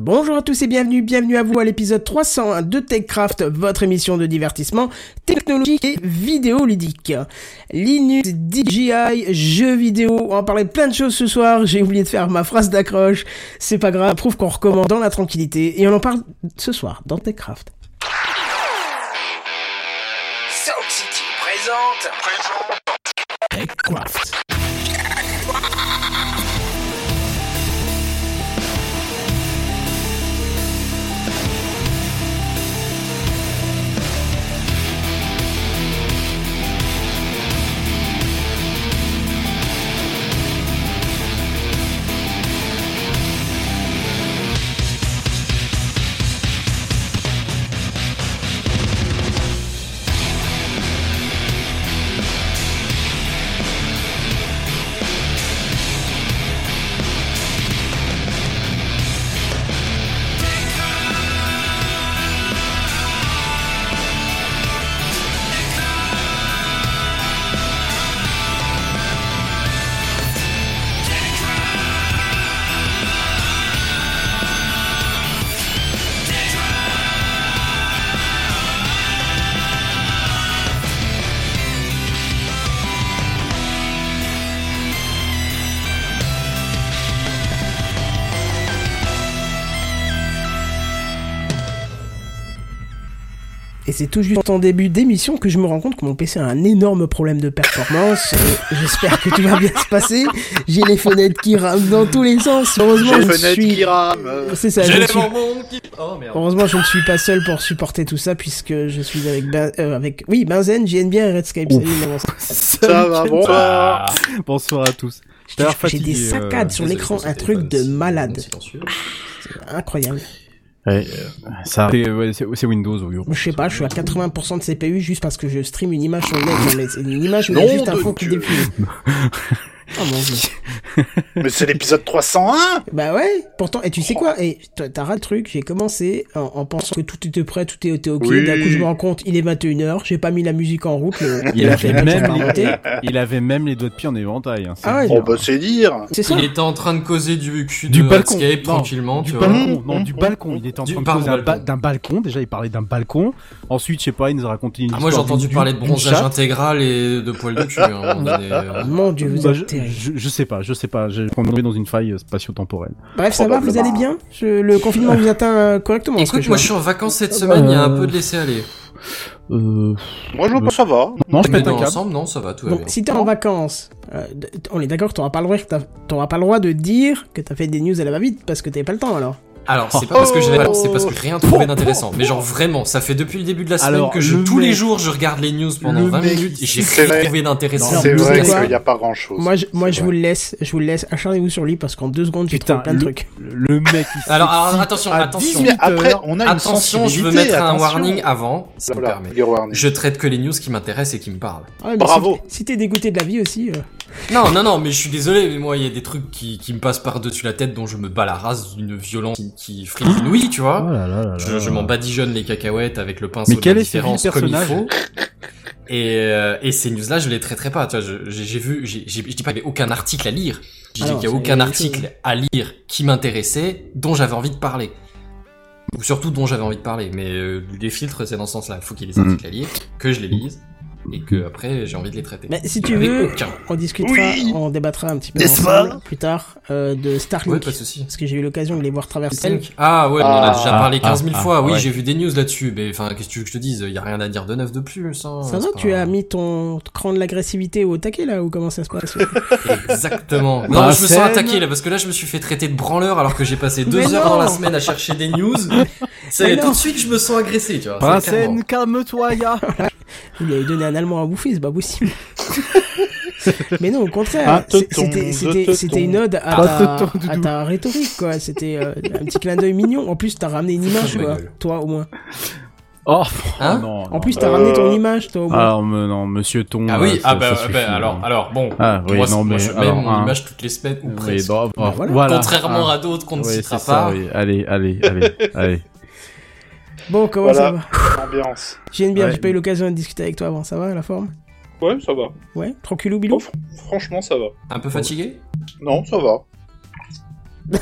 Bonjour à tous et bienvenue, bienvenue à vous à l'épisode 301 de TechCraft, votre émission de divertissement technologique et vidéoludique. Linux, DJI, jeux vidéo, on va parler plein de choses ce soir, j'ai oublié de faire ma phrase d'accroche, c'est pas grave, prouve qu'on recommande dans la tranquillité et on en parle ce soir dans TechCraft. TechCraft. C'est tout juste en début d'émission que je me rends compte que mon PC a un énorme problème de performance. J'espère que tout va bien se passer. J'ai les fenêtres qui rament dans tous les sens. Heureusement, J'ai je les fenêtres suis... qui rament. C'est ça, J'ai je les suis... bonbons qui... Oh merde. Heureusement, je ne suis pas seul pour supporter tout ça puisque je suis avec ben... euh, avec oui, Benzen, JNB et Redscape. Salut, ça Ça va, bonsoir. Bonsoir à tous. J'ai des saccades euh, sur l'écran, un truc de malade. c'est silencieux. Incroyable. Ouais, ça, c'est ouais, Windows, oui. Je sais pas, je suis à 80% de CPU juste parce que je stream une image sur le net. Non, mais c'est une image, mais juste un fond qui défile. Oh mon dieu. Mais c'est l'épisode 301 Bah ouais, pourtant, et tu sais quoi, et t'as raté le truc, j'ai commencé en, en pensant que tout était prêt, tout était ok, Oui. d'un coup je me rends compte, il est 21h, j'ai pas mis la musique en route, le, Il avait même, il avait les doigts de pied en éventail. Hein, Ah ouais. Oh bah c'est dire C'est ça Il était en train de causer du cul Du de balcon. Redscape Non, tranquillement, du tu vois. balcon, non, du balcon. Il était en Du- train de causer balcon. d'un balcon. Déjà, il parlait d'un balcon. Ensuite, je sais pas, il nous a raconté une Ah, moi j'ai entendu parler de bronzage intégral et de poils de cul. Mon dieu, vous êtes je, je, je sais pas, je sais pas. Est tombé dans une faille euh, spatio-temporelle. Bref, ça va, vous allez bien Je- Le confinement vous atteint euh, correctement Écoute, je moi je suis en vacances cette semaine, il y a un Euh, peu de laisser aller. Euh, Moi je vois pas ça va. non, je pète un l'ensemble, non, ça va, tout va Donc, bien. si t'es en vacances, euh, on est d'accord que t'auras pas le droit, t'auras pas le droit de dire que t'as fait des news à la va-vite parce que t'avais pas le temps alors. Alors, c'est pas parce que j'avais pas, c'est parce que j'ai rien trouvé d'intéressant. Mais genre vraiment, ça fait depuis le début de la semaine Alors, que je, le tous les jours je regarde les news pendant le 20 mec- minutes et j'ai c'est rien vrai. trouvé d'intéressant. C'est vrai quoi qu'il y a pas grand chose. Moi, je, moi, je vous le laisse, je vous le laisse. Acharnez-vous sur lui parce qu'en deux secondes, j'ai trouvé Putain, plein de le, trucs. le mec, il Alors, attention, à attention. 18 Mais après heures. on a une Attention, je veux sensibilité, mettre un attention. warning avant, ça me Voilà, permet. warning. Je traite que les news qui m'intéressent et qui me parlent. Ah ouais, mais Bravo. Si, si t'es dégoûté de la vie aussi. euh, Non, non, non, mais je suis désolé, mais moi, il y a des trucs qui, qui me passent par-dessus la tête dont je me bats la race d'une violence qui, qui frise inouïe, tu vois. Oh là là là là. Je, je m'en badigeonne les cacahuètes avec le pinceau Mais de quel la est ce différence comme il faut. Et, euh, et ces news-là, je les traiterai pas. Tu vois, je- j'ai j'ai vu, j'ai- j'ai- je dis pas qu'il y avait aucun article à lire. Je dis Alors, qu'il y a aucun article chose. à lire qui m'intéressait, dont j'avais envie de parler. Ou surtout dont j'avais envie de parler. Mais euh, les filtres, c'est dans ce sens-là. Il faut qu'il y ait des Mhm. articles à lire, que je les lise, et que après j'ai envie de les traiter. Mais si tu veux, aucun. on discutera, Oui. on débattra un petit peu ensemble plus tard euh, de Starlink. Ouais, pas de souci. parce que j'ai eu l'occasion de les voir traverser. Ah ouais, on en a Ah, déjà parlé 15 000 ah, fois. Oui, ouais. j'ai vu des news là-dessus. Mais enfin, qu'est-ce que tu veux que je te dise? Il y a rien à dire de neuf de plus. hein. Ça va, tu pas- as mis ton cran de l'agressivité au taquet là ou comment ça se passe? Exactement. Non, Bah, je me sens attaqué là parce que là je me suis fait traiter de branleur alors que j'ai passé deux Mais heures non. dans la semaine à chercher des news. Non. tout de suite je me sens agressé, tu vois. c'est Princène, calme-toi, gars. Il lui avait donné un allemand à bouffer, c'est pas possible. Mais non, au contraire, c'était une ode à ta, à rhétorique quoi. C'était euh, un petit clin d'œil mignon. En plus, t'as ramené une image ma quoi, toi au moins. Oh, Hein non, En plus, t'as Euh, ramené ton image toi au moins. Alors, me- non, monsieur Ton. Ah euh, oui, ça- ah bah, ça ah suffit, bah, alors, hein. alors bon. Ah oui, moi, non, moi, mais je mets alors, mon hein. image toutes les semaines ou Oui, presque. bon, bon, voilà. voilà. Contrairement Ah. à d'autres qu'on ne Oui, citera ça, pas. oui. Allez, allez, allez, allez. Bon, comment ça va Ambiance. J'aime bien, Ouais. j'ai pas eu l'occasion de discuter avec toi avant. Ça va la forme? Ouais, ça va. Ouais, tranquillou bilou? Oh, fr- franchement, ça va. Un peu fatigué? Non, ça va.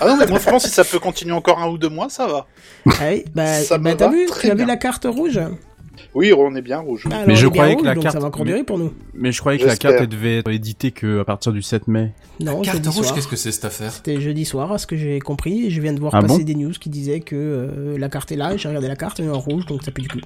Ah non, mais moi, franchement, si ça peut continuer encore un ou deux mois, ça va. Ah oui, bah, Ça bah t'as vu, tu as vu la carte rouge? Oui, on est bien rouge. Mais je croyais que la carte- ça va encore durer pour nous. Mais je croyais que la carte elle devait être éditée que à partir du 7 mai. Non, Carte jeudi rouge, qu'est-ce que c'est cette affaire? C'était jeudi soir, à ce que j'ai compris, et je viens de voir Ah passer bon? des news qui disaient que euh, la carte est là, j'ai regardé la carte, elle est en rouge, donc ça pue du cul.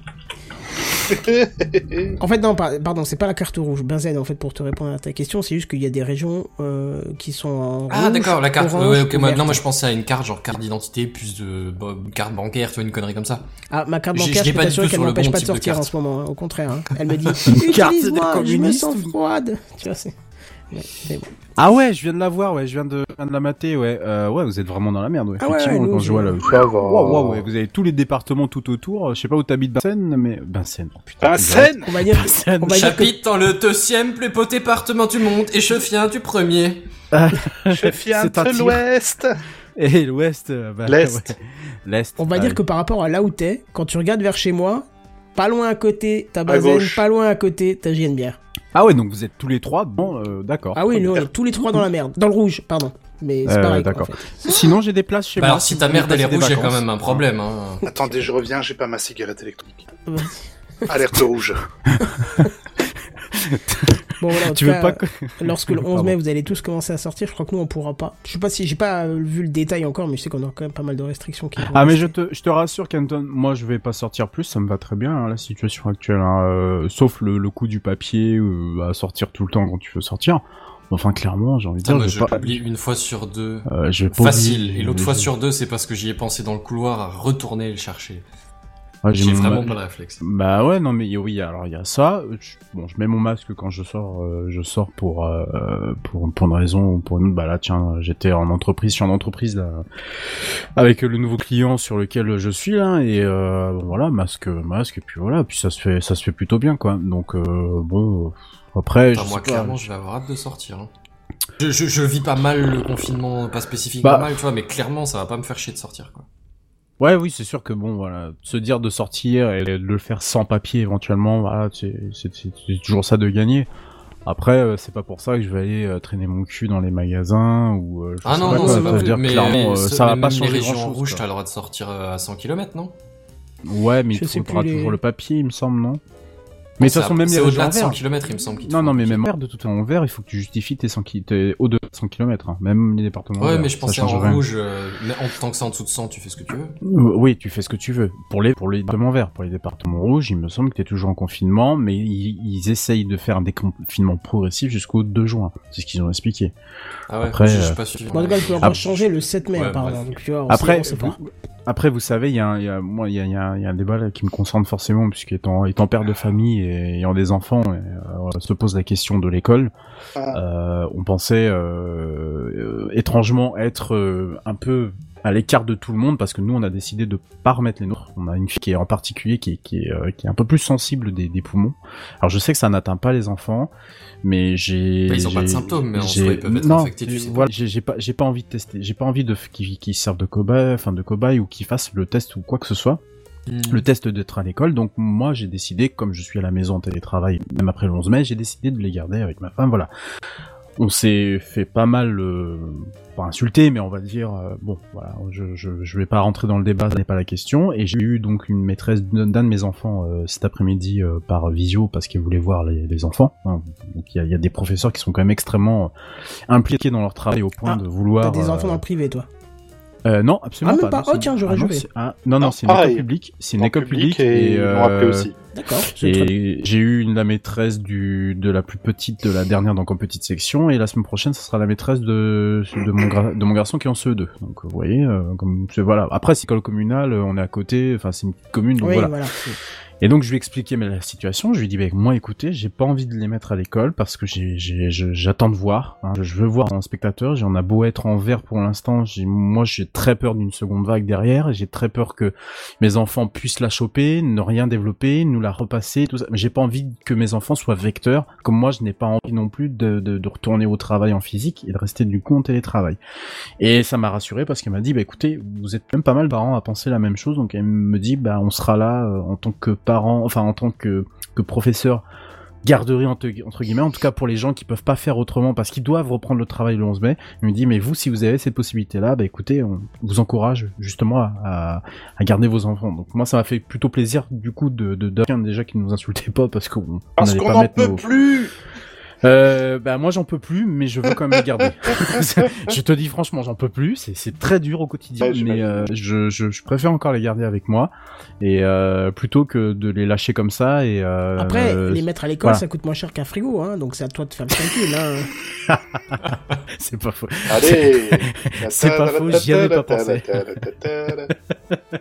En fait, non, par- pardon, c'est pas la carte rouge. Benzen, en fait, pour te répondre à ta question, c'est juste qu'il y a des régions euh, qui sont en Ah rouge, d'accord, la carte. orange, ouais, ok, ou moi, non, moi je pensais à une carte, genre carte d'identité, plus de bah, carte bancaire, tu vois, une connerie comme ça. Ah, ma carte Je- bancaire, je je, pas tout qu'elle m'empêche bon pas de type de sortir en ce moment. hein. Au contraire, hein. elle me dit carte utilise-moi, je me sens froide. Tu vois, c'est. Ouais, mais bon. Ah ouais, je viens de la voir, ouais, je viens de, je viens de la mater, ouais. Euh, ouais, vous êtes vraiment dans la merde, ouais. Ah ouais, Effectivement, nous, quand je vois là. Ça va. Waouh, waouh, ouais, vous avez tous les départements tout autour. Je sais pas où t'habites, Vincennes, mais Vincennes. Oh, putain. On va dire. Vincennes. On va dire que dans le deuxième plus beau département du monde et je viens du premier. Je viens de l'ouest. Et l'Ouest, euh, bah, L'Est. ouais. L'Est. On va ah dire oui. que par rapport à là où t'es, quand tu regardes vers chez moi, pas loin à côté, t'as Bazen, pas loin à côté, t'as JNBR. Ah ouais, donc vous êtes tous les trois dans, euh, d'accord. Ah oui, nous on est tous les trois dans la merde. Dans le rouge, pardon. Mais c'est Euh, pareil. quoi, en d'accord. fait. Sinon, j'ai des places chez Bah moi. alors si vous ta voulez merde elle est passer des rouge, il y a quand vacances. même un problème. Hein. Attendez, je reviens, j'ai pas ma cigarette électronique. Alerte rouge. Bon voilà, en Tu tout veux cas, pas que... lorsque le 11 Pardon. mai vous allez tous commencer à sortir, je crois que nous on pourra pas. Je sais pas si j'ai pas euh, vu le détail encore, mais je sais qu'on a quand même pas mal de restrictions qui. vont Ah mais je te, je te rassure Kenton, moi je vais pas sortir plus, ça me va très bien hein, la situation actuelle, hein, euh, sauf le, le coup du papier euh, à sortir tout le temps quand tu veux sortir. Enfin clairement, j'ai envie de dire, moi je je vais pas, l'oublie une fois sur deux. euh, je vais pas Facile. oublier- Et l'autre fois sur deux, c'est parce que j'y ai pensé dans le couloir à retourner le chercher. Ouais, J'ai vraiment ma- pas le réflexe. Bah ouais, non mais oui, alors il y a ça. Je- bon, je mets mon masque quand je sors, euh, je sors pour euh, pour pour une raison ou pour une autre. Bah là, tiens, j'étais en entreprise, je suis en entreprise là avec le nouveau client sur lequel je suis là et euh, bon, voilà, masque, masque et puis voilà, puis ça se fait ça se fait plutôt bien quoi. Donc euh, bon, après, je moi sais pas, clairement, je vais avoir hâte de sortir. hein. Je, je, je vis pas mal le confinement, pas spécifique, Bah. pas mal, tu vois, mais clairement, ça va pas me faire chier de sortir, quoi. Ouais, oui, c'est sûr que bon, voilà, se dire de sortir et de le faire sans papier éventuellement, voilà, c'est toujours ça de gagner. Après, euh, c'est pas pour ça que je vais aller euh, traîner mon cul dans les magasins ou. euh, je Ah sais non, pas non, ça pas veut dire mais clairement, ce- ça va pas les changer grand chose. rouges, t'as le droit de sortir à 100 km, non? Ouais, mais Je il faudra les- toujours le papier, il me semble, non? Mais de toute façon, même les au-delà de 100 vertes. km, il me semble. Non, non, mais même en vert, de toute façon, en vert, il faut que tu justifies tes 100 ki- t'es au-delà de 100 km, hein. même les départements Ouais, verts, mais je ça pensais change en rien. rouge, euh, mais en tant que c'est en dessous de 100, tu fais ce que tu veux. Euh, Oui, tu fais ce que tu veux. Pour les, pour les départements verts, pour les départements rouges, il me semble que tu es toujours en confinement, mais ils, ils essayent de faire un déconfinement progressif jusqu'au 2 juin. C'est ce qu'ils ont expliqué. Ah ouais, Après, je je euh, suis pas suivi. Bon, en tout cas, il peut encore changer le 7 mai, Ouais, apparemment. Après, après, vous savez, il y a, un- il y a, moi, il y a, y a- il y a un débat là qui me concerne forcément, puisqu'étant étant père de famille et ayant des enfants, et, euh, se pose la question de l'école. Ah. Euh, on pensait euh, étrangement être un peu à l'écart de tout le monde parce que nous on a décidé de pas remettre les nôtres. On a une fille qui est en particulier qui est, qui est, qui est un peu plus sensible des, des poumons. Alors je sais que ça n'atteint pas les enfants, mais j'ai. Bah, ils ont pas de symptômes, mais en soi, ils peuvent être non, infectés, tu sais pas. Voilà, j'ai pas, j'ai pas envie de tester. J'ai pas envie de qu'ils qu'ils servent de cobaye, enfin de cobaye ou qu'ils fassent le test ou quoi que ce soit Hmm. le test d'être à l'école. Donc moi j'ai décidé, comme je suis à la maison en télétravail, même après le 11 mai, j'ai décidé de les garder avec ma femme. Voilà. On s'est fait pas mal, euh, pas insulter, mais on va dire, euh, bon, voilà, je, je, je vais pas rentrer dans le débat, ce n'est pas la question. Et j'ai eu donc une maîtresse d'un de mes enfants euh, cet après-midi par visio parce qu'elle voulait voir les, les enfants. hein. Donc il y a, il y a des professeurs qui sont quand même extrêmement impliqués dans leur travail au point Ah, de vouloir. T'as des enfants dans le privé, toi. Euh, non, absolument Ah, même pas. Non, Oh, tiens, j'aurais ah, non, joué. ah, non, non, Non, c'est une école publique. C'est une école public publique et, et, euh, aussi. D'accord. et j'ai eu une, la maîtresse du de la plus petite de la dernière donc en petite section et la semaine prochaine ce sera la maîtresse de de mon gra- de mon garçon qui est en CE2 donc vous voyez euh, comme c'est- voilà après c'est école communale on est à côté enfin c'est une petite commune donc Oui, voilà voilà. Et donc je lui ai expliqué mais, la situation je lui dit bah, moi écoutez j'ai pas envie de les mettre à l'école parce que j'attends de voir hein. je, veux voir un spectateur j'en a beau être en vert pour l'instant moi j'ai très peur d'une seconde vague derrière j'ai très peur que mes enfants puissent la choper, ne rien développer, nous la repasser, tout ça. J'ai pas envie que mes enfants soient vecteurs, comme moi je n'ai pas envie non plus de, de, de retourner au travail en physique et de rester du coup en télétravail. Et ça m'a rassuré parce qu'elle m'a dit, bah écoutez, vous êtes même pas mal parents à penser la même chose, donc elle me dit, bah on sera là euh, en tant que parent, enfin en tant que, que professeur garderie entre, entre guillemets, en tout cas pour les gens qui peuvent pas faire autrement parce qu'ils doivent reprendre le travail le 11 mai. Il me dit mais vous si vous avez cette possibilité-là, bah écoutez, on vous encourage justement à, garder vos enfants. Donc moi ça m'a fait plutôt plaisir du coup de de, de déjà qui nous insultait pas parce qu'on on Parce qu'on pas n'en mettre peut nos- plus euh, bah moi j'en peux plus, mais je veux quand même les garder. je te dis franchement, j'en peux plus. C'est c'est très dur au quotidien, Ouais, mais euh, je, je je préfère encore les garder avec moi et euh, plutôt que de les lâcher comme ça et euh, Après, euh, les mettre à l'école, voilà. ça coûte moins cher qu'un frigo, hein, donc c'est à toi de faire le calcul. Hein. c'est pas faux. Allez C'est pas faux, j'y avais pas pensé.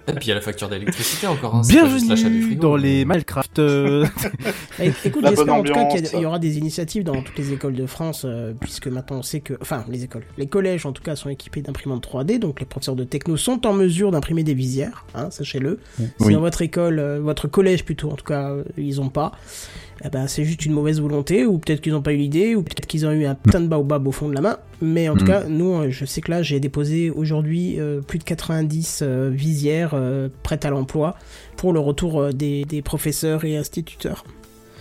Et puis il y a la facture d'électricité encore. Hein, Bienvenue frigo. dans les Minecraft. euh, Eh, Écoute, j'espère en tout cas qu'il y, y aura des initiatives dans toutes les écoles de France, euh, puisque maintenant on sait que, enfin, les écoles, les collèges en tout cas sont équipés d'imprimantes 3D, donc les professeurs de techno sont en mesure d'imprimer des visières, hein, sachez-le. Si dans votre école, euh, votre collège plutôt, en tout cas, euh, ils ont pas, eh ben c'est juste une mauvaise volonté, ou peut-être qu'ils n'ont pas eu l'idée, ou peut-être qu'ils ont eu un putain de baobab au fond de la main. Mais en tout Mm. cas, nous, euh, je sais que là, j'ai déposé aujourd'hui euh, plus de 90 euh, visières euh, prêtes à l'emploi pour le retour euh, des, des professeurs et instituteurs.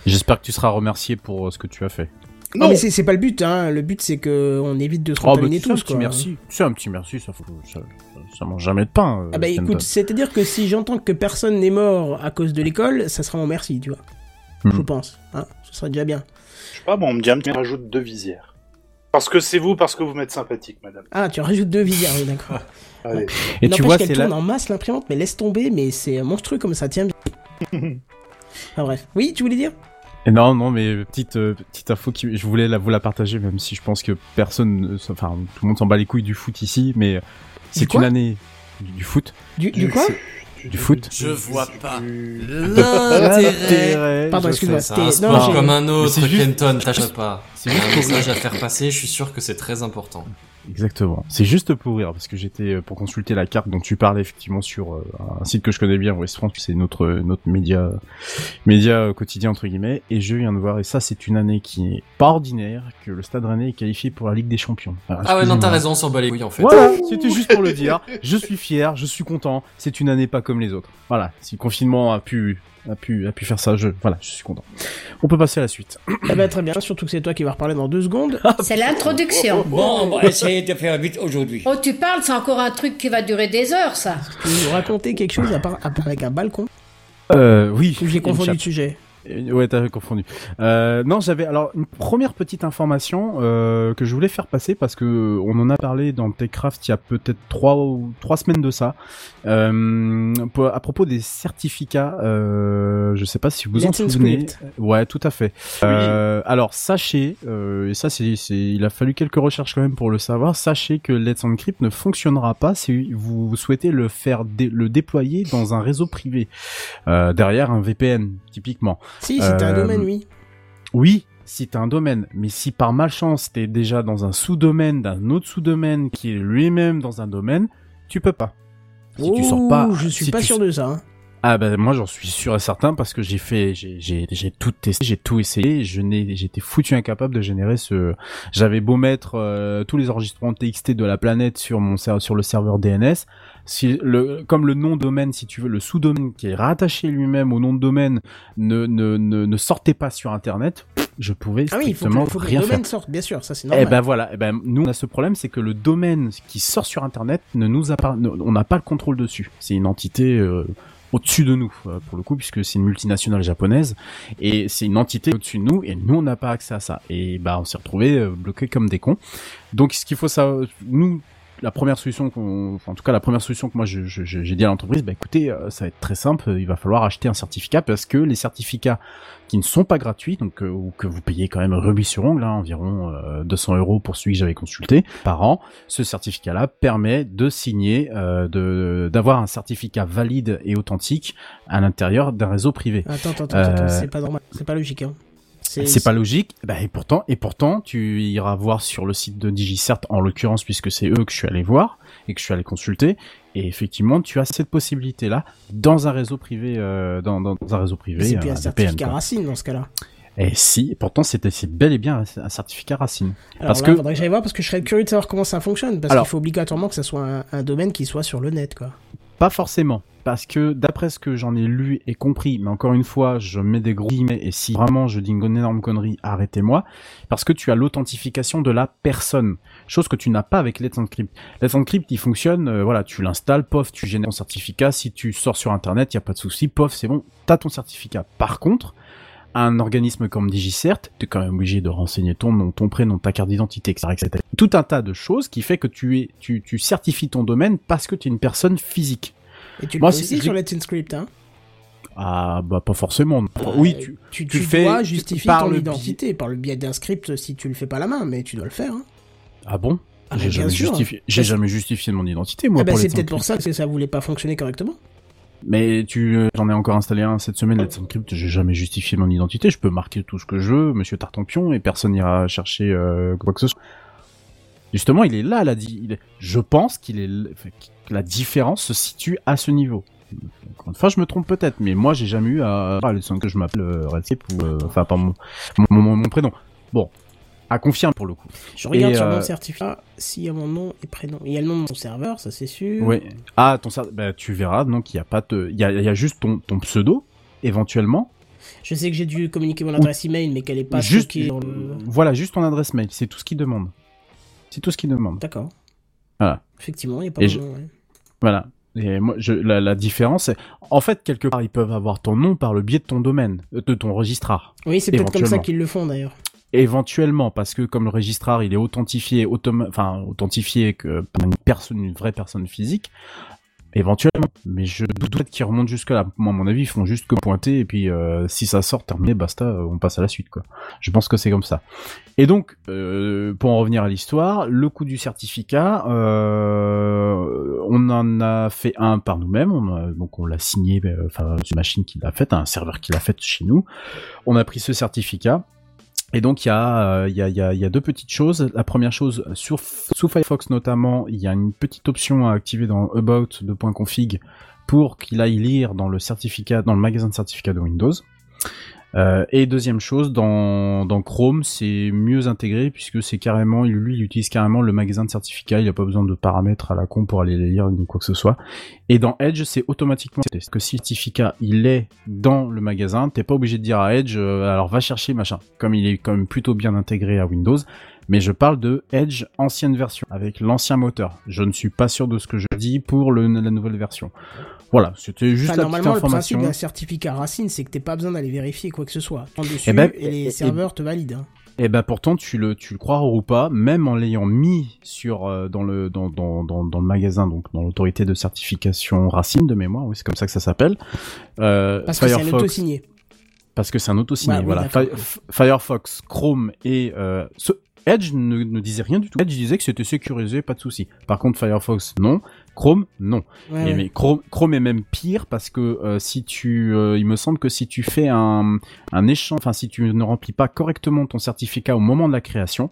J'espère que tu seras remercié pour ce que tu as fait. Non, Non mais c'est pas le but, hein. Le but, c'est que on évite de se Oh, bah, contaminer tu sais, un tous, petit quoi. merci. C'est un petit merci, ça, faut, ça, ça, mange jamais de pain. euh, Ah bah Kenton. écoute, c'est-à-dire que si j'entends que personne n'est mort à cause de l'école, ça sera mon merci, tu vois. Hmm. Je pense, hein. Ce serait déjà bien. Je sais pas, bon, on me dit un petit rajoute deux visières. Parce que c'est vous, parce que vous m'êtes sympathique, madame. Ah, tu rajoutes deux visières, oui, d'accord. Et tu vois, qu'elle c'est tourne en masse l'imprimante, mais laisse tomber, mais c'est monstrueux comme ça tient. ah bref. Oui, tu voulais dire? Et non, non, mais petite euh, petite info qui, je voulais la, vous la partager, même si je pense que personne, enfin tout le monde s'en bat les couilles du foot ici, mais euh, c'est une année du, du foot. Du, du quoi Du foot. Je vois pas l'intérêt. Pardon, excuse-moi. C'est un non, comme un autre, Kenton, tâche pas. C'est un message à faire passer, je suis sûr que c'est très important. Exactement. C'est juste pour rire, parce que j'étais euh, pour consulter la carte dont tu parlais effectivement sur euh, un site que je connais bien, West France, c'est notre notre média média euh, quotidien entre guillemets, et je viens de voir, et ça c'est une année qui est pas ordinaire, que le Stade Rennais est qualifié pour la Ligue des Champions. Alors, Ah ouais, non, t'as raison, on s'en bat les couilles en fait. Voilà, c'était juste pour le dire. Je suis fier, je suis content. C'est une année pas comme les autres. Voilà, si le confinement a pu a pu a pu faire ça, je voilà, je suis content. On peut passer à la suite. Eh ben, très bien, surtout que c'est toi qui vas reparler dans deux secondes. C'est l'introduction. Bon, on va essayer de faire vite aujourd'hui. Oh, tu parles, c'est encore un truc qui va durer des heures, ça. Tu veux nous raconter quelque chose à part, à part avec un balcon Euh, oui. Ou j'ai confondu de sujet Ouais, t'as confondu. Euh, non, j'avais alors une première petite information euh, que je voulais faire passer parce que euh, on en a parlé dans Techcraft il y a peut-être trois ou trois semaines de ça. Euh, pour- à propos des certificats, euh, je sais pas si vous en Let's souvenez. Script. Ouais, tout à fait. Euh, alors sachez, euh, et ça c'est, il a fallu quelques recherches quand même pour le savoir. Sachez que Let's Encrypt ne fonctionnera pas si vous souhaitez le faire dé- le déployer dans un réseau privé euh, derrière un VPN typiquement. Si, c'était un Euh, domaine, oui. Oui, si t'as un domaine, mais si par malchance t'es déjà dans un sous-domaine d'un autre sous-domaine qui est lui-même dans un domaine, tu peux pas. Si tu sors pas, Oh, je suis si pas sûr de ça. hein. ah ben moi j'en suis sûr et certain parce que j'ai fait j'ai tout testé, j'ai tout essayé, je n'ai j'étais foutu incapable de générer ce j'avais beau mettre euh, tous les enregistrements TXT de la planète sur mon sur le serveur DNS, si le comme le nom de domaine si tu veux le sous-domaine qui est rattaché lui-même au nom de domaine ne ne ne, ne sortait pas sur internet, je pouvais Ah oui, il faut que, strictement faut que le rien faire. domaine sorte, bien sûr, ça c'est Eh normal. ben voilà, eh ben nous on a ce problème, c'est que le domaine qui sort sur internet ne nous a pas, on n'a pas le contrôle dessus. C'est une entité euh, au-dessus de nous euh, pour le coup puisque c'est une multinationale japonaise et c'est une entité au-dessus de nous et nous on n'a pas accès à ça. Et bah on s'est retrouvé euh, bloqué comme des cons. Donc ce qu'il faut savoir, nous la première solution qu'on, enfin, en tout cas la première solution que moi je- je- je- j'ai dit à l'entreprise, bah écoutez, euh, ça va être très simple, il va falloir acheter un certificat parce que les certificats qui ne sont pas gratuits, donc euh, ou que vous payez quand même rubis sur ongle, hein, environ euh, 200 euros pour celui que j'avais consulté par an. Ce certificat-là permet de signer, euh, de d'avoir un certificat valide et authentique à l'intérieur d'un réseau privé. Attends, attends, attends, attends, Euh, c'est pas normal, c'est pas logique. Hein. C'est pas logique. Bah, et pourtant, et pourtant, tu iras voir sur le site de DigiCert, en l'occurrence, puisque c'est eux que je suis allé voir et que je suis allé consulter. Et effectivement, tu as cette possibilité-là dans un réseau privé, euh, dans, dans un réseau privé. C'est euh, un certificat racine dans ce cas-là. Et si, pourtant, c'était c'est bel et bien un, certificat racine. Alors Parce là, que- faudrait que j'aille voir parce que je serais curieux de savoir comment ça fonctionne. Parce qu'il faut obligatoirement que ça soit un, un domaine qui soit sur le net, quoi. Pas forcément. parce que d'après ce que j'en ai lu et compris, mais encore une fois, je mets des gros guillemets et si vraiment je dis une énorme connerie, arrêtez-moi, parce que tu as l'authentification de la personne, chose que tu n'as pas avec Let's Encrypt. Let's Encrypt, il fonctionne, euh, voilà, tu l'installes, pof, tu génères ton certificat, si tu sors sur internet, il y a pas de souci, pof, c'est bon, t'as ton certificat. Par contre, un organisme comme DigiCert, t'es quand même obligé de renseigner ton nom, ton prénom, ta carte d'identité, etc., etc. Tout un tas de choses qui fait que tu es, tu, tu certifies ton domaine parce que tu es une personne physique. Et tu le Moi, fais c'est- aussi sur Let's Encrypt, hein. Ah, bah, pas forcément. oui, tu, Tu, tu tu fais- dois tu- justifier par ton le identité par le biais d'un script si tu le fais pas à la main, mais tu dois le faire. Hein. Ah bon? Ah, j'ai jamais justifié, jamais mon identité, moi, ben, pour c'est peut-être pour ça que ça voulait pas fonctionner correctement. Mais tu, euh, j'en ai encore installé un cette semaine, Encrypt, j'ai jamais justifié mon identité, je peux marquer tout ce que je veux, monsieur Tartampion, et personne n'ira chercher, euh, quoi que ce soit. Justement, il est là, la di- je pense qu'il est, que la différence se situe à ce niveau. Encore une fois, je me trompe peut-être, mais moi, j'ai jamais eu à, à Let's Encrypt, que je m'appelle euh, ou, euh, enfin, pas mon, mon prénom. Bon. À confirmer pour le coup. Je regarde Et, sur euh, mon certificat s'il y a mon nom et prénom. Il y a le nom de mon serveur, ça c'est sûr. Oui. Ah, ton cer- bah, tu verras, donc il y a pas de, il y a, il y a juste ton, ton pseudo, éventuellement. Je sais que j'ai dû communiquer mon adresse email, mais qu'elle est pas juste, stockée dans le. voilà, juste ton adresse mail, c'est tout ce qu'il demande. C'est tout ce qu'il demande. D'accord. Voilà. Effectivement, il n'y a pas je- nom, ouais. Voilà. Et moi, je, la, la différence, en fait, quelque part, ils peuvent avoir ton nom par le biais de ton domaine, euh, de ton registrar. Oui, c'est peut-être comme ça qu'ils le font d'ailleurs. Éventuellement, parce que comme le registrar, il est authentifié, automa- enfin, authentifié que par une personne, une vraie personne physique, éventuellement. Mais je doute qu'ils remontent jusque là. Moi, à mon avis, ils font juste que pointer, et puis, euh, si ça sort, terminé, basta, euh, on passe à la suite, quoi. Je pense que c'est comme ça. Et donc, euh, pour en revenir à l'histoire, le coût du certificat, euh, on en a fait un par nous-mêmes, donc on l'a signé, euh, enfin, c'est une machine qui l'a fait, un serveur qui l'a fait chez nous. On a pris ce certificat. Et donc il y a, deux petites choses. La première chose, sur, sous Firefox notamment, il y a une petite option à activer dans About de .config pour qu'il aille lire dans le certificat, dans le magasin de certificats de Windows. Euh, et deuxième chose, dans, dans Chrome, c'est mieux intégré puisque c'est carrément, lui, il utilise carrément le magasin de certificats. Il n'a pas besoin de paramètres à la con pour aller les lire ou quoi que ce soit. Et dans Edge, c'est automatiquement c'est que si le certificat il est dans le magasin, t'es pas obligé de dire à Edge, euh, alors va chercher machin. Comme il est quand même plutôt bien intégré à Windows. Mais je parle de Edge ancienne version avec l'ancien moteur. Je ne suis pas sûr de ce que je dis pour le, la nouvelle version. Voilà, c'était juste Enfin, la normalement, le principe d'un certificat racine, c'est que t'es pas besoin d'aller vérifier quoi que ce soit. Tu dessus Eh ben, et les et- serveurs te valident. hein. Et ben pourtant tu le tu le crois ou pas, même en l'ayant mis sur euh, dans le dans, dans, dans, dans le magasin donc dans l'autorité de certification Racine de mémoire, oui c'est comme ça que ça s'appelle. Euh, Parce que c'est un auto-signé. parce que c'est un auto-signé. Ouais, voilà. Firefox, Chrome et euh, ce- Edge ne, ne disait rien du tout. Edge disait que c'était sécurisé, pas de souci. Par contre, Firefox, non. Chrome, non. Ouais, Et ouais. mais Chrome, Chrome est même pire parce que euh, si tu, euh, il me semble que si tu fais un, un échange, enfin si tu ne remplis pas correctement ton certificat au moment de la création,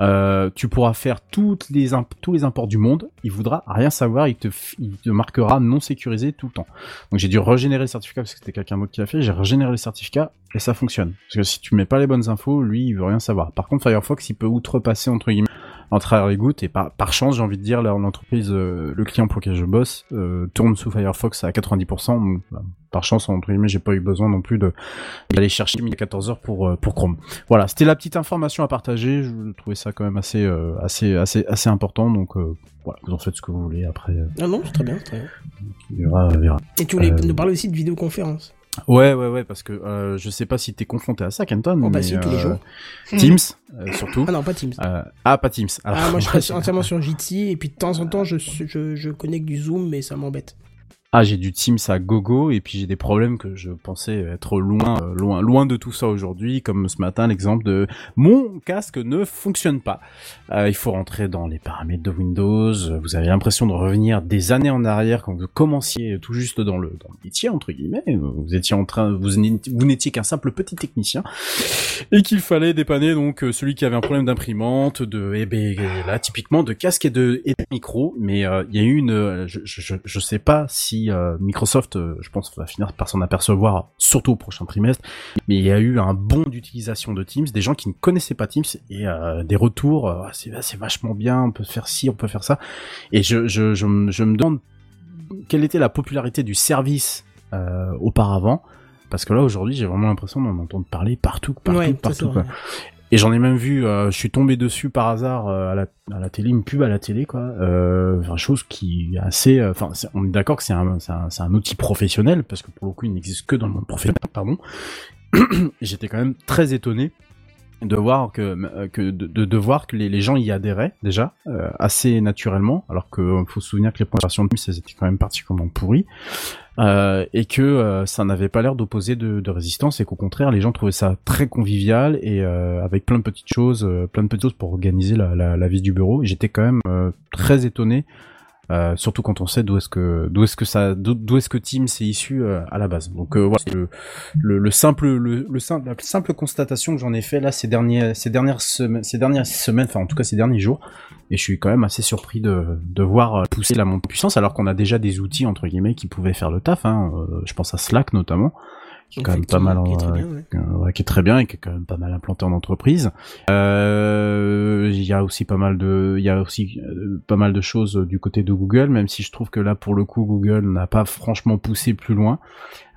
euh, tu pourras faire toutes les imp- tous les imports du monde. Il voudra rien savoir. Il te, f- il te marquera non sécurisé tout le temps. Donc j'ai dû régénérer le certificat parce que c'était quelqu'un d'autre qui l'a fait. J'ai régénéré le certificat et ça fonctionne. Parce que si tu mets pas les bonnes infos, lui il veut rien savoir. Par contre Firefox il peut outrepasser entre guillemets en travers les gouttes et par, par chance j'ai envie de dire là, l'entreprise euh, le client pour lequel je bosse euh, tourne sous Firefox à 90% donc bah, par chance entre guillemets j'ai pas eu besoin non plus d'aller chercher 1014 heures pour euh, pour Chrome voilà c'était la petite information à partager je trouvais ça quand même assez euh, assez assez assez important donc voilà vous en faites ce que vous voulez après euh, Non, non, c'est très bien, c'est très bien. on verra, on verra. Et tu voulais nous parler aussi de vidéoconférence. Ouais ouais ouais parce que euh, je sais pas si t'es confronté à ça Kenton Oh, bah mais, si, tous les euh, jours. Teams euh, surtout Ah non, pas Teams. Euh, ah pas Teams Alors, Ah, moi je suis entièrement sur Jitsi et puis de temps en temps je, je, je connecte du Zoom mais ça m'embête. Ah, j'ai du Teams à gogo et puis j'ai des problèmes que je pensais être loin, euh, loin, loin de tout ça aujourd'hui, comme ce matin l'exemple de mon casque ne fonctionne pas. Euh, il faut rentrer dans les paramètres de Windows. Vous avez l'impression de revenir des années en arrière quand vous commenciez tout juste dans le dans le métier entre guillemets. Vous étiez en train, vous vous n'étiez qu'un simple petit technicien et qu'il fallait dépanner donc celui qui avait un problème d'imprimante, de et ben là typiquement de casque et de et de micro. Mais euh, il y a eu une, je, je- je sais pas si euh, Microsoft, euh, je pense, va finir par s'en apercevoir, surtout au prochain trimestre. Mais il y a eu un bond d'utilisation de Teams, des gens qui ne connaissaient pas Teams et euh, des retours. euh, c'est vachement bien, on peut faire ci, on peut faire ça. Et je je je, me- je me demande quelle était la popularité du service auparavant. Parce que là aujourd'hui j'ai vraiment l'impression d'en entendre parler partout, partout, Ouais, partout. Quoi. Et j'en ai même vu, euh, je suis tombé dessus par hasard euh, à, la, télé, une pub à la télé, quoi. Euh, chose qui est assez, euh, enfin, on est d'accord que c'est un, un, un outil professionnel parce que pour le coup, il n'existe que dans le monde professionnel, pardon. J'étais quand même très étonné de voir que, euh, que de, de, voir que les, les gens y adhéraient déjà euh, assez naturellement, alors que euh, faut se souvenir que les versions de elles étaient quand même particulièrement pourries. Euh, et que ça n'avait pas l'air d'opposer de, résistance et qu'au contraire les gens trouvaient ça très convivial et avec plein de petites choses, plein de petites choses pour organiser la, la, vie du bureau. J'étais quand même très étonné, euh, surtout quand on sait d'où est-ce que d'où est-ce que ça d'où est-ce que Teams est issu euh, à la base. Donc euh, voilà, le, le, le simple le, la simple constatation que j'en ai fait là ces derniers ces dernières semaines ces dernières semaines, enfin en tout cas ces derniers jours. Et je suis quand même assez surpris de, de voir pousser la montée en puissance alors qu'on a déjà des outils entre guillemets qui pouvaient faire le taf. Hein. Je pense à Slack notamment, qui est quand même pas mal, qui est très bien, ouais. euh, ouais, qui est très bien et qui est quand même pas mal implanté en entreprise. Euh, Il y a aussi pas mal de, il y a aussi euh, pas mal de choses du côté de Google, même si je trouve que là pour le coup Google n'a pas franchement poussé plus loin.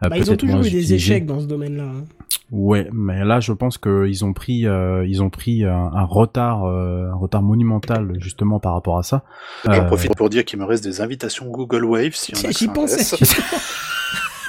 Euh, Bah, ils ont toujours eu des échecs dans ce domaine-là. hein. Ouais, mais là je pense qu'ils ont pris, euh, ils ont pris un, un retard, euh, un retard monumental justement par rapport à ça. J'en profite pour dire qu'il me reste des invitations Google Wave si on a que J'y pensais.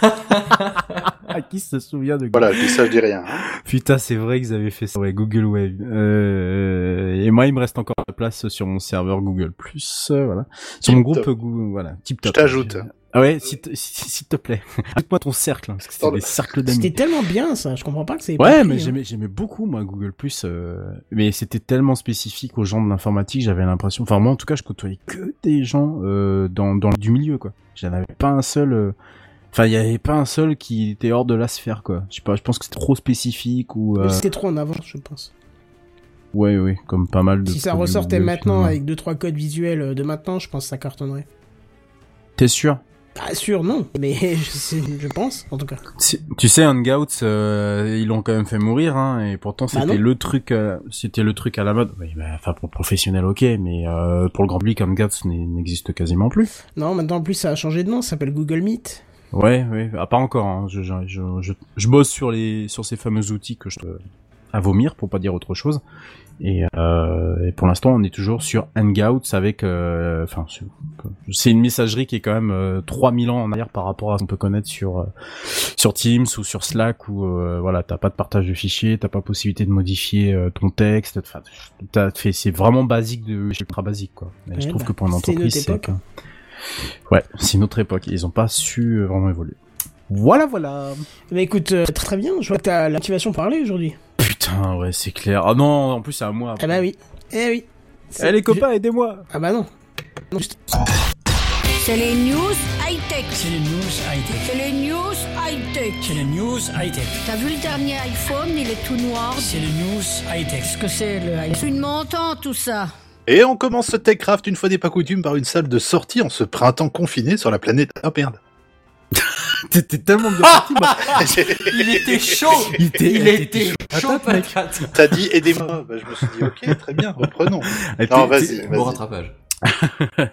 qui se souvient de Voilà, je dis ça, je dis rien. hein. Putain, c'est vrai qu'ils avaient fait ça. Ouais, Google Wave. Euh, et moi, il me reste encore de place sur mon serveur Google Plus. euh, voilà. Sur mon Tip groupe top. Google. Voilà. Tip Je top. t'ajoute. Ah ouais, s'il te, plaît. Ajoute-moi ton cercle, hein, parce que c'est des cercles C'était d'amis. tellement bien ça, je comprends pas que c'est. Ouais, pris, mais hein. j'aimais, j'aimais beaucoup, moi, Google Plus. euh, mais c'était tellement spécifique aux gens de l'informatique, j'avais l'impression. Enfin, moi, en tout cas, je côtoyais que des gens euh, dans, dans du milieu, quoi. J'en avais pas un seul. euh, Enfin, il y avait pas un seul qui était hors de la sphère, quoi. Je sais pas, je pense que c'est trop spécifique ou. euh, C'était trop en avance, je pense. Ouais, ouais, comme pas mal de. Si ça ressortait Google, maintenant finalement. avec deux trois codes visuels euh, de maintenant, je pense que ça cartonnerait. T'es sûr? Pas sûr, non, mais je, sais- je pense, en tout cas. Si- Tu sais, Hangouts, euh, ils l'ont quand même fait mourir, hein, et pourtant Bah c'était le truc, euh, c'était le truc à la mode. Oui, bah, enfin pour le professionnel, ok, mais euh, pour le grand public, Hangouts n'existe quasiment plus. Non, maintenant en plus ça a changé de nom, ça s'appelle Google Meet. Ouais, ouais, ah, pas encore. Hein. Je, je, je, je, je bosse sur les sur ces fameux outils que je à vomir pour pas dire autre chose. Et, euh, et pour l'instant, on est toujours sur Hangouts avec, euh, enfin, c'est- c'est une messagerie qui est quand même euh, 3000 ans en arrière par rapport à ce qu'on peut connaître sur euh, sur Teams ou sur Slack où euh, voilà, t'as pas de partage de fichiers, t'as pas possibilité de modifier euh, ton texte. Enfin, c'est vraiment basique de, ultra basique quoi. Et je Ouais, trouve bah, que pour une entreprise, c'est Ouais, c'est une autre époque. Ils ont pas su vraiment évoluer. Voilà, voilà. Bah écoute, euh, très très bien, je vois que t'as la motivation pour parler aujourd'hui. Putain, ouais, c'est clair. Ah non, en plus c'est à moi. Ah bah oui, eh oui. Eh les copains, aidez-moi. Ah bah non. C'est les news high-tech. C'est les news high-tech. C'est les news high-tech. C'est les news high-tech. T'as vu le dernier iPhone, il est tout noir. C'est les news high-tech. Qu'est-ce que c'est le high C'est une montant tout ça. Et on commence ce TechCraft une fois n'est pas coutume par une salle de sortie en ce printemps confiné sur la planète. Oh merde. T'étais tellement bien parti, moi. Il était chaud Il était- Il il était chaud, T'as dit aidez-moi. Bah, je me suis dit ok, très bien, reprenons. Non, vas-y, Bon rattrapage.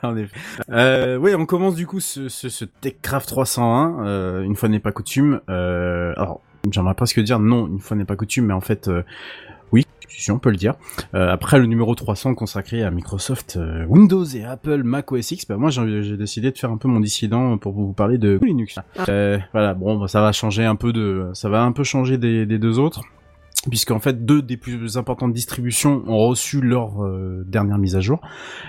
en effet. Euh, oui, on commence du coup ce, ce, ce TechCraft 301. Euh, une fois n'est pas coutume. Euh, alors, j'aimerais presque dire non, une fois n'est pas coutume, mais en fait, euh, si on peut le dire. Euh, après le numéro 300 consacré à Microsoft, euh, Windows et Apple, Mac OS X, bah moi j'ai décidé de faire un peu mon dissident pour vous parler de Linux. Euh, voilà, bon, bah, ça va changer un peu de, ça va un peu changer des, des deux autres. Puisqu'en fait, deux des plus importantes distributions ont reçu leur euh, dernière mise à jour.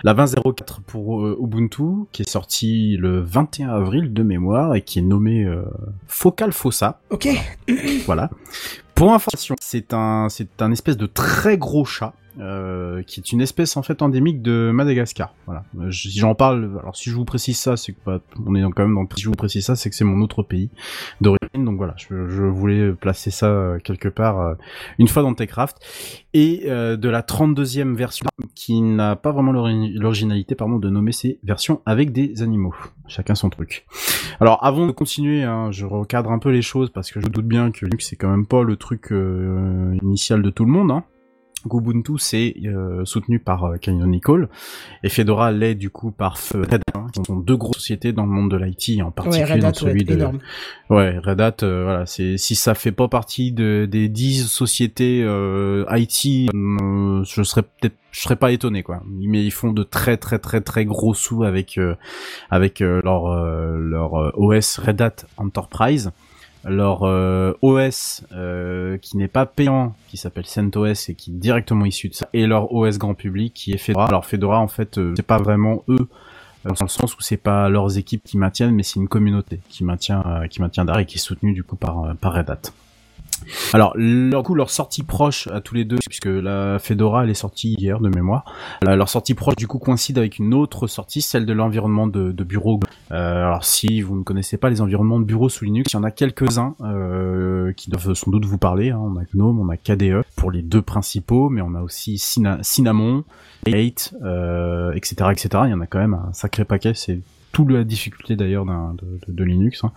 La 20.04 pour euh, Ubuntu, qui est sortie le 21 avril de mémoire et qui est nommée euh, Focal Fossa. Ok. Voilà. Pour information, c'est un c'est un espèce de très gros chat euh, qui est une espèce en fait endémique de Madagascar. Voilà. Euh, Si j'en parle, alors si je vous précise ça, c'est que pas, on est quand même dans si je vous précise ça, c'est que c'est mon autre pays d'origine. Donc voilà, je, voulais placer ça euh, quelque part euh, une fois dans Techcraft et euh, de la 32e version qui n'a pas vraiment l'ori- l'originalité pardon de nommer ces versions avec des animaux. Chacun son truc. Alors avant de continuer, hein, je recadre un peu les choses parce que je doute bien que Linux c'est quand même pas le truc initial de tout le monde. Hein. Ubuntu c'est euh, soutenu par euh, Canonical et Fedora l'est du coup par Red Hat, hein, qui sont deux grosses sociétés dans le monde de l'IT, en Ouais, particulier Red dans Hat, celui ouais, de énorme. ouais Red Hat. euh, voilà, c'est si ça fait pas partie de, des 10 sociétés euh, IT, euh, je serais peut-être je serais pas étonné quoi. Mais ils font de très très très très gros sous avec euh, avec euh, leur euh, leur OS Red Hat Enterprise leur euh, OS euh, qui n'est pas payant, qui s'appelle CentOS et qui est directement issu de ça, et leur OS grand public qui est Fedora. Alors Fedora en fait euh, c'est pas vraiment eux euh, dans le sens où c'est pas leurs équipes qui maintiennent, mais c'est une communauté qui maintient qui maintient et qui est soutenue du coup par par Red Hat. Alors, leur coup, leur sortie proche à tous les deux, puisque la Fedora, elle est sortie hier de mémoire. La- leur sortie proche, du coup, coïncide avec une autre sortie, celle de l'environnement de, bureau. Euh, alors, si vous ne connaissez pas les environnements de bureau sous Linux, il y en a quelques-uns euh, qui doivent sans doute vous parler. hein. On a GNOME, on a KDE pour les deux principaux, mais on a aussi Cinnamon, 8, euh, etc., etc. Il y en a quand même un sacré paquet. C'est toute la difficulté d'ailleurs de, Linux, hein,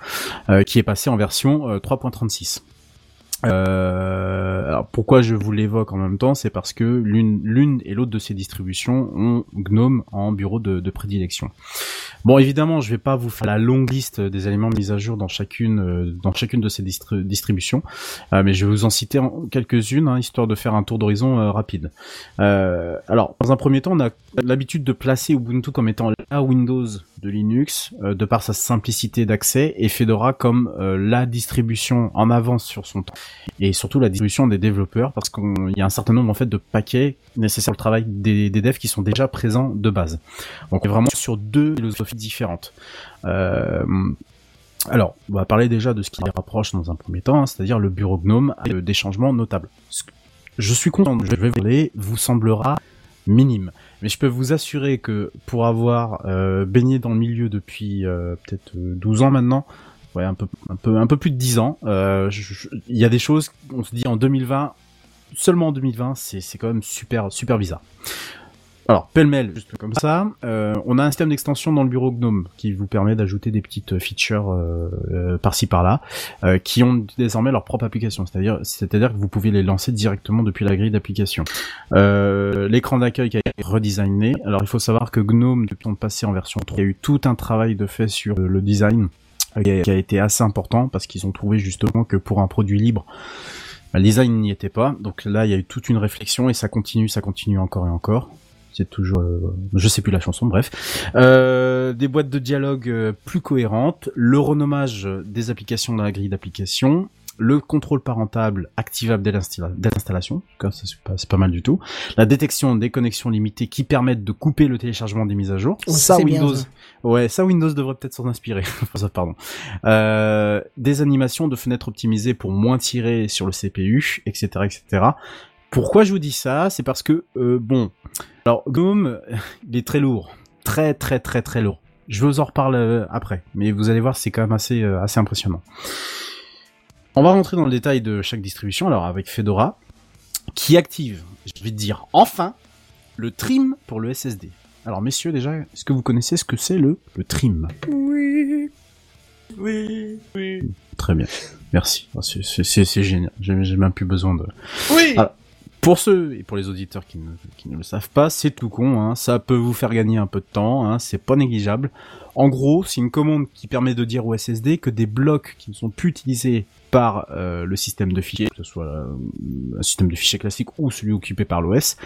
euh, qui est passé en version euh, 3.36. Euh, alors pourquoi je vous l'évoque en même temps, c'est parce que l'une l'une et l'autre de ces distributions ont GNOME en bureau de, de prédilection. Bon, évidemment, je vais pas vous faire la longue liste des éléments mis à jour dans chacune euh, dans chacune de ces distri- distributions, euh, mais je vais vous en citer quelques-unes, hein, histoire de faire un tour d'horizon euh, rapide. Euh, alors, dans un premier temps, on a l'habitude de placer Ubuntu comme étant la Windows de Linux, euh, de par sa simplicité d'accès, et Fedora comme la distribution en avance sur son temps et surtout la distribution des développeurs parce qu'il y a un certain nombre en fait de paquets nécessaires au travail des, devs qui sont déjà présents de base. Donc on est vraiment sur deux philosophies différentes. Euh, alors, on va parler déjà de ce qui les rapproche dans un premier temps, hein, c'est-à-dire le bureau GNOME avec des changements notables. Je suis content, je vais vous parler, vous semblera minime. Mais je peux vous assurer que pour avoir euh, baigné dans le milieu depuis euh, peut-être euh, 12 ans maintenant, ouais, un peu, un peu, un peu plus de 10 ans. Euh, Il y a des choses, on se dit en 2020, seulement en 2020, c'est quand même super, super bizarre. Alors, pêle-mêle, juste comme ça, euh, on a un système d'extension dans le bureau GNOME qui vous permet d'ajouter des petites features euh, par-ci par-là, qui ont désormais leur propre application. C'est-à-dire, c'est-à-dire que vous pouvez les lancer directement depuis la grille d'application. L'écran d'accueil qui a été redesigné. Alors, il faut savoir que GNOME, depuis le passé en version 3, il y a eu tout un travail de fait sur le design qui a, été assez important parce qu'ils ont trouvé justement que pour un produit libre, le design n'y était pas. Donc là, il y a eu toute une réflexion et ça continue, ça continue encore et encore. C'est toujours, euh, je sais plus la chanson, bref. Euh, des boîtes de dialogue euh, plus cohérentes, le renommage des applications dans la grille d'application, le contrôle parentable activable dès l'installa- dès l'installation, c'est pas, mal du tout, la détection des connexions limitées qui permettent de couper le téléchargement des mises à jour, Oh, ça bien, Windows, ça. ouais ça Windows devrait peut-être s'en inspirer, pardon, euh, des animations de fenêtres optimisées pour moins tirer sur le CPU, etc., etc. Pourquoi je vous dis ça? C'est parce que euh, bon, alors GNOME, il est très lourd, très très très très lourd. Je vous en reparle euh, après, mais vous allez voir, c'est quand même assez euh, assez impressionnant. On va rentrer dans le détail de chaque distribution. Alors avec Fedora, qui active, je vais te dire enfin, le trim pour le SSD. Alors messieurs déjà, est-ce que vous connaissez ce que c'est le le trim? Oui. Oui, oui. Très bien, merci. C'est- génial. J'ai j'ai même plus besoin de. Oui Ah. Pour ceux et pour les auditeurs qui ne, le savent pas, c'est tout con, hein, ça peut vous faire gagner un peu de temps, hein, c'est pas négligeable. En gros, c'est une commande qui permet de dire au SSD que des blocs qui ne sont plus utilisés par euh, le système de fichiers, que ce soit euh, un système de fichiers classique ou celui occupé par l'OS,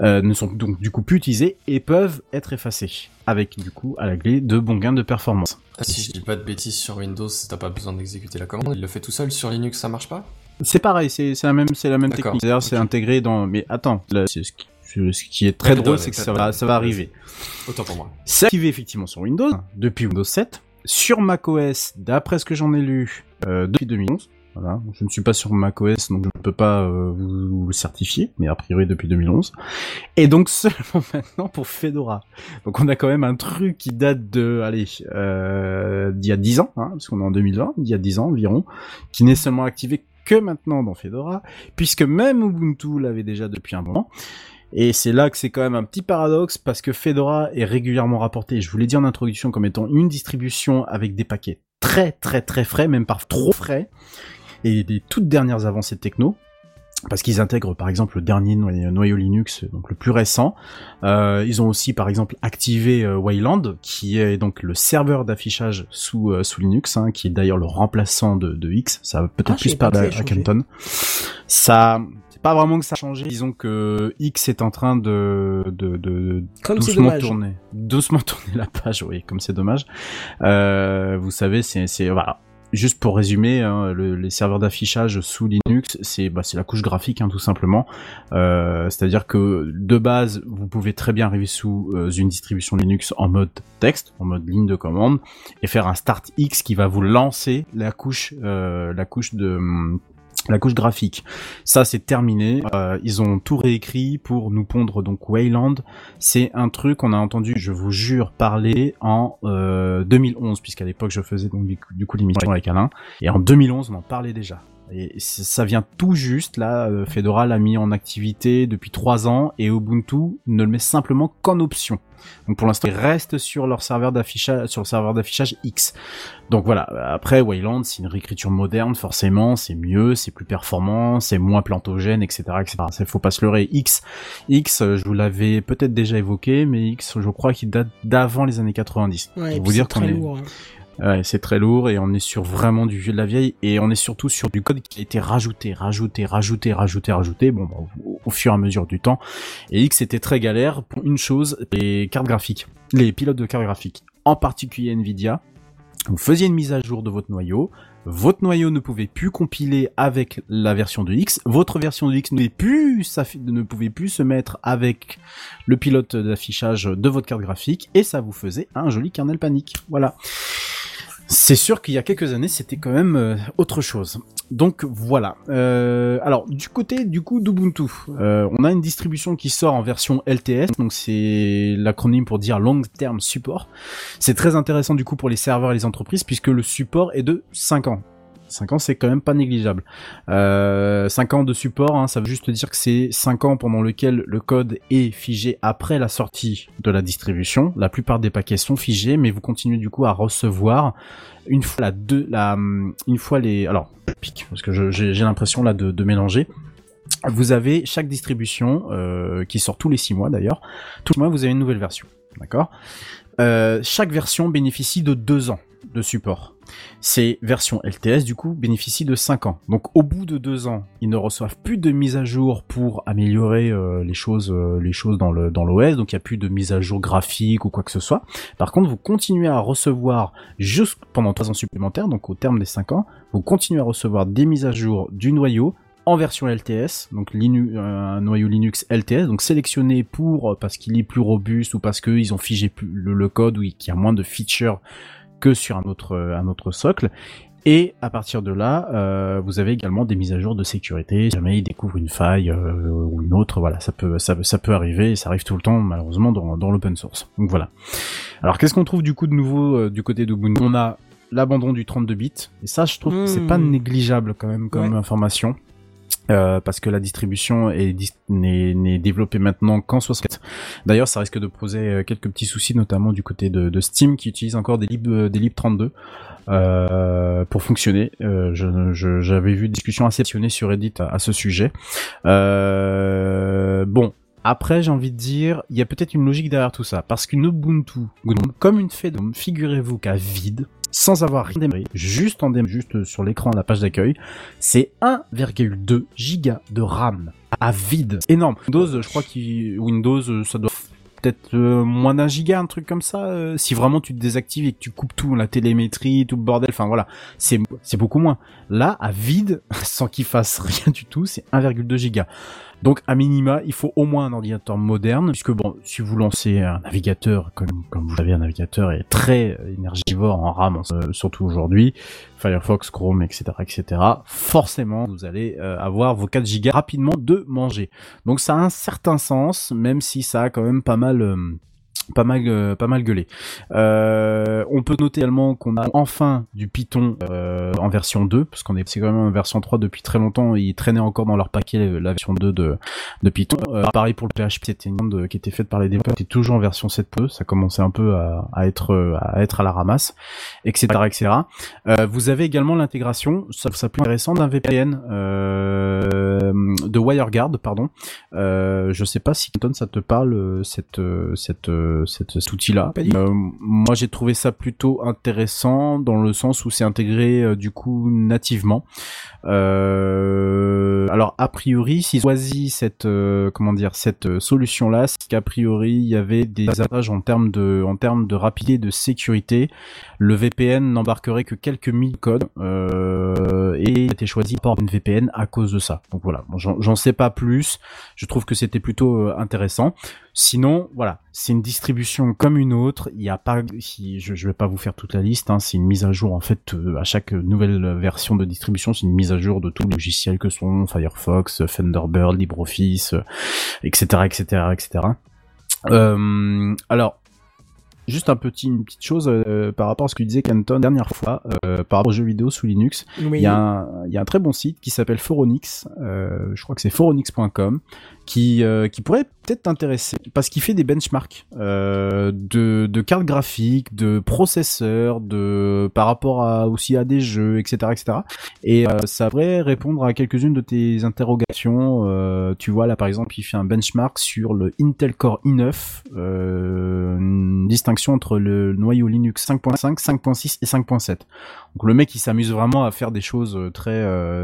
euh, ne sont donc du coup plus utilisés et peuvent être effacés, avec du coup à la clé de bons gains de performance. Ah, si je dis pas de bêtises sur Windows, t'as pas besoin d'exécuter la commande, il le fait tout seul. Sur Linux, ça marche pas? C'est pareil, c'est la même, c'est la même technique. D'ailleurs, c'est intégré dans. Mais attends, là, ce qui, ce qui est très drôle, c'est que ça va, ça va arriver. Autant pour moi. C'est activé effectivement sur Windows depuis Windows 7, sur macOS, d'après ce que j'en ai lu, euh, depuis 2011. Voilà, je ne suis pas sur macOS, donc je ne peux pas euh, vous, vous le certifier, mais a priori depuis 2011. Et donc seulement maintenant pour Fedora. Donc on a quand même un truc qui date de, allez, euh, d'il y a 10 ans, hein, parce qu'on est en 2020, d'il y a 10 ans environ, qui n'est seulement activé que maintenant dans Fedora, puisque même Ubuntu l'avait déjà depuis un moment. Et c'est là que c'est quand même un petit paradoxe parce que Fedora est régulièrement rapporté, je vous l'ai dit en introduction, comme étant une distribution avec des paquets très très très frais, même parfois trop frais, et des toutes dernières avancées techno. Parce qu'ils intègrent par exemple le dernier noyau, noyau Linux, donc le plus récent. Euh, ils ont aussi par exemple activé euh, Wayland, qui est donc le serveur d'affichage sous euh, sous Linux, hein, qui est d'ailleurs le remplaçant de, de X. Ça va peut-être Ah, plus parler à, à. Ça, c'est pas vraiment que ça a changé. Disons que X est en train de de, de Comme doucement tourner, doucement tourner la page. Oui, comme c'est dommage. Euh, vous savez, c'est c'est voilà. Juste pour résumer, hein, le- les serveurs d'affichage sous Linux, c'est bah, la couche graphique hein, tout simplement. Euh, C'est-à-dire que de base, vous pouvez très bien arriver sous euh, une distribution Linux en mode texte, en mode ligne de commande, et faire un Start X qui va vous lancer la couche, euh, la couche de la couche graphique. Ça, c'est terminé. Euh, ils ont tout réécrit pour nous pondre donc Wayland. C'est un truc qu'on a entendu, je vous jure, parler en euh, 2011, puisqu'à l'époque je faisais donc du coup, du coup l'émission avec Alain. Et en 2011, on en parlait déjà. Et ça vient tout juste, là, euh, Fedora l'a mis en activité depuis trois ans et Ubuntu ne le met simplement qu'en option. Donc pour l'instant, ils restent sur leur serveur d'affichage, sur le serveur d'affichage X. Donc voilà. Après, Wayland, c'est une réécriture moderne, forcément, c'est mieux, c'est plus performant, c'est moins plantogène, etc., etc. Ça, faut pas se leurrer. X, X, euh, je vous l'avais peut-être déjà évoqué, mais X, je crois qu'il date d'avant les années 90. Ouais, Pour vous dire qu'on est, lourd. hein. Ouais, c'est très lourd et on est sur vraiment du vieux de la vieille et on est surtout sur du code qui a été rajouté, rajouté, rajouté, rajouté, rajouté, bon, bah, au, fur et à mesure du temps. Et X était très galère pour une chose, les cartes graphiques, les pilotes de cartes graphiques, en particulier Nvidia. Vous faisiez une mise à jour de votre noyau, votre noyau ne pouvait plus compiler avec la version de X, votre version de X ne pouvait plus, ne pouvait plus se mettre avec le pilote d'affichage de votre carte graphique, et ça vous faisait un joli kernel panique. Voilà. C'est sûr qu'il y a quelques années, c'était quand même euh, autre chose. Donc voilà. Euh, alors du côté du coup d'Ubuntu, euh, on a une distribution qui sort en version LTS, donc c'est l'acronyme pour dire Long Term Support. C'est très intéressant du coup pour les serveurs et les entreprises puisque le support est de 5 ans. 5 ans, c'est quand même pas négligeable. Euh, 5 ans de support, hein, ça veut juste dire que c'est 5 ans pendant lequel le code est figé après la sortie de la distribution. La plupart des paquets sont figés, mais vous continuez du coup à recevoir une fois la deux, hum, une fois les, alors, pique, parce que j'ai l'impression là de, mélanger. Vous avez chaque distribution euh, qui sort tous les 6 mois d'ailleurs. Tous les mois, vous avez une nouvelle version, d'accord? Euh, Chaque version bénéficie de 2 ans de support. Ces versions LTS, du coup, bénéficient de 5 ans. Donc, au bout de 2 ans, ils ne reçoivent plus de mise à jour pour améliorer euh, les choses, euh, les choses dans le dans l'OS. Donc, il n'y a plus de mise à jour graphique ou quoi que ce soit. Par contre, vous continuez à recevoir juste pendant 3 ans supplémentaires, donc au terme des 5 ans, vous continuez à recevoir des mises à jour du noyau en version LTS, donc euh, un noyau Linux LTS, donc sélectionné pour parce qu'il est plus robuste ou parce qu'ils ont figé le, le code ou qu'il y a moins de features que sur un autre euh, un autre socle. Et à partir de là, euh, vous avez également des mises à jour de sécurité. Si jamais ils découvrent une faille euh, ou une autre, voilà, ça peut ça, peut- ça peut arriver. Et ça arrive tout le temps, malheureusement, dans, dans l'open source. Donc voilà. Alors qu'est-ce qu'on trouve du coup de nouveau euh, du côté d'Ubuntu On a l'abandon du 32 bits. Et ça, je trouve que c'est Hmm. pas négligeable quand même comme Ouais. information. Euh, parce que la distribution est dis- n'est développée maintenant qu'en 64. D'ailleurs, ça risque de poser euh, quelques petits soucis, notamment du côté de, de Steam qui utilise encore des lib des lib 32 euh, pour fonctionner. Euh, je- je- J'avais vu une discussion assez passionnée sur Reddit à, à ce sujet. Euh, bon. Après, j'ai envie de dire, il y a peut-être une logique derrière tout ça, parce qu'une Ubuntu, comme une Fedom, figurez-vous qu'à vide, sans avoir rien démarré, juste en démarré, juste sur l'écran à la page d'accueil, c'est 1,2 giga de RAM à vide. Énorme. Windows, je crois que Windows, ça doit peut-être euh, moins d'un giga, un truc comme ça. euh, si vraiment tu te désactives et que tu coupes tout, la télémétrie, tout le bordel, enfin voilà, c'est c'est beaucoup moins. Là, à vide, sans qu'il fasse rien du tout, c'est 1,2 giga. Donc à minima, il faut au moins un ordinateur moderne, puisque bon, si vous lancez un navigateur, comme, comme vous savez, un navigateur est très énergivore en RAM, euh, surtout aujourd'hui, Firefox, Chrome, etc., etc. Forcément, vous allez euh, avoir vos 4 gigas rapidement de manger. Donc ça a un certain sens, même si ça a quand même pas mal, euh, pas mal euh, pas mal gueulé. Euh, on peut noter également qu'on a enfin du Python euh, en version 2 parce qu'on est c'est quand même en version 3 depuis très longtemps, ils traînaient encore dans leur paquet la version 2 de de Python. Pareil pour le PHP, c'était une demande qui était faite par les développeurs, c'était toujours en version 7.2, ça commençait un peu à, être à être à la ramasse, etc. etc. Vous avez également l'intégration, ça, ça plus intéressant d'un VPN de WireGuard, pardon. Je sais pas si Anton ça te parle cette cette cette cet outil-là. Euh, moi j'ai trouvé ça plutôt intéressant dans le sens où c'est intégré euh, du coup nativement. Euh, alors a priori, s'ils choisi cette euh, comment dire cette solution là, c'est qu'a priori il y avait des avantages en termes de en termes de rapidité et de sécurité. Le VPN n'embarquerait que quelques mille codes euh, et il a été choisi par une VPN à cause de ça. Donc voilà, j'en sais pas plus. Je trouve que c'était plutôt euh, intéressant. Sinon, voilà, c'est une distribution comme une autre. Il n'y a pas, je, je vais pas vous faire toute la liste. Hein, c'est une mise à jour en fait euh, à chaque nouvelle version de distribution. C'est une mise à jour de tous les logiciels que sont Firefox, Thunderbird, LibreOffice, etc., etc., etc. Euh, alors. Juste un petit, une petite chose euh, par rapport à ce que disait Canton dernière fois euh, par rapport aux jeux vidéo sous Linux. Oui. Il y, a un, il y a un très bon site qui s'appelle Foronix, euh, je crois que c'est foronix.com, qui, euh, qui pourrait peut-être t'intéresser parce qu'il fait des benchmarks euh, de, de cartes graphiques, de processeurs, de par rapport à, aussi à des jeux, etc., etc. Et euh, ça pourrait répondre à quelques-unes de tes interrogations. Euh, tu vois là par exemple, il fait un benchmark sur le Intel Core i9, euh, une distinction entre le noyau Linux 5.5, 5.6 et 5.7. Donc le mec il s'amuse vraiment à faire des choses euh, très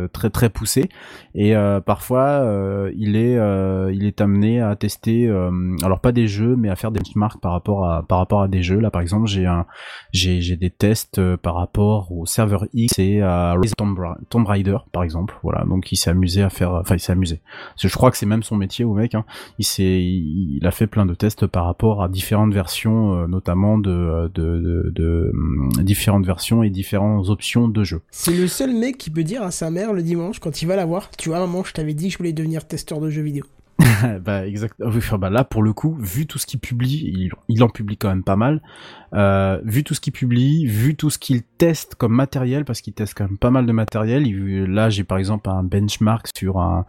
très très poussées et parfois il est euh, il est amené à tester euh, alors pas des jeux mais à faire des benchmarks par rapport à par rapport à des jeux là par exemple j'ai j'ai des tests euh, par rapport au serveur X et à Tomb, Ra- Tomb Raider par exemple voilà donc il s'est amusé à faire enfin il s'est amusé je crois que c'est même son métier au mec hein. il a fait plein de tests par rapport à différentes versions notamment de, hum, différentes versions et différentes options de jeu C'est le seul mec qui peut dire à sa mère le dimanche quand il va la voir, tu vois maman, je t'avais dit que je voulais devenir testeur de jeux vidéo. bah exact. oui, enfin, bah là pour le coup, vu tout ce qu'il publie, il, en publie quand même pas mal. Euh, vu tout ce qu'il publie, vu tout ce qu'il teste comme matériel, parce qu'il teste quand même pas mal de matériel. Il- là, j'ai par exemple un benchmark sur un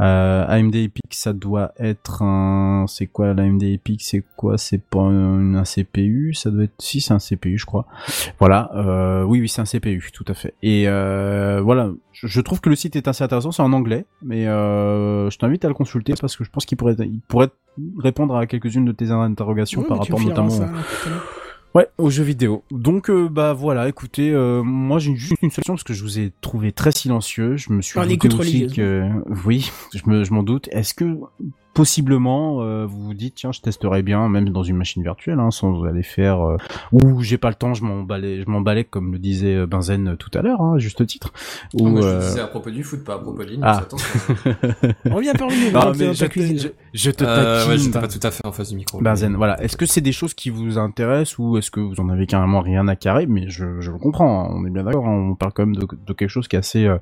euh, AMD Epic. Ça doit être un, c'est quoi l'AMD Epic C'est quoi C'est pas un, un CPU Ça doit être, si c'est un CPU, je crois. Voilà. Euh, oui, oui, c'est un CPU, tout à fait. Et euh, voilà. Je, je trouve que le site est assez intéressant. C'est en anglais, mais euh, je t'invite à le consulter parce que je pense qu'il pourrait, il pourrait répondre à quelques-unes de tes interrogations par rapport notamment. ça. Ouais, aux jeux vidéo. Donc euh, bah voilà, écoutez, euh, moi j'ai juste une solution parce que je vous ai trouvé très silencieux. Je me suis l'écoute aussi que oui, je me je m'en doute. Est-ce que possiblement euh, vous vous dites tiens je testerai bien même dans une machine virtuelle hein, sans aller faire euh, ou j'ai pas le temps je m'emballais je m'emballais comme le disait euh, Benzen euh, tout à l'heure hein, à juste titre ou Ah, moi, je euh, disais à propos du foot, pas à propos de Ah. On revient par lui, Non, mais je, cuisine. je, je te Euh, ouais, taquine, pas tout à fait en face du micro. Benzen, voilà. Est-ce que c'est des choses qui vous intéressent ou est-ce que vous en avez carrément rien à carrer? Mais je, je le comprends, hein, on est bien d'accord. hein, on parle quand même de, de quelque chose qui est assez, euh,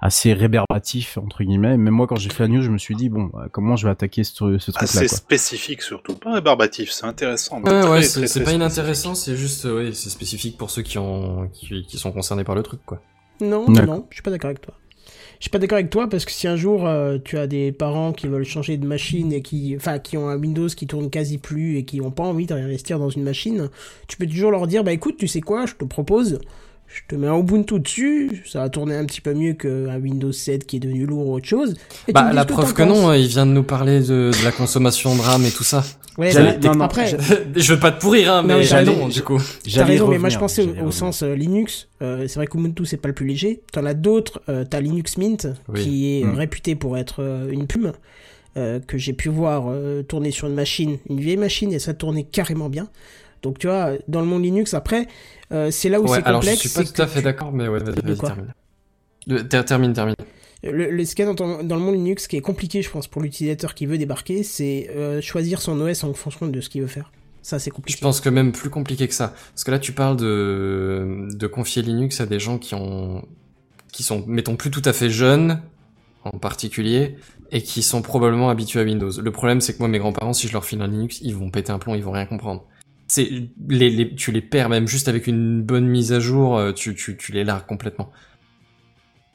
assez rébarbatif entre guillemets. Mais moi, quand j'ai fait la news, je me suis dit bon, comment je vais attaquer ce, ce truc-là Assez quoi. spécifique surtout, pas rébarbatif, c'est intéressant. Ouais, c'est c'est pas inintéressant, c'est juste, euh, ouais, c'est spécifique pour ceux qui ont, qui, qui sont concernés par le truc, quoi. Non, non, je suis pas d'accord avec toi. Je suis pas d'accord avec toi parce que si un jour euh, tu as des parents qui veulent changer de machine et qui, enfin, qui ont un Windows qui tourne quasi plus et qui ont pas envie d'investir dans une machine, tu peux toujours leur dire, bah écoute, tu sais quoi, je te propose, je te mets un Ubuntu dessus, ça va tourner un petit peu mieux qu'un Windows 7 qui est devenu lourd ou autre chose. et Bah, la que preuve que non, il vient de nous parler de, de la consommation de RAM et tout ça. Ouais, J'allais- bah, non, non, après, je veux pas te pourrir, hein, Non, mais j'allais, j'allais- du coup. T'as raison, mais moi je pensais au, sens euh, Linux. Euh, c'est vrai qu'Ubuntu c'est pas le plus léger. T'en as d'autres. Euh, T'as Linux Mint Oui. qui est Mm. réputé pour être euh, une plume euh, que j'ai pu voir euh, tourner sur une machine, une vieille machine et ça tournait carrément bien. Donc tu vois, dans le monde Linux après, euh, c'est là où Ouais, c'est alors je complexe. suis pas tout à fait tu- d'accord, mais ouais, vas-y, termine. Termine, termine. Le, le- ce qu'il y a dans, le monde Linux, ce qui est compliqué, je pense, pour l'utilisateur qui veut débarquer, c'est euh, choisir son OS en fonction de ce qu'il veut faire. Ça, c'est Je compliqué. pense que même plus compliqué que ça. Parce que là, tu parles de, de confier Linux à des gens qui ont, qui sont, mettons, plus tout à fait jeunes, en particulier et qui sont probablement habitués à Windows. Le problème, c'est que moi, mes grands-parents, si je leur file un Linux, ils vont péter un plomb, ils vont rien comprendre. C'est les, les, tu les perds même juste avec une bonne mise à jour, euh, tu, tu, tu les largues complètement.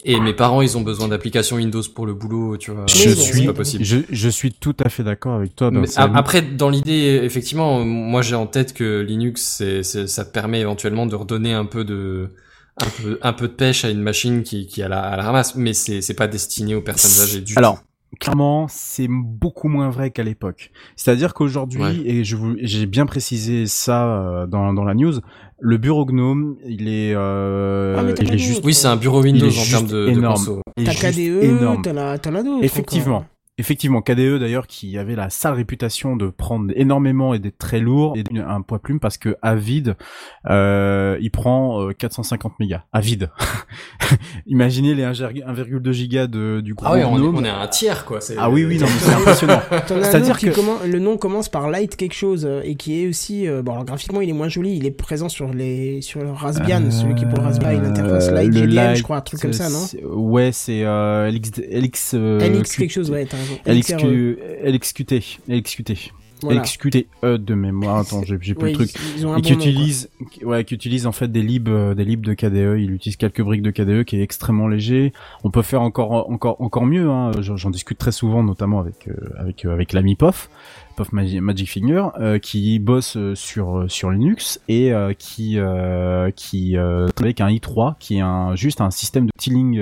Et mes parents, ils ont besoin d'applications Windows pour le boulot, tu vois. Je c'est suis, pas possible. je, je suis tout à fait d'accord avec toi. Mais après, dans l'idée, effectivement, moi j'ai en tête que Linux, c'est, c'est- ça permet éventuellement de redonner un peu de, un peu, un peu de pêche à une machine qui, qui a la, à la ramasse, mais c'est, c'est pas destiné aux personnes âgées du Alors, tout. Clairement, c'est beaucoup moins vrai qu'à l'époque. C'est-à-dire qu'aujourd'hui, Ouais. et je vous, j'ai bien précisé ça euh, dans, dans la news, le bureau Gnome, il est, euh, Ah, il est juste. Oui, c'est un bureau il Windows est en juste termes de, de énorme. conso. T'as KDE, énorme. t'en as, as d'autres. Effectivement. Effectivement, KDE d'ailleurs qui avait la sale réputation de prendre énormément et d'être très lourd et un poids plume parce que à vide, euh, il prend euh, 450 mégas. À vide. Imaginez les 1,2 1,2 gigas de, du gros Ah oui, on est, on est à un tiers, quoi. Ah oui, oui, non, mais c'est impressionnant. C'est-à-dire que- commen- le nom commence par Light quelque chose euh, et qui est aussi euh, bon alors graphiquement il est moins joli, il est présent sur les sur le Raspbian, celui qui est pour le Raspberry, l'interface Euh, Light GDM, Light, je crois, un truc comme ça, non Ouais, c'est euh, LX, LX, euh, LX quelque chose, ouais, t'as raison. LXQ, LXQT, LXQT, Voilà. LXQT E de mémoire. Attends, j'ai plus Ouais, le truc. ils, ils et bon qui nom, quoi. utilise, ouais, qui utilise en fait des libs, euh, des libs de KDE. Il utilise quelques briques de KDE qui est extrêmement léger. On peut faire encore, encore, encore mieux. Hein. J'en j'en discute très souvent, notamment avec, euh, avec, euh, avec l'ami Pof, Magi- Magic Finger, euh, qui bosse euh, sur euh, sur Linux et qui qui avec un i3, qui est un juste un système de tiling.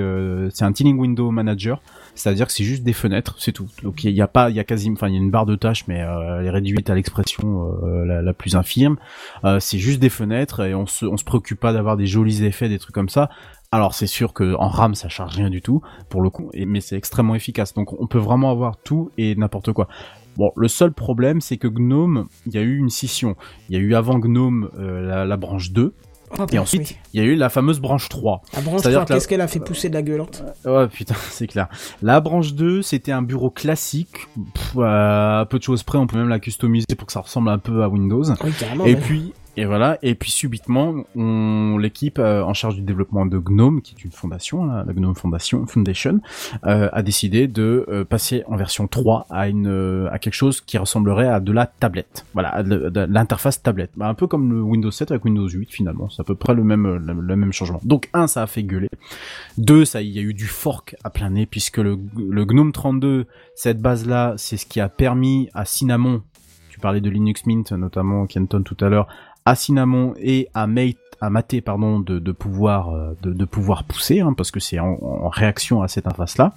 c'est un tiling window manager. C'est-à-dire que c'est juste des fenêtres, c'est tout. Donc il y a pas, il y a quasiment, enfin il y a une barre de tâches, mais elle est réduite à l'expression la, plus infime. Euh, c'est juste des fenêtres et on se, on se préoccupe pas d'avoir des jolis effets, des trucs comme ça. Alors c'est sûr que en RAM ça charge rien du tout pour le coup, mais c'est extrêmement efficace. Donc on peut vraiment avoir tout et n'importe quoi. Bon, le seul problème c'est que Gnome, il y a eu une scission. Il y a eu avant Gnome euh, la, la branche 2 Oh, et ensuite oui. il y a eu la fameuse branche 3. La branche c'est-à-dire 3, que la- qu'est-ce qu'elle a fait pousser de la gueule Ouais, putain, c'est clair. La branche 2, c'était un bureau classique. Pff, euh, à peu de choses près, on peut même la customiser pour que ça ressemble un peu à Windows. Oui, carrément. Et ouais. puis, et voilà, et puis subitement, on l'équipe euh, en charge du développement de GNOME, qui est une fondation, là, la GNOME Foundation, Foundation, euh, a décidé de euh, passer en version 3 à une euh, à quelque chose qui ressemblerait à de la tablette. Voilà, à l'interface tablette. Bah, un peu comme le Windows 7 avec Windows 8 finalement, c'est à peu près le même euh, le, même changement. Donc un, ça a fait gueuler. Deux, ça, il y a eu du fork à plein nez puisque le, le GNOME 32, cette base-là, c'est ce qui a permis à Cinnamon, tu parlais de Linux Mint notamment, Kenton tout à l'heure, à Cinnamon et à Mate à Maté pardon de, de pouvoir euh, de, de pouvoir pousser hein, parce que c'est en, en réaction à cette interface là.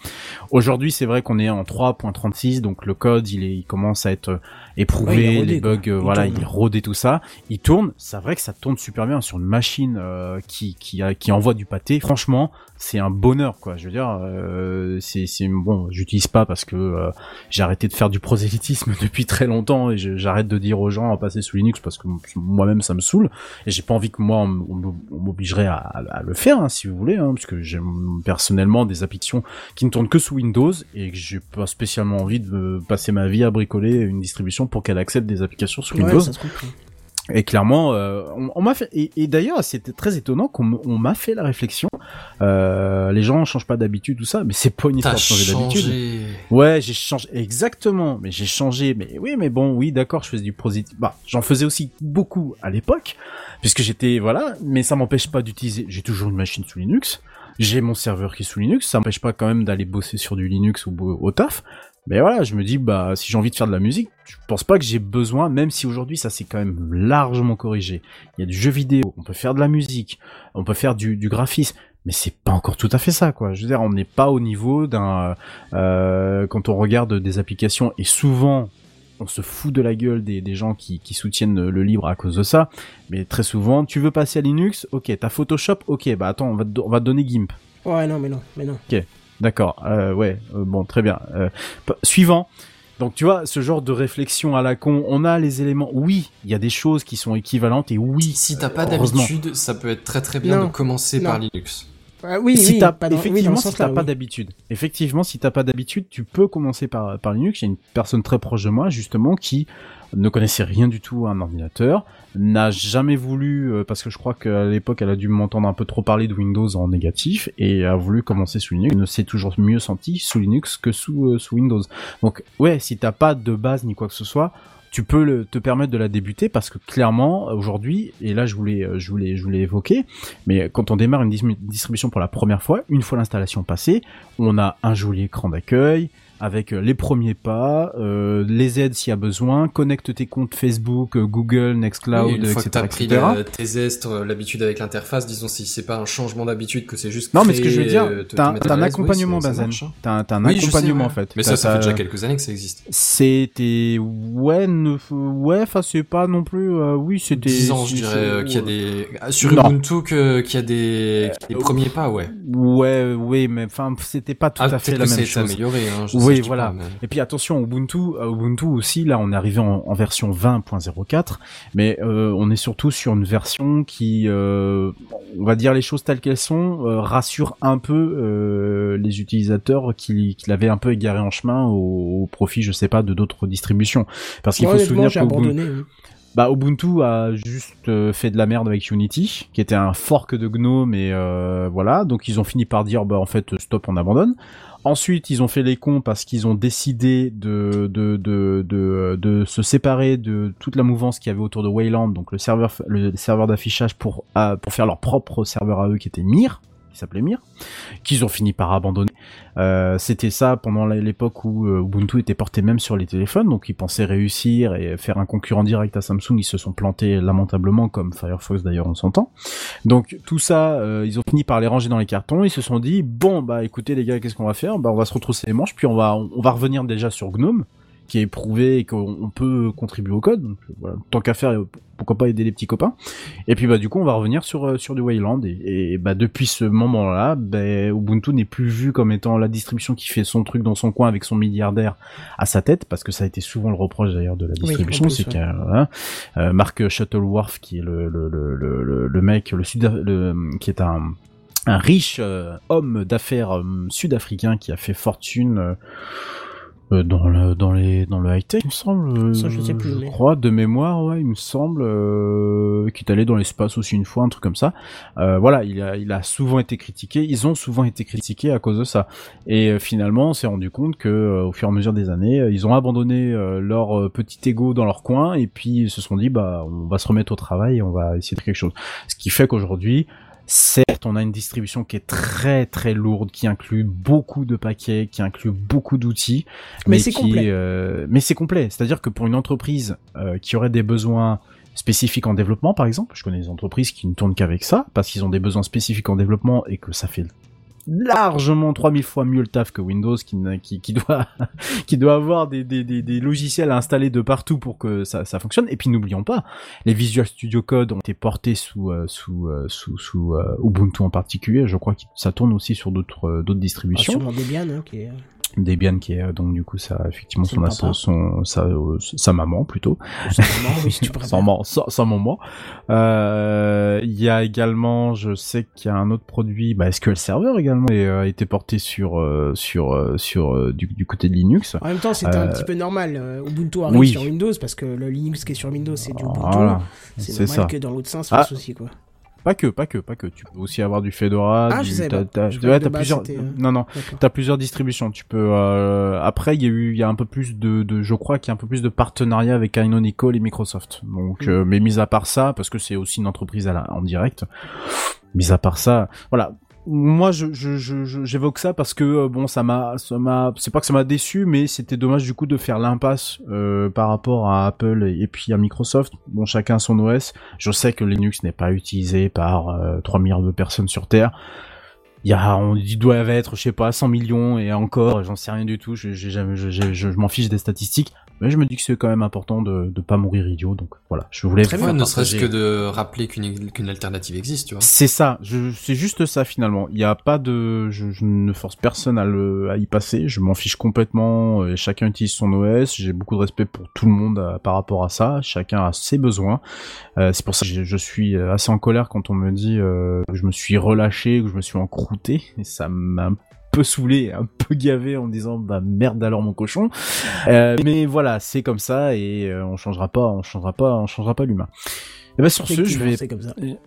Aujourd'hui c'est vrai qu'on est en 3.36 donc le code il est il commence à être euh, éprouvé Ouais, rodé, les bugs euh, Il voilà tourne. il est rodé tout ça il tourne c'est vrai que ça tourne super bien sur une machine euh, qui qui qui envoie du pâté franchement c'est un bonheur quoi je veux dire euh, c'est c'est bon j'utilise pas parce que euh, j'ai arrêté de faire du prosélytisme depuis très longtemps et j'arrête de dire aux gens à passer sous Linux parce que moi-même ça me saoule et j'ai pas envie que moi on, m'obligerait à, le faire hein, si vous voulez hein, parce que j'ai personnellement des applications qui ne tournent que sous Windows et que j'ai pas spécialement envie de passer ma vie à bricoler une distribution pour qu'elle accepte des applications sous Ouais, Windows. Et clairement, euh, on, on m'a fait. Et, et d'ailleurs, c'était très étonnant qu'on m'a fait la réflexion. Euh, les gens changent pas d'habitude, tout ça, mais c'est pas une histoire de changer d'habitude. Ouais, j'ai changé exactement, mais j'ai changé. Mais oui, mais bon, oui, d'accord, je faisais du positif. Bah, j'en faisais aussi beaucoup à l'époque, puisque j'étais voilà. Mais ça m'empêche pas d'utiliser. J'ai toujours une machine sous Linux. J'ai mon serveur qui est sous Linux. Ça m'empêche pas quand même d'aller bosser sur du Linux ou au taf. Mais voilà, je me dis, bah, si j'ai envie de faire de la musique, je pense pas que j'ai besoin, même si aujourd'hui ça s'est quand même largement corrigé. Il y a du jeu vidéo, on peut faire de la musique, on peut faire du, du graphisme, mais c'est pas encore tout à fait ça, quoi. Je veux dire, on n'est pas au niveau d'un, euh, quand on regarde des applications, et souvent, on se fout de la gueule des, des gens qui, qui soutiennent le libre à cause de ça, mais très souvent, tu veux passer à Linux, ok, t'as Photoshop, ok, bah attends, on va te, on va te donner GIMP. Ouais, non, mais non, mais non. D'accord, euh, ouais, euh, bon, très bien. Euh, suivant. Donc tu vois, ce genre de réflexion à la con, on a les éléments. Oui, il y a des choses qui sont équivalentes et oui. Si t'as pas d'habitude, ça peut être très très bien Non. de commencer Non. par Linux. Ah oui, si oui, t'as, oui, effectivement, si t'as pas d'habitude, effectivement, si t'as pas d'habitude, tu peux commencer par, par Linux. Il y a une personne très proche de moi, justement, qui ne connaissait rien du tout à un ordinateur, n'a jamais voulu, euh, parce que je crois qu'à l'époque, elle a dû m'entendre un peu trop parler de Windows en négatif, et a voulu commencer sous Linux, ne s'est toujours mieux senti sous Linux que sous, euh, sous Windows. Donc, ouais, si t'as pas de base ni quoi que ce soit, tu peux te permettre de la débuter parce que clairement aujourd'hui et là je voulais euh, je voulais je voulais évoquer mais quand on démarre une dis- distribution pour la première fois une fois l'installation passée on a un joli écran d'accueil avec euh, les premiers pas, euh, les aides s'il y a besoin, connecte tes comptes Facebook, euh, Google, Nextcloud, Oui, une fois etc. que t'as pris etc. la- tes euh, l'habitude avec l'interface, disons si c'est pas un changement d'habitude, que c'est juste. Non, mais ce que je veux dire, euh, t'as un- oui, accompagnement, marche, hein. T'as un, Oui, sais, accompagnement ouais. en fait. Mais ça, ça fait déjà quelques années que ça existe. C'était ouais, ne... ouais, enfin c'est pas non plus. euh, oui, c'était. 10 ans, je dirais, euh, qu'il y a des. Sur Non. Ubuntu, que- qu'il y a des, premiers pas, ouais. Ouais, oui, mais enfin c'était pas tout Ah, à fait la même chose. amélioré, hein, Oui, voilà. mais- Et puis attention, Ubuntu, euh, Ubuntu aussi, là on est arrivé en, en version 20.04, mais euh, on est surtout sur une version qui, euh, on va dire les choses telles qu'elles sont, euh, rassure un peu euh, les utilisateurs qui, qui l'avaient un peu égaré en chemin au, au profit, je sais pas, de d'autres distributions. Parce qu'il faut se souvenir qu'Ubuntu- abandonné. oui. bah, Ubuntu a juste euh, fait de la merde avec Unity, qui était un fork de GNOME et euh, voilà. Donc ils ont fini par dire bah en fait stop, on abandonne. Ensuite, ils ont fait les cons parce qu'ils ont décidé de se séparer de toute la mouvance qu'il y avait autour de Wayland, donc le serveur d'affichage pour à- pour faire leur propre serveur à eux qui était Mir, qui s'appelait Mir, qu'ils ont fini par abandonner. Euh, C'était ça pendant l'époque où euh, Ubuntu était porté même sur les téléphones, donc ils pensaient réussir et faire un concurrent direct à Samsung. Ils se sont plantés lamentablement, comme Firefox d'ailleurs, on s'entend. Donc tout ça, euh, ils ont fini par les ranger dans les cartons. Ils se sont dit bon bah écoutez les gars, qu'est-ce qu'on va faire? Bah on va se retrousser les manches, puis on va on va revenir déjà sur GNOME qui est prouvé et qu'on on peut contribuer au code. Donc, voilà, tant qu'à faire, pourquoi pas aider les petits copains. Et puis bah du coup on va revenir sur euh, sur du Wayland et, et bah depuis ce moment-là, bah, Ubuntu n'est plus vu comme étant la distribution qui fait son truc dans son coin avec son milliardaire à sa tête parce que ça a été souvent le reproche d'ailleurs de la distribution, plus, c'est a voilà, euh, Mark Shuttleworth qui est le le le le, le, le mec le sud le qui est un un riche euh, homme d'affaires euh, sud-africain qui a fait fortune euh, euh, dans le dans les dans le high tech il me semble euh, Ça, je sais plus, mais- crois de mémoire ouais il me semble euh, qui est allé dans l'espace aussi une fois un truc comme ça. Euh, voilà il a il a souvent été critiqué. Ils ont souvent été critiqués à cause de ça. Et euh, finalement on s'est rendu compte que euh, au fur et à mesure des années euh, ils ont abandonné euh, leur euh, petit ego dans leur coin. Et puis ils se sont dit bah on va se remettre au travail et on va essayer de faire quelque chose. Ce qui fait qu'aujourd'hui Certes, on a une distribution qui est très très lourde, qui inclut beaucoup de paquets, qui inclut beaucoup d'outils, Mais mais, c'est complet. euh, mais c'est complet. C'est-à-dire que pour une entreprise euh, qui aurait des besoins spécifiques en développement, par exemple, je connais des entreprises qui ne tournent qu'avec ça parce qu'ils ont des besoins spécifiques en développement et que ça fait largement 3000 fois mieux le taf que Windows qui, qui, qui doit qui doit avoir des, des, des, des logiciels à installer de partout pour que ça, ça fonctionne. Et puis n'oublions pas les Visual Studio Code ont été portés sous euh, sous euh, sous, sous euh, Ubuntu en particulier. Je crois que ça tourne aussi sur d'autres d'autres Ah, distributions est... Debian qui est euh, donc du coup ça effectivement Son son, son, sa, euh, sa maman plutôt sûrement, oui, si tu préfères. sans, maman- sans, sans maman euh, il y a également je sais qu'il y a un autre produit bah, SQL Server également et euh, a été porté sur sur sur du, du côté de Linux En même temps, c'était un petit peu normal. Ubuntu arrive oui. sur Windows parce que le Linux qui est sur Windows, c'est du Ubuntu. voilà C'est normal ça que dans l'autre sens, Ah. aussi, quoi. Pas que pas que pas que tu peux aussi avoir du Fedora Ah, du, je savais t'as- pas. t'as- Je ouais, croyais que t'as de base, plusieurs euh, non non. T'as plusieurs distributions. Tu peux. Euh... Après, il y a eu, il y a un peu plus de, de je crois qu'il y a un peu plus de partenariat avec Canonical et Microsoft. Donc, Mm. euh, mais mis à part ça, parce que c'est aussi une entreprise à la, en direct. Mis à part ça, voilà. Moi, je, je, je, j'évoque ça parce que euh, bon, ça m'a, ça m'a, c'est pas que ça m'a déçu, mais c'était dommage du coup de faire l'impasse euh, par rapport à Apple et, puis à Microsoft. Bon, chacun son OS. Je sais que Linux n'est pas utilisé par euh, 3 milliards de personnes sur Terre. Il y a, on il doit être, je sais pas, 100 millions et encore, j'en sais rien du tout. Je, je- je m'en fiche des statistiques. Mais je me dis que c'est quand même important de de pas mourir idiot, donc voilà, je voulais. Très bien, ne serait-ce que de rappeler qu'une qu'une alternative existe, tu vois. C'est ça, je, c'est juste ça finalement. Il n'y a pas de, je, je ne force personne à le, à y passer. Je m'en fiche complètement. euh, chacun utilise son OS. J'ai beaucoup de respect pour tout le monde euh, par rapport à ça. Chacun a ses besoins. Euh, c'est pour ça que je, je suis assez en colère quand on me dit euh, que je me suis relâché, que je me suis encrouté. Et ça m'a peu saoulé, un peu gavé en me disant bah merde alors mon cochon. Euh, mais voilà, c'est comme ça et euh, on changera pas, on changera pas, on changera pas l'humain. Et ben sur ce, je vais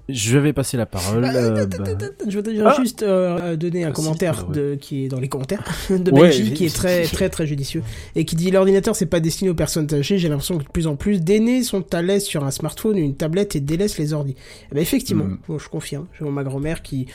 je vais passer la parole. Ah, euh, bah- Je voudrais déjà Ah. juste euh, donner un Ah, commentaire ouais. de, qui est dans les commentaires de Ouais, Benji, qui est très très très judicieux et qui dit l'ordinateur c'est pas destiné aux personnes âgées. J'ai l'impression que de plus en plus d'aînés sont à l'aise sur un smartphone ou une tablette et délaissent les ordi. Eh ben effectivement, Mm. bon, je confirme. J'ai ma grand-mère qui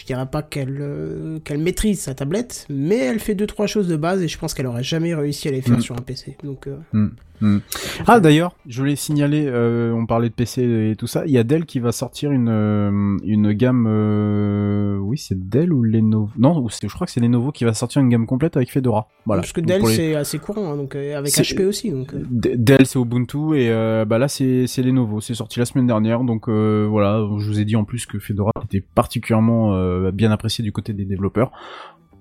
je dirais pas qu'elle euh, qu'elle maîtrise sa tablette, mais elle fait deux trois choses de base et je pense qu'elle aurait jamais réussi à les faire Mm. sur un PC. Donc euh, hmm. Ah d'ailleurs, je voulais signaler, euh, on parlait de PC et tout ça, il y a Dell qui va sortir une euh, une gamme, euh, oui c'est Dell ou Lenovo, non je crois que c'est Lenovo qui va sortir une gamme complète avec Fedora. Voilà. parce que Donc, Dell les- c'est assez courant, hein, donc euh, avec HP aussi. Donc euh, Dell c'est Ubuntu et euh, bah là c'est c'est Lenovo, c'est sorti la semaine dernière donc euh, voilà, je vous ai dit en plus que Fedora était particulièrement euh, bien apprécié du côté des développeurs.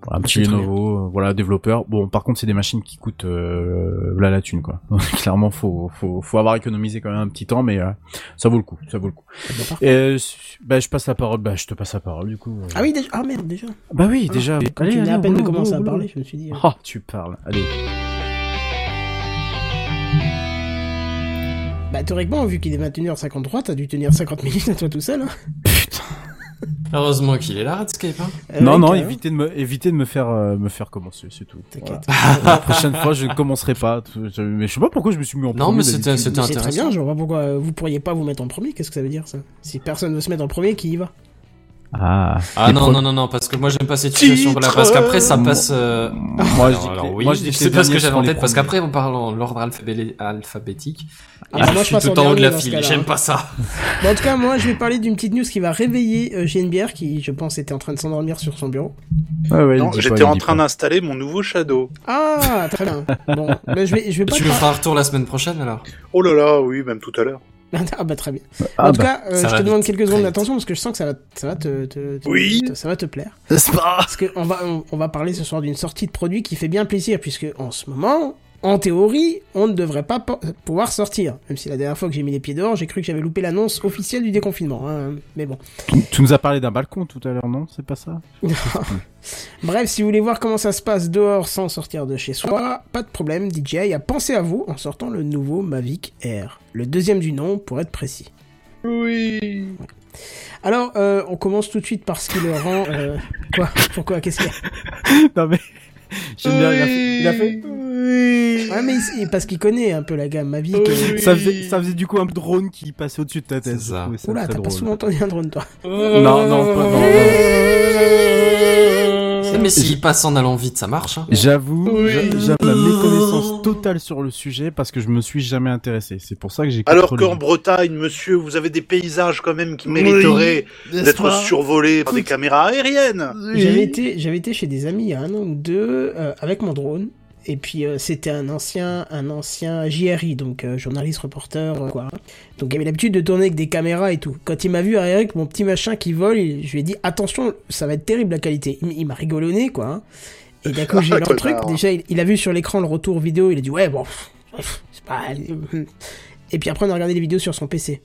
Voilà, un petit Lenovo, euh, voilà, développeur. Bon, par contre, c'est des machines qui coûtent euh, là la thune, quoi. Clairement, faut, faut, faut avoir économisé quand même un petit temps, mais euh, ça vaut le coup, ça vaut le coup. bah, parfait. Et euh, bah, je passe la parole, bah, je te passe la parole, du coup. euh. Ah oui déjà. Ah merde déjà. Bah oui, Ah, déjà. Quand tu venais à peine de commencer à parler, je me suis dit. euh, Oh, tu parles. Allez. Bah théoriquement, vu qu'il est 21h53, t'as dû tenir 50 minutes à toi tout seul. Hein. Heureusement qu'il est là, Redscape, hein. Euh, non, non, évitez de me, évitez de me faire, euh, me faire commencer, c'est tout. T'inquiète. Voilà. La prochaine fois, je ne commencerai pas. Je- Mais je sais pas pourquoi je me suis mis en Non, premier mais c'était- C'est très intéressant. bien, je vois pas pourquoi euh, vous pourriez pas vous mettre en premier. Qu'est-ce que ça veut dire ça? Si personne veut se mettre en premier, qui y va? Ah. Ah non, pro- non, non, non, parce que moi j'aime pas cette situation là, parce qu'après ça passe. euh, Moi, alors, je dis que alors oui, moi, je dis que c'est pas ce que j'avais en tête, parce qu'après on parle en ordre alphabé- alphabétique. Ah, et je moi, je suis tout en haut de la file, j'aime pas ça. Bon, En tout cas, moi, je vais parler d'une petite news qui va réveiller euh, GNBR, qui, je pense, était en train de s'endormir sur son bureau. Ouais, Non, j'étais en train d'installer mon nouveau Shadow. Ah, très bien. Bon, bah, je vais, je vais pas. Tu me feras un retour la semaine prochaine alors? Oh là là, oui, même tout à l'heure. Ah bah très bien. Ah en tout bah, cas, euh, je te demande quelques secondes d'attention parce que je sens que ça va, ça va te, te- te- Oui. te- ça va te plaire. c'est pas. Parce que on va, on, on va parler ce soir d'une sortie de produit qui fait bien plaisir, puisque en ce moment, en théorie, on ne devrait pas po- pouvoir sortir. Même si la dernière fois que j'ai mis les pieds dehors, j'ai cru que j'avais loupé l'annonce officielle du déconfinement. hein. Mais bon. Tu, tu nous as parlé d'un balcon tout à l'heure, non? C'est pas ça? Bref, si vous voulez voir comment ça se passe dehors sans sortir de chez soi, pas de problème, DJI a pensé à vous en sortant le nouveau Mavic Air. Le deuxième du nom, pour être précis. Oui. Alors, euh, on commence tout de suite par ce qui le rend... euh, Quoi? Pourquoi? Qu'est-ce qu'il y a? Non mais j'aime bien. Il a fait. il a fait- Ouais, mais il- parce qu'il connaît un peu la gamme Mavic. et- Ça faisait, ça faisait du coup un drone qui passait au-dessus de ta tête. C'est ça. Oula, t'as pas souvent entendu un drone, toi. Non, non, pas, non, non. Mais s'il passe en allant vite, ça marche. Hein. J'avoue, j'a- j'avoue ma méconnaissance totale sur le sujet parce que je me suis jamais intéressé. C'est pour ça que j'ai. Alors qu'en Bretagne, monsieur, vous avez des paysages quand même qui mériteraient d'être survolés par des caméras aériennes. J'avais été, j'avais été chez des amis il y a un an ou deux euh, avec mon drone. Et puis euh, c'était un ancien, un ancien JRI, donc euh, journaliste, reporter, euh, quoi. Donc il avait l'habitude de tourner avec des caméras et tout. Quand il m'a vu arriver avec mon petit machin qui vole, je lui ai dit attention, ça va être terrible la qualité. Il, il m'a rigolonné quoi. Et d'un coup j'ai eu le truc. Déjà il, il a vu sur l'écran le retour vidéo, il a dit ouais bon, c'est pas. Et puis après on a regardé les vidéos sur son PC.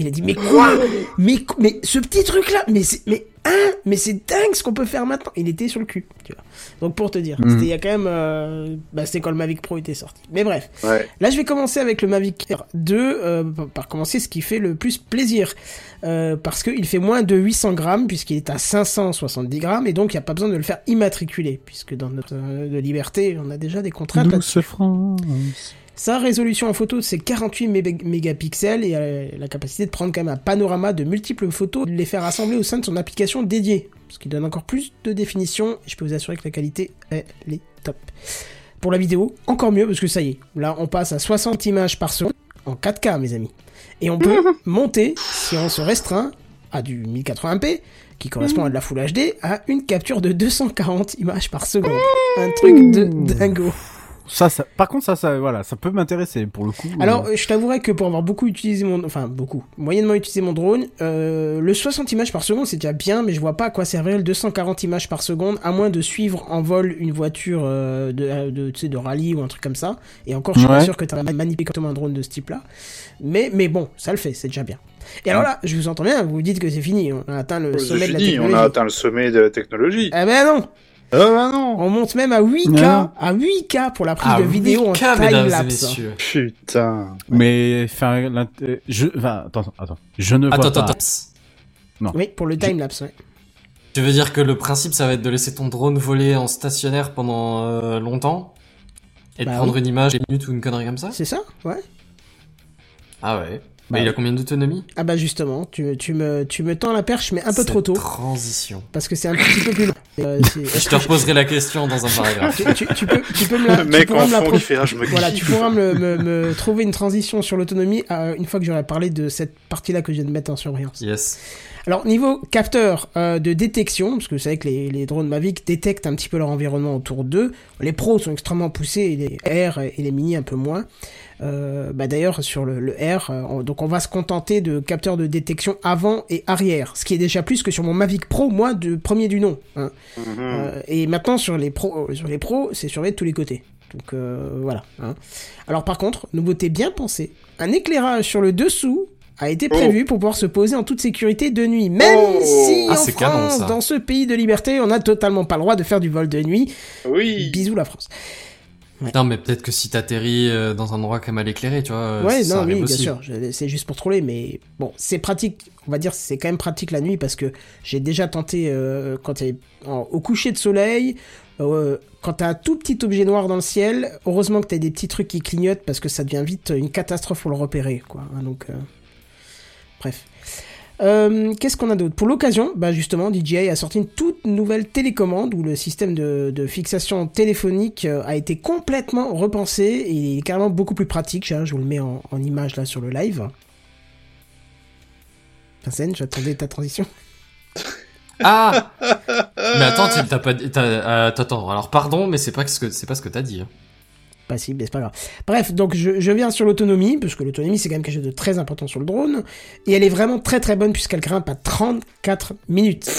Il a dit mais quoi mais, mais ce petit truc là mais c'est mais hein mais c'est dingue ce qu'on peut faire maintenant il était sur le cul tu vois donc pour te dire Mhm. c'était il y a quand même euh, bah, c'était quand le Mavic Pro était sorti mais bref Ouais. là je vais commencer avec le Mavic Air 2 euh, par- commencer ce qui fait le plus plaisir euh, parce qu'il fait moins de 800 grammes puisqu'il est à 570 grammes et donc il n'y a pas besoin de le faire immatriculer puisque dans notre euh, de liberté on a déjà des contraintes là-dessus. Douce France. Sa résolution en photo, c'est 48 mé- mégapixels et euh, la capacité de prendre quand même un panorama de multiples photos, de les faire assembler au sein de son application dédiée, ce qui donne encore plus de définition. Et je peux vous assurer que la qualité, elle est top. Pour la vidéo, encore mieux parce que ça y est, là on passe à 60 images par seconde en 4K, mes amis. Et on peut monter, si on se restreint, à du 1080p, qui correspond à de la Full HD, à une capture de 240 images par seconde. Un truc de dingo. Ça, ça, par contre, ça, ça, voilà, ça peut m'intéresser pour le coup. Alors, euh, je t'avouerai que pour avoir beaucoup utilisé mon, enfin beaucoup, moyennement utilisé mon drone, euh, le 60 images par seconde c'est déjà bien, mais je vois pas à quoi servir le 240 images par seconde, à moins de suivre en vol une voiture euh, de, de, tu sais, de rallye ou un truc comme ça. Et encore, je suis pas sûr que tu as manipulé comme un drone de ce type-là. Mais, mais bon, ça le fait, c'est déjà bien. Et alors là, je vous entends bien, vous dites que c'est fini, on a atteint le sommet de la technologie. on a atteint le sommet de la technologie. Ah ben non, Ah bah non on monte même à 8K, Non. à 8K pour la prise de vidéo en 8K, mesdames et time-lapse. messieurs. Putain. Mais, enfin, euh, je, enfin, attends, attends, je ne vois Attends, pas. attends, attends. Oui, pour le time-lapse, ouais. Tu veux dire que le principe, ça va être de laisser ton drone voler en stationnaire pendant euh, longtemps? Et de Bah prendre oui. une image, une minute ou une connerie comme ça? C'est ça Ouais. Ah ouais. Bah Mais il a oui. combien d'autonomie Ah bah justement, tu, tu, me, tu me tends la perche, mais un peu Cette trop tôt, Transition. parce que c'est un petit peu plus long. Euh, Je te reposerai la question dans un paragraphe. tu, tu- tu peux, tu peux me la, Le tu mec pourras en me la fond qui fait ah, je me Voilà, tu pourras me, me, me trouver une transition sur l'autonomie euh, une fois que j'aurai parlé de cette partie-là que je viens de mettre en surveillance. Yes. Alors niveau capteur euh, de détection, parce que vous savez que les, les drones Mavic détectent un petit peu leur environnement autour d'eux. Les pros sont extrêmement poussés, les R et les mini un peu moins. Euh, bah d'ailleurs sur le, le R, euh, on- donc on va se contenter de capteurs de détection avant et arrière, ce qui est déjà plus que sur mon Mavic Pro, moi de premier du nom. hein. Mhm. Euh, et maintenant sur les pros, euh, sur les pros, c'est surveillé de tous les côtés. Donc euh, voilà. hein. Alors par contre, nouveauté bien pensée, un éclairage sur le dessous a été Oh. prévu pour pouvoir se poser en toute sécurité de nuit, même Oh. si Ah, en canon, France, dans ce pays de liberté, on n'a totalement pas le droit de faire du vol de nuit. Oui. Bisous la France. Non, mais peut-être que si t'atterris euh, dans un endroit qui est mal éclairé, tu vois, ouais, ça non, oui, bien sûr, c'est juste pour troller, mais bon, c'est pratique. On va dire, c'est quand même pratique la nuit parce que j'ai déjà tenté euh, quand en- au coucher de soleil. euh, quand t'as un tout petit objet noir dans le ciel, heureusement que t'as des petits trucs qui clignotent parce que ça devient vite une catastrophe pour le repérer, quoi. donc, euh, bref. Euh, Qu'est-ce qu'on a d'autre? Pour l'occasion, bah justement, DJI a sorti une toute nouvelle télécommande où le système de, fixation téléphonique euh, a été complètement repensé et est carrément beaucoup plus pratique. Je vous le mets en, image là sur le live. Vincent, j'attendais ta transition. Ah Mais attends, t'as pas t'as- euh, alors pardon, mais c'est pas ce que c'est pas ce que t'as dit. hein. Mais c'est pas grave. Bref, donc je, je viens sur l'autonomie, parce que l'autonomie c'est quand même quelque chose de très important sur le drone, et elle est vraiment très très bonne puisqu'elle grimpe à 34 minutes.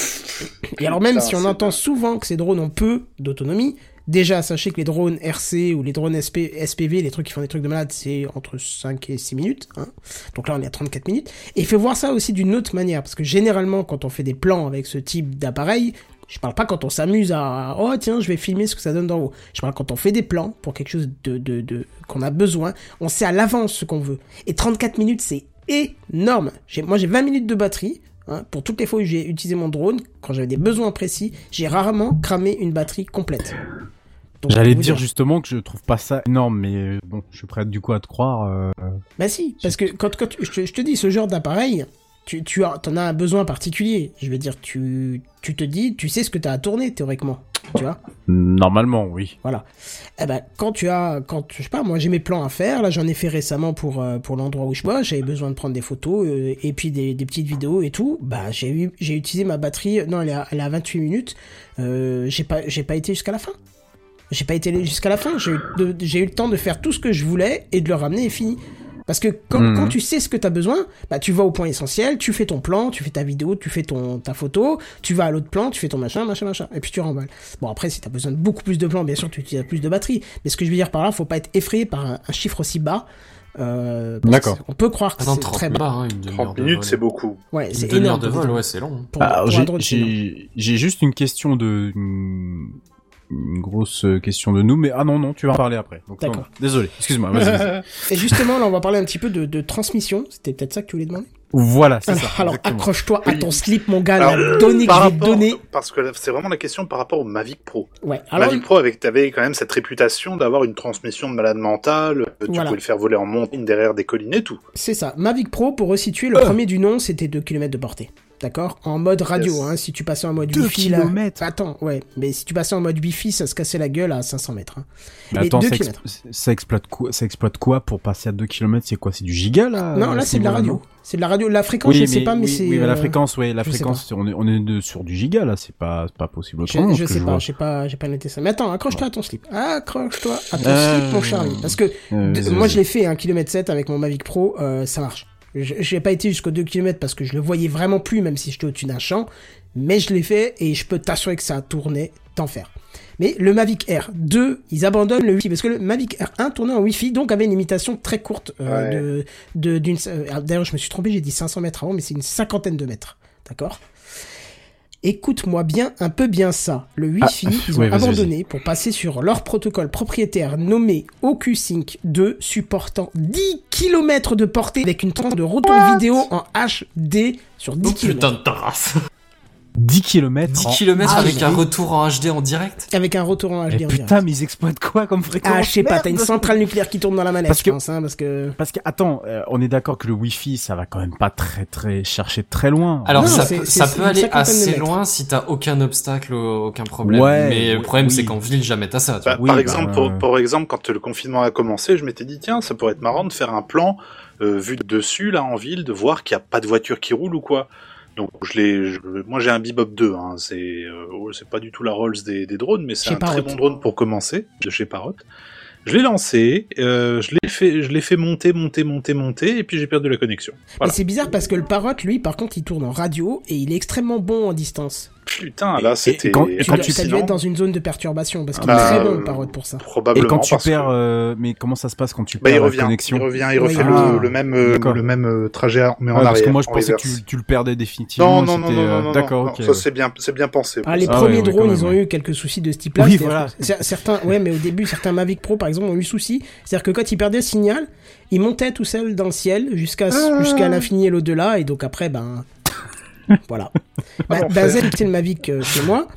Et alors même Putain, si on entend bien. souvent que ces drones ont peu d'autonomie, déjà sachez que les drones RC ou les drones SP, SPV, les trucs qui font des trucs de malade, c'est entre 5 et 6 minutes. Hein. Donc là on est à 34 minutes. Et il faut voir ça aussi d'une autre manière, parce que généralement quand on fait des plans avec ce type d'appareil, je parle pas quand on s'amuse à oh tiens je vais filmer ce que ça donne d'en haut. Je parle quand on fait des plans pour quelque chose de, de, de qu'on a besoin. On sait à l'avance ce qu'on veut. Et 34 minutes c'est énorme. Moi j'ai 20 minutes de batterie. hein, pour toutes les fois où j'ai utilisé mon drone, quand j'avais des besoins précis, j'ai rarement cramé une batterie complète. J'allais vous dire justement que je trouve pas ça énorme, mais euh, bon, je suis prêt du coup à te croire. euh, Bah si, parce que quand, quand tu- je, te, je te dis, ce genre d'appareil, tu, tu as, en as un besoin particulier. Je veux dire, tu, tu te dis, tu sais ce que tu as à tourner théoriquement. Tu vois Normalement, oui. Voilà. Eh ben, quand tu as, quand, je sais pas, moi j'ai mes plans à faire, là j'en ai fait récemment pour, euh, pour l'endroit où je bosse, j'avais besoin de prendre des photos, euh, et puis des, des petites vidéos et tout, bah j'ai eu, j'ai utilisé ma batterie, non elle est à, elle est à 28 minutes, euh, j'ai pas, j'ai pas été jusqu'à la fin. J'ai pas été jusqu'à la fin, j'ai eu, eu le temps de faire tout ce que je voulais et de le ramener et fini. Parce que quand, Mhm. quand tu sais ce que tu as besoin, bah tu vas au point essentiel, tu fais ton plan, tu fais ta vidéo, tu fais ton ta photo, tu vas à l'autre plan, tu fais ton machin, machin, machin, et puis tu remballes. Bon après si tu as besoin de beaucoup plus de plans, bien sûr tu utilises plus de batterie, mais ce que je veux dire par là, faut pas être effrayé par un, un chiffre aussi bas. Euh, D'accord. On peut croire que c'est 30 très minutes, bas. hein, une demi-heure 30 de minutes, c'est beaucoup. Ouais, Une c'est énorme. de vol, ouais, c'est long. J'ai- juste une question de une, grosse question de nous, mais ah non non, tu vas en parler après. D'accord. Désolé, excuse-moi. Et justement, là, on va parler un petit peu de, de transmission. C'était peut-être ça que tu voulais demander? Voilà, c'est Alors, ça. alors accroche-toi à ton slip, mon gars, Alors, la donnée que rapport, donner. parce que c'est vraiment la question par rapport au Mavic Pro. Ouais, alors, Mavic Pro, avec, t'avais quand même cette réputation d'avoir une transmission de malade mental, euh, tu Voilà. pouvais le faire voler en montagne derrière des collines et tout. c'est ça. Mavic Pro, pour resituer, le Euh. premier du nom, c'était 2 km de portée. D'accord En mode radio, Yes. hein, si tu passais en mode Deux Wi-Fi. là- kilomètres Attends, ouais, mais si tu passais en mode Wi-Fi, ça se cassait la gueule à 500 mètres. hein. Mais Mais attends, deux ça, ex- kilomètres. ça exploite quoi, ça exploite quoi pour passer à 2 km C'est quoi? C'est du giga là non, là ce c'est de la radio. C'est de la radio. La fréquence, Oui, je mais, sais pas, mais oui, c'est. oui, mais la euh, fréquence, ouais, la je fréquence, on est, on est de, sur du giga là, c'est pas, pas possible Je, autrement. je que sais pas, j'ai pas, j'ai pas noté ça. Mais attends, accroche-toi à ton slip. Accroche-toi à ton Euh, slip, mon Charlie. Parce que Euh, moi, je l'ai fait un kilomètre 7 avec mon Mavic Pro, euh, ça marche. Je J'ai pas été jusqu'aux 2 km parce que je le voyais vraiment plus, même si j'étais au-dessus d'un champ. Mais je l'ai fait et je peux t'assurer que ça a tourné d'enfer. Mais le Mavic Air 2, ils abandonnent le Wi-Fi parce que le Mavic Air 1 tournait en Wi-Fi, donc avait une limitation très courte euh, de de d'une. euh, D'ailleurs, je me suis trompé, j'ai dit 500 mètres avant, mais c'est une cinquantaine de mètres, d'accord? Écoute-moi bien, un peu bien ça. Le Wi-Fi, Ah, ils ont abandonné pour passer sur leur protocole propriétaire nommé OcuSync 2, supportant 10 km de portée avec une trente de retour vidéo en HD sur 10 Oh km. putain de 10 km 10 km avec un retour en HD en direct Avec un retour en HD. Eh en putain, direct. mais ils exploitent quoi comme fréquence Ah, je sais pas, t'as une centrale nucléaire qui tourne dans la manette, Parce je que- pense, hein, parce que... Parce que attends, euh, on est d'accord que le Wi-Fi, ça va quand même pas très très chercher très loin. Alors Non, ça, peut, ça aller assez loin si t'as aucun obstacle, aucun problème. Ouais, Mais le problème oui. c'est qu'en ville jamais t'as ça. Tu Bah, vois. Oui, par bah, exemple, euh, pour, par exemple, quand le confinement a commencé, je m'étais dit tiens, ça pourrait être marrant de faire un plan euh, vu de dessus là en ville, de voir qu'il n'y a pas de voiture qui roule ou quoi. Donc je l'ai, moi j'ai un Bebop 2, hein, c'est euh, c'est pas du tout la Rolls des, des drones, mais c'est un très bon drone pour commencer de chez Parrot. Je l'ai lancé, euh, je l'ai fait, je l'ai fait monter, monter, monter, monter, et puis j'ai perdu la connexion. Voilà. Mais c'est bizarre parce que le Parrot, lui, par contre, il tourne en radio et il est extrêmement bon en distance. Putain, là c'était quand- et Tu quand dois- tu ça être dans une zone de perturbation parce qu'il est très bon, euh, le Parrot, pour ça. probablement. Et quand tu perds, que- euh, mais comment ça se passe quand tu Bah, perds il la connexion il revient, il refait le, ah, le même, euh, d'accord. le même euh, trajet, mais en arrière. Parce que moi je en pensais que tu, tu le perdais définitivement. Non, non, non, non, non, non, D'accord, non, ok. ça c'est bien, c'est bien pensé. Ah, les Ah premiers drones, quand ils ont eu quelques soucis de ce type-là. Oui, C'est-à-dire voilà. Certains, ouais, mais au début, certains Mavic Pro, par exemple, ont eu souci. C'est-à-dire que quand ils perdaient le signal, ils montaient tout seuls dans le ciel jusqu'à Ah. jusqu'à l'infini et l'au-delà, et donc après, ben, voilà. Bah, l'enfer. Benzen, c'est le Mavic euh, chez moi.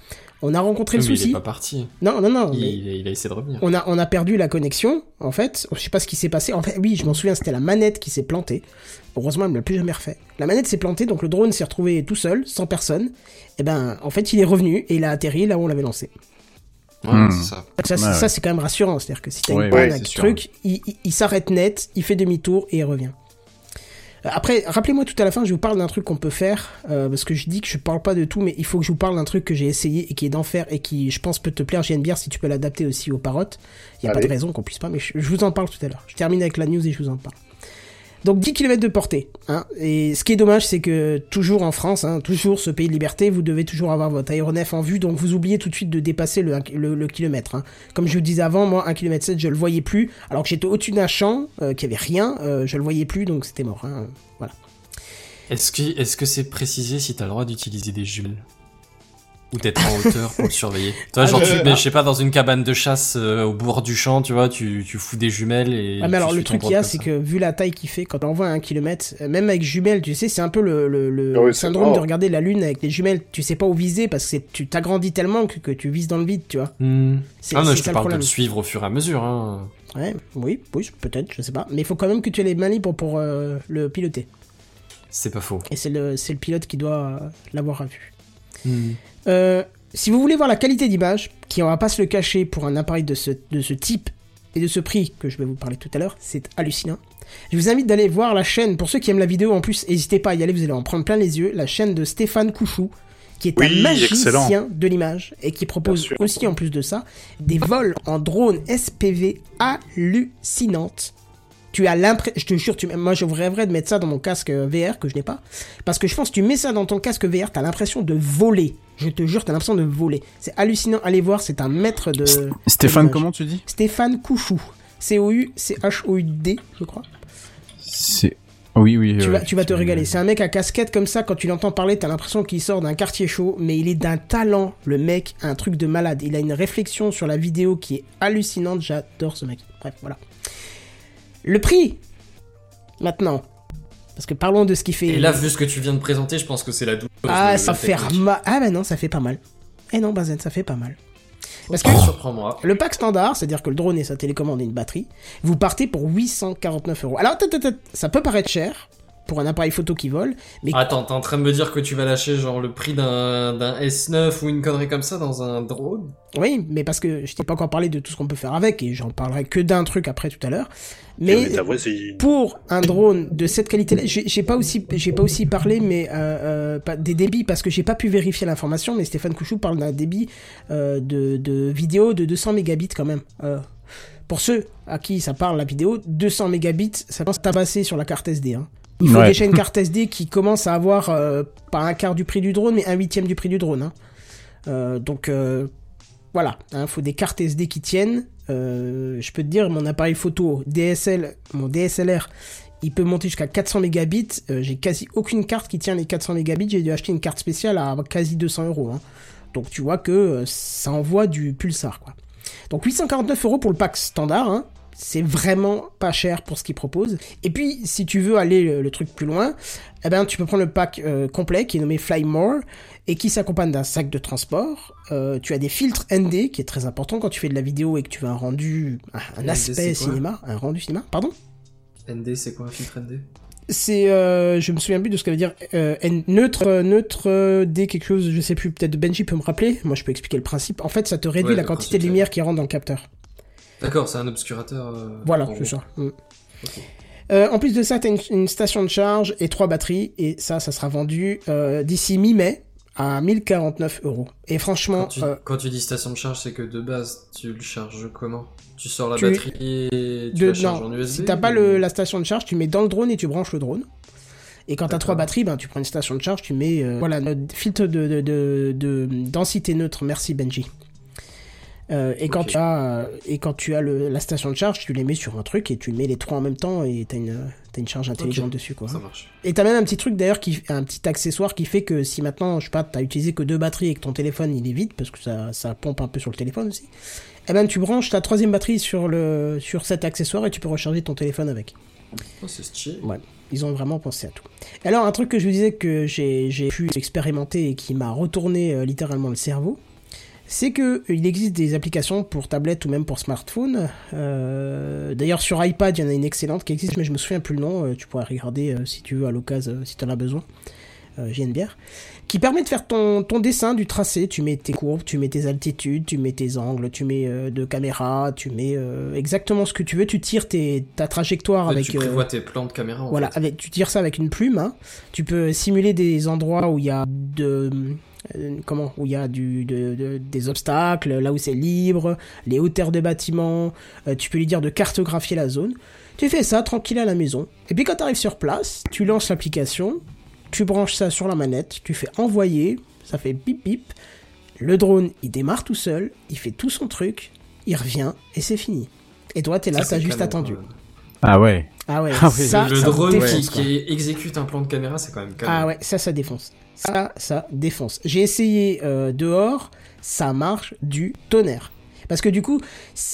On a rencontré le Mais il est souci. pas parti. Non, non, non. Il, mais- il a- il a essayé de revenir. on a, on a perdu la connexion, en fait. Je sais pas ce qui s'est passé. En fait, oui, je m'en souviens, c'était la manette qui s'est plantée. Heureusement, elle me l'a plus jamais refait. La manette s'est plantée, donc le drone s'est retrouvé tout seul, sans personne. Et ben, en fait, il est revenu et il a atterri là où on l'avait lancé. Ouais, Hmm. c'est ça. Ça, c'est- Ouais, ça, ouais. c'est quand même rassurant. C'est-à-dire que si t'as Ouais, une panne ouais, sûr. truc, il, il- il s'arrête net, il fait demi-tour et il revient. Après, rappelez-moi tout à la fin, je vous parle d'un truc qu'on peut faire, euh, parce que je dis que je parle pas de tout, mais il faut que je vous parle d'un truc que j'ai essayé et qui est d'enfer et qui, je pense, peut te plaire, JNBR, si tu peux l'adapter aussi aux parottes. Il y a pas de raison qu'on puisse pas, mais je, je vous en parle tout à l'heure. Je termine avec la news et je vous en parle. Donc 10 km de portée. Hein. Et ce qui est dommage, c'est que toujours en France, hein, toujours ce pays de liberté, vous devez toujours avoir votre aéronef en vue, donc vous oubliez tout de suite de dépasser le, le, le kilomètre. Hein. Comme je vous disais avant, moi, 1 km 7, je le voyais plus, alors que j'étais au-dessus d'un champ, euh, qui avait rien, euh, je le voyais plus, donc c'était mort. Hein. Voilà. Est-ce que est-ce que c'est précisé si t'as le droit d'utiliser des jumelles ou d'être en hauteur pour le surveiller Toi, genre, Ah, tu je- te mets, je sais pas, dans une cabane de chasse euh, au bord du champ, tu vois, tu, tu fous des jumelles et. Ah, mais tu alors le truc qu'il y a, c'est que vu la taille qu'il fait, quand on envoie un kilomètre, euh, même avec jumelles, tu sais, c'est un peu le, le, le Ah oui, syndrome de regarder la lune avec les jumelles. Tu sais pas où viser parce que tu t'agrandis tellement que, que tu vises dans le vide, tu vois. Hmm. Ah non, je te parle de le suivre au fur et à mesure. Hein. Ouais, oui, oui, peut-être, je sais pas. Mais il faut quand même que tu aies les mains libres pour euh, le piloter. C'est pas faux. Et c'est le, c'est le pilote qui doit euh, l'avoir à vue. Hmm. Euh, si vous voulez voir la qualité d'image, qui on va pas se le cacher pour un appareil de ce, de ce type et de ce prix que je vais vous parler tout à l'heure, c'est hallucinant. Je vous invite d'aller voir la chaîne, pour ceux qui aiment la vidéo en plus, n'hésitez pas à y aller, vous allez en prendre plein les yeux, la chaîne de Stéphane Couchou, qui est Oui, un magicien excellent. de l'image et qui propose aussi en plus de ça des vols en drone SPV hallucinantes. Tu as l'impression, je te jure, tu... moi je rêverais de mettre ça dans mon casque euh, VR que je n'ai pas, parce que je pense que tu mets ça dans ton casque VR, t'as l'impression de voler. Je te jure, t'as l'impression de voler. C'est hallucinant. Allez voir, c'est un maître de. Stéphane, de comment tu dis? Stéphane Couchou. C-O-U-C-H-O-U-D, je crois. C'est. Oui, oui. Tu ouais, vas, tu vas te régaler. C'est un mec à casquette comme ça, quand tu l'entends parler, t'as l'impression qu'il sort d'un quartier chaud, mais il est d'un talent, le mec, un truc de malade. Il a une réflexion sur la vidéo qui est hallucinante, j'adore ce mec. Bref, voilà. Le prix Maintenant. Parce que parlons de ce qui fait... Et là, vu ce que tu viens de présenter, je pense que c'est la douce. ah, ça fait... technique. ma- Ah bah non, ça fait pas mal. Eh non, Bazen, ça fait pas mal. Parce que... Surprends-moi. Le pack standard, c'est-à-dire que le drone et sa télécommande et une batterie, vous partez pour 849 euros. Alors, ça peut paraître cher, pour un appareil photo qui vole. Mais Attends, t'es en train de me dire que tu vas lâcher genre le prix d'un d'un S9 ou une connerie comme ça dans un drone? Oui, mais parce que je t'ai pas encore parlé de tout ce qu'on peut faire avec, et j'en parlerai que d'un truc après tout à l'heure. Mais pour un drone de cette qualité-là, j'ai j'ai pas aussi, j'ai pas aussi parlé, mais euh, euh, pas des débits parce que j'ai pas pu vérifier l'information. Mais Stéphane Couchou parle d'un débit euh, de, de vidéo de 200 mégabits quand même. Euh, pour ceux à qui ça parle la vidéo, 200 mégabits, ça commence à tabasser sur la carte SD. Hein. Il faut Ouais. déjà une carte SD qui commence à avoir euh, pas un quart du prix du drone, mais un huitième du prix du drone. Hein. Euh, donc euh, voilà, il faut des cartes SD qui tiennent. Je peux te dire, mon appareil photo DSL, mon DSLR, il peut monter jusqu'à 400 mégabits. J'ai quasi aucune carte qui tient les 400 mégabits. J'ai dû acheter une carte spéciale à quasi 200 euros. hein. Donc tu vois que ça envoie du pulsar, quoi. Donc 849 euros pour le pack standard, hein. C'est vraiment pas cher pour ce qu'ils proposent. Et puis, si tu veux aller le, le truc plus loin, eh ben, tu peux prendre le pack euh, complet qui est nommé Fly More et qui s'accompagne d'un sac de transport. Euh, tu as des filtres ND qui est très important quand tu fais de la vidéo et que tu veux un rendu, un ND, aspect cinéma, un rendu cinéma. Pardon? ND, c'est quoi un filtre ND C'est, euh, je me souviens plus de ce que veut dire euh, neutre, euh, neutre D quelque chose, je sais plus. Peut-être Benji peut me rappeler. Moi, je peux expliquer le principe. En fait, ça te réduit Ouais, la quantité de lumière qui rentre dans le capteur. D'accord, c'est un obscurateur. euh, Voilà, c'est ça. Mm. Euh, en plus de ça, t'as une, une station de charge et trois batteries, et ça, ça sera vendu euh, d'ici mi-mai à 1049 euros. Et franchement, Quand tu, euh, quand tu dis station de charge, c'est que de base, tu le charges comment? Tu sors la Tu- batterie et tu de, la charges non, en USB si t'as pas le, la station de charge, tu mets dans le drone et tu branches le drone. Et quand t'as trois batteries, ben tu prends une station de charge, tu mets euh, voilà notre filtre de, de, de, de densité neutre. Merci Benji. Euh, et quand tu as et quand tu as le, la station de charge, tu les mets sur un truc et tu mets les trois en même temps et t'as une t'as une charge intelligente dessus quoi. Ça marche. Et t'as même un petit truc d'ailleurs qui un petit accessoire qui fait que si maintenant je sais pas t'as utilisé que deux batteries et que ton téléphone il est vide parce que ça ça pompe un peu sur le téléphone aussi. Eh ben tu branches ta troisième batterie sur le sur cet accessoire et tu peux recharger ton téléphone avec. Oh, c'est stylé. Ouais, ils ont vraiment pensé à tout. Alors un truc que je vous disais que j'ai j'ai pu expérimenter et qui m'a retourné euh, littéralement le cerveau, c'est que il existe des applications pour tablette ou même pour smartphone. Euh, D'ailleurs sur iPad il y en a une excellente qui existe, mais je me souviens plus le nom. euh, tu pourrais regarder euh, si tu veux à l'occasion, si tu en as besoin. Bière qui permet de faire ton, ton dessin du tracé. Tu mets tes courbes, tu mets tes altitudes, tu mets tes angles, tu mets de caméra, tu mets exactement ce que tu veux. Tu tires tes, ta trajectoire En fait, avec. tu prévois tes plans de caméra. En voilà, fait. avec, tu tires ça avec une plume. hein. Tu peux simuler des endroits où il y a de comment où il y a du de- de- des obstacles, là où c'est libre, les hauteurs de bâtiments. euh, tu peux lui dire de cartographier la zone. Tu fais ça tranquille à la maison. Et puis quand tu arrives sur place, tu lances l'application, tu branches ça sur la manette, tu fais envoyer, ça fait bip bip. Le drone, il démarre tout seul, il fait tout son truc, il revient et c'est fini. Et toi, t'es là, Ça, t'as juste attendu. Ah ouais. Ah ouais, Ah oui, ça, le ça drone qui, défonce, qui exécute un plan de caméra, c'est quand même canon. Ah ouais, ça, ça défonce. Ça, ça défonce. J'ai essayé euh, dehors, ça marche du tonnerre. Parce que du coup,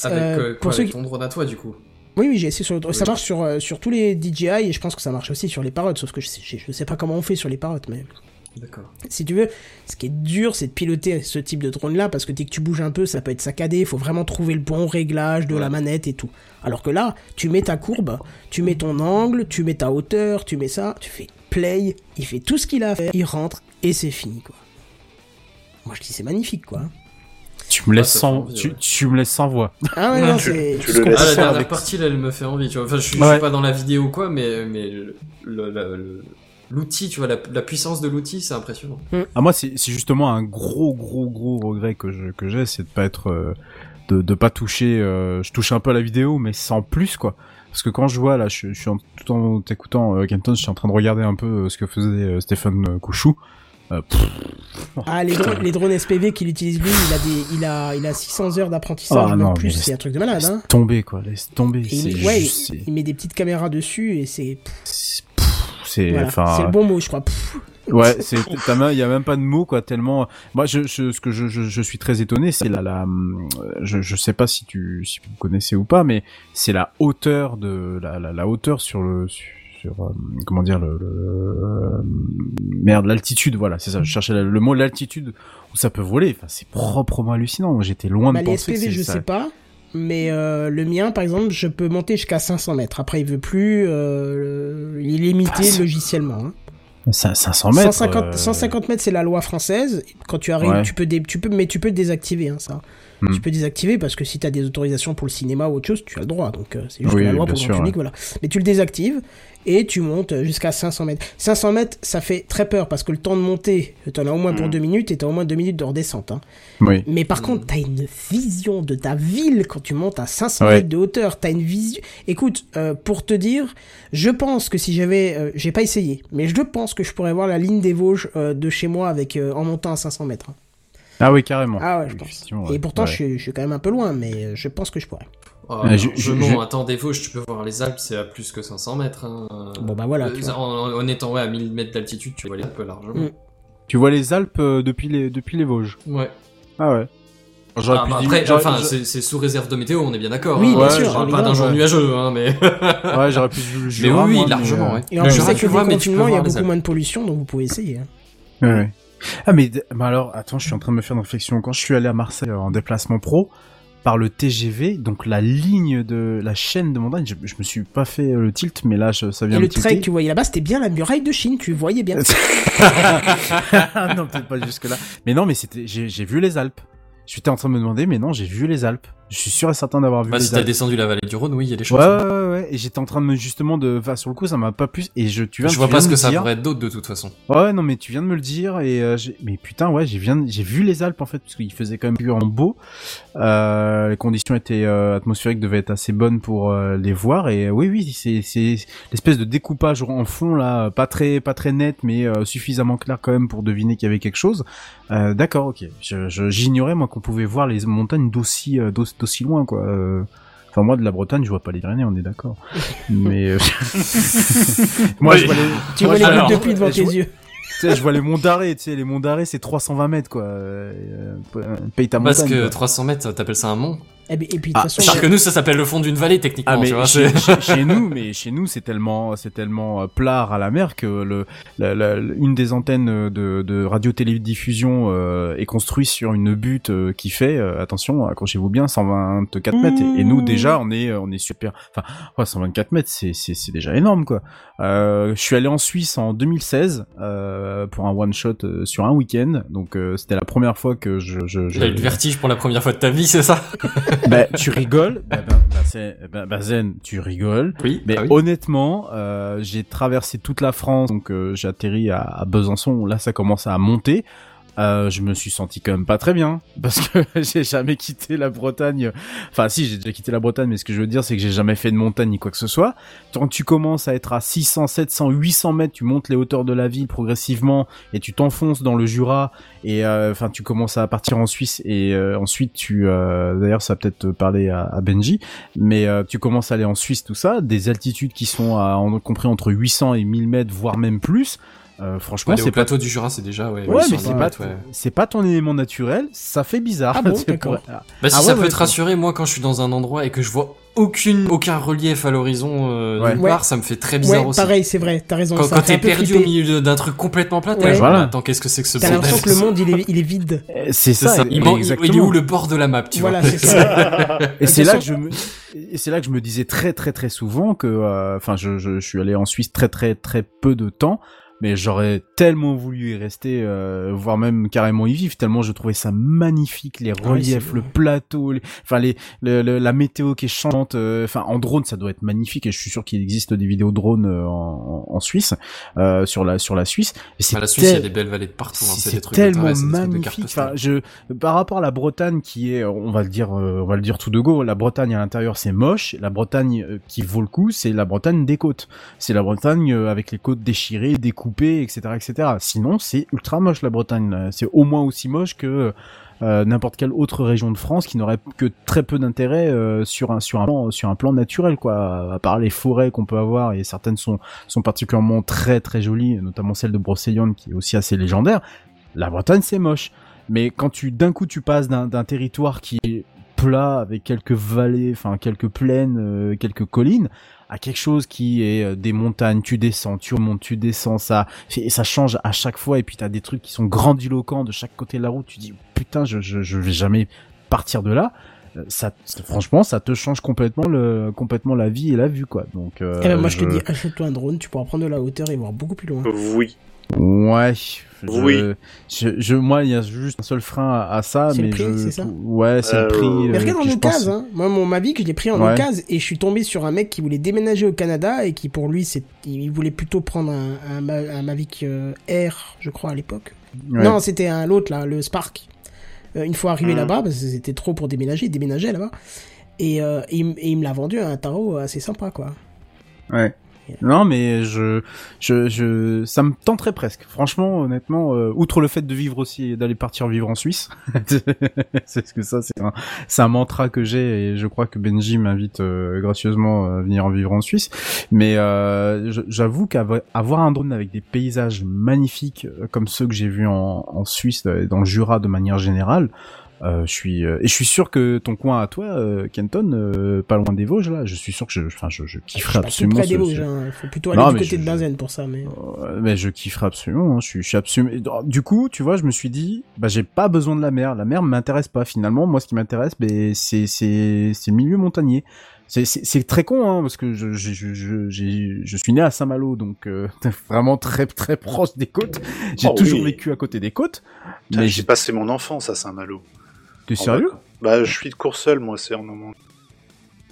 Avec, euh, euh, quoi, pour avec ton drone à toi, du coup? Oui, oui, j'ai essayé sur le... Oui. Ça marche sur, euh, sur tous les DJI et je pense que ça marche aussi sur les parottes, sauf que je sais, je sais pas comment on fait sur les parottes, mais D'accord. si tu veux, ce qui est dur, c'est de piloter ce type de drone-là, parce que dès que tu bouges un peu, ça peut être saccadé, il faut vraiment trouver le bon réglage de Ouais. la manette et tout. Alors que là, tu mets ta courbe, tu mets ton angle, tu mets ta hauteur, tu mets ça, tu fais play, il fait tout ce qu'il a à faire, il rentre, et c'est fini, quoi. Moi, je dis c'est magnifique, quoi. Tu me laisses fait sans, envie, tu, ouais. tu me laisse sans voix. Ah ouais, non, c'est... tu le qu'on laisses Ah, la dernière avec- partie, là, elle me fait envie, tu vois. Enfin, je suis, je suis pas dans la vidéo ou quoi, mais, mais le- le- le- le- l'outil, tu vois, la, la puissance de l'outil, c'est impressionnant. Ah moi c'est c'est justement un gros gros gros regret que je que j'ai c'est de pas être euh, de de pas toucher euh, je touche un peu à la vidéo mais sans plus quoi parce que quand je vois là je, je suis en, tout en t'écoutant euh, Kenton je suis en train de regarder un peu euh, ce que faisait euh, Stéphane euh, Couchou Euh, pff, Ah, les, drones, les drones SPV qu'il utilise lui, il a, des, il a, il a 600 heures d'apprentissage, Ah non, plus, c'est un truc de malade, hein. tomber quoi laisse tomber il, ouais, juste- c'est il met des petites caméras dessus et c'est... Voilà, c'est le bon mot, je crois. Pff. Ouais, c'est il y a même pas de mots quoi tellement. Moi, je, je ce que je, je, je suis très étonné, c'est la la hum, je je sais pas si tu si vous connaissez ou pas, mais c'est la hauteur de la, la la hauteur sur le sur euh, comment dire le, le euh, merde l'altitude voilà c'est ça je cherchais le, le mot l'altitude où ça peut voler enfin c'est proprement hallucinant Moi, j'étais loin Bah, de les penser SPV, je ça. sais pas. mais euh, le mien, par exemple, je peux monter jusqu'à 500 mètres. Après, il veut plus, euh, il est limité logiciellement. hein. Ça- 500 mètres. 150, euh, 150 mètres, c'est la loi française. Quand tu arrives, Ouais. tu peux, dé- tu peux, mais tu peux le désactiver, hein, ça. Hmm. Tu peux désactiver parce que si tu as des autorisations pour le cinéma ou autre chose, tu as le droit. Donc, euh, c'est juste Oui, la loi pour le public, voilà. Mais tu le désactives et tu montes jusqu'à 500 mètres. 500 mètres, ça fait très peur parce que le temps de monter, t'en as au moins pour Hmm. deux minutes et t'as au moins deux minutes de redescente. Hein. Oui. Mais par contre, t'as une vision de ta ville quand tu montes à 500 Ouais. mètres de hauteur. T'as une vision. Écoute, euh, pour te dire, je pense que si j'avais, euh, j'ai pas essayé, mais je pense que je pourrais voir la ligne des Vosges euh, de chez moi avec euh, en montant à 500 mètres. hein. Ah oui, carrément. Ah ouais, je pense. Effectivement, Et ouais. pourtant, Ouais. je, suis, je suis quand même un peu loin, mais euh, je pense que je pourrais. Oh, Mais je- non, je- non, je- attends, des Vosges, tu peux voir les Alpes, c'est à plus que 500 mètres. hein. Bon, bah voilà, Euh, en, en étant ouais, à 1000 mètres d'altitude, tu vois les Alpes largement. Mm. Tu vois les Alpes euh, depuis les depuis les Vosges. Ouais. Ah ouais. Ah, bah dire- après, j'aurais- enfin, c'est c'est sous réserve de météo, on est bien d'accord. Oui, hein. bien sûr, Je parle pas d'un jour ouais. nuageux, hein, mais. ouais, j'aurais pu le mais oui, moi, largement, mais, euh, ouais. Et en plus, avec le déconfinement, il y a beaucoup moins de pollution, donc vous pouvez essayer. hein. Ouais, ouais. Ah mais, bah alors attends, je suis en train de me faire une réflexion. Quand je suis allé à Marseille euh, en déplacement pro par le TGV, donc la ligne de la chaîne de montagne, je, je me suis pas fait euh, le tilt, mais là je- ça vient Et le trait que tu voyais là-bas, c'était bien la muraille de Chine, tu voyais bien. non, peut-être pas jusque là. Mais non, mais c'était, j'ai j'ai vu les Alpes. J'étais en train de me demander, mais non, j'ai vu les Alpes. Je suis sûr et certain d'avoir vu Bah, si t'as descendu la vallée du Rhône, oui, il y a des Ouais, choses. ouais, ouais, ouais. Et j'étais en train de me justement de, enfin, sur le coup, ça m'a pas plus. Et je, tu viens, Je vois pas ce que ça pourrait être d'autre de toute façon. Ouais, non, mais tu viens de me le dire et euh, j'ai- mais putain, ouais, j'ai viens, j'ai vu les Alpes en fait parce qu'il faisait quand même plus en beau. Euh, les conditions étaient euh, atmosphériques devaient être assez bonnes pour euh, les voir et euh, oui, oui, c'est c'est l'espèce de découpage en fond là, pas très pas très net, mais euh, suffisamment clair quand même pour deviner qu'il y avait quelque chose. Euh, D'accord, ok. Je je- j'ignorais moi qu'on pouvait voir les montagnes d'aussi euh, d'aussi d'aussi loin quoi. Euh, Enfin moi de la Bretagne je vois pas les Pyrénées on est d'accord. Mais euh, moi je vois les Tu moi, vois les gouttes de alors, pluie devant tes vois- yeux. tu sais, je vois les monts d'arrêt, tu sais, les monts d'arrêt, c'est 320 mètres, quoi. Euh, paye ta Parce montagne. que quoi. 300 mètres, t'appelles ça un mont? Et, puis- et puis, de Ah, toute façon, Parce que nous, ça s'appelle le fond d'une vallée, techniquement, Ah mais tu vois. chez, c'est- chez- chez nous, mais chez nous c'est tellement c'est tellement euh, plat à la mer que le la, la- une des antennes de, de radio télédiffusion euh, est construite sur une butte euh, qui fait euh, attention accrochez-vous bien 124 mètres et, et nous déjà on est on est super enfin ouais, 124 mètres c'est c'est c'est déjà énorme quoi. Euh, je suis allé en Suisse en 2016 euh, pour un one shot sur un week-end donc euh, c'était la première fois que je je, je T'as eu le vertige pour la première fois de ta vie, c'est ça? bah, tu rigoles, bah, bah, bah, bah, Zen, tu rigoles. Oui. Mais oui. honnêtement, euh, j'ai traversé toute la France, donc euh, j'ai atterri à, à Besançon. Là, ça commence à monter. Euh, je me suis senti quand même pas très bien parce que j'ai jamais quitté la Bretagne. Enfin, si j'ai déjà quitté la Bretagne, mais ce que je veux dire, c'est que j'ai jamais fait de montagne ni quoi que ce soit. Quand tu commences à être à 600, 700, 800 mètres, tu montes les hauteurs de la ville progressivement et tu t'enfonces dans le Jura et euh, enfin tu commences à partir en Suisse et euh, ensuite tu euh, d'ailleurs ça peut-être parler à, à Benji mais euh, tu commences à aller en Suisse tout ça des altitudes qui sont à en compris entre 800 et 1000 mètres voire même plus euh, franchement au c'est pas plateau du Jura, c'est déjà, ouais. ouais 800 mais c'est pas ouais. c'est pas ton élément naturel ça fait bizarre Ah bon, pour- Bah, si Ah ça ouais, peut ouais, te rassurer, moi, quand je suis dans un endroit et que je vois aucune, aucun relief à l'horizon, euh, Ouais. nulle Ouais. part, ça me fait très bizarre ouais, aussi. pareil, c'est vrai, t'as raison. Quand, ça quand t'es perdu au milieu d'un truc complètement plat, t'es Ouais. Voilà. attends, qu'est-ce que c'est que ce T'as bordel l'impression que le monde, il est, il est vide. Euh, c'est ça, ça. Il, manque- il- il est où le bord de la map, tu Voilà, vois? c'est ça. Et c'est là que je me, et c'est là que je me disais très très très souvent que, euh, enfin, je, je, je suis allé en Suisse très très très peu de temps, mais j'aurais tellement voulu y rester, euh, voire même carrément y vivre, tellement je trouvais ça magnifique, les ouais, reliefs, le plateau, les- enfin les, le- le- la météo qui est changeante, euh, enfin en drone ça doit être magnifique et je suis sûr qu'il existe des vidéos drone euh, en, en Suisse, euh, sur la sur la Suisse. Et c'est À la Suisse, il y a des belles vallées de partout. hein, c'est C'est des trucs tellement magnifique. Enfin, je, par rapport à la Bretagne qui est, on va le dire, euh, on va le dire tout de go, la Bretagne à l'intérieur c'est moche. La Bretagne euh, qui vaut le coup, c'est la Bretagne des côtes. C'est la Bretagne euh, avec les côtes déchirées, découpées, etc., etc. Sinon, c'est ultra moche la Bretagne. C'est au moins aussi moche que euh, n'importe quelle autre région de France qui n'aurait que très peu d'intérêt euh, sur un sur un plan sur un plan naturel quoi. À part les forêts qu'on peut avoir et certaines sont sont particulièrement très très jolies, notamment celle de Brocéliande qui est aussi assez légendaire. La Bretagne c'est moche, mais quand tu d'un coup tu passes d'un d'un territoire qui est plat avec quelques vallées, enfin quelques plaines, euh, quelques collines, à quelque chose qui est euh, des montagnes, tu descends, tu remontes, tu descends, ça et ça change à chaque fois et puis t'as des trucs qui sont grandiloquents de chaque côté de la route, tu dis putain je je je vais jamais partir de là. euh, ça, franchement, ça te change complètement le, complètement la vie et la vue, quoi. Donc, euh, Eh ben, moi, je te dis, achète-toi un drone, tu pourras prendre de la hauteur et voir beaucoup plus loin. Oui. Ouais. je- Oui. Je, je, moi, il y a juste un seul frein à, à ça, C'est le mais prix, je, c'est ça ouais, c'est Euh, le prix. Mais euh, regarde en pense- occasion, hein. Moi, mon Mavic, je l'ai pris en Ouais. occasion et je suis tombé sur un mec qui voulait déménager au Canada et qui, pour lui, c'est, il voulait plutôt prendre un, un, Ma- un Mavic euh, Air, je crois, à l'époque. Ouais. Non, c'était un l'autre, là, le Spark. Euh, une fois arrivé Mhm. là-bas, parce que c'était trop pour déménager, il déménageait là-bas. Et, euh, et il m- et il me l'a vendu à un tarot assez sympa, quoi. Ouais. Non, mais je, je, je, ça me tenterait presque. Franchement, honnêtement, euh, outre le fait de vivre aussi et d'aller partir vivre en Suisse, c'est ce que ça, c'est un, c'est un mantra que j'ai et je crois que Benji m'invite euh, gracieusement à venir en vivre en Suisse. Mais euh, j'avoue qu'avoir un drone avec des paysages magnifiques euh, comme ceux que j'ai vus en, en Suisse, euh, dans le Jura de manière générale. Euh, je suis euh, et je suis sûr que ton coin à toi, euh, Kenton, euh, pas loin des Vosges là, je suis sûr que je, enfin, je, je Je kifferais suis pas tout absolument. près des ce- Vosges, ce- hein. Il faut plutôt aller Non, du côté je- de Benzen pour ça, mais... Mais je kifferais absolument. hein. Je suis, je suis absolument. Du coup, tu vois, je me suis dit, bah, j'ai pas besoin de la mer. La mer m'intéresse pas. Finalement, moi, ce qui m'intéresse, ben, c'est, c'est, c'est le milieu montagnier. C'est, c'est, c'est très con, hein, parce que je, je, je, je, je suis né à Saint-Malo, donc euh, vraiment très, très proche des côtes. J'ai Oh toujours oui. vécu à côté des côtes. Putain, Mais J'ai passé mon enfance à Saint-Malo. T'es En sérieux. Bah, je suis de Courseul, moi, c'est en Normandie.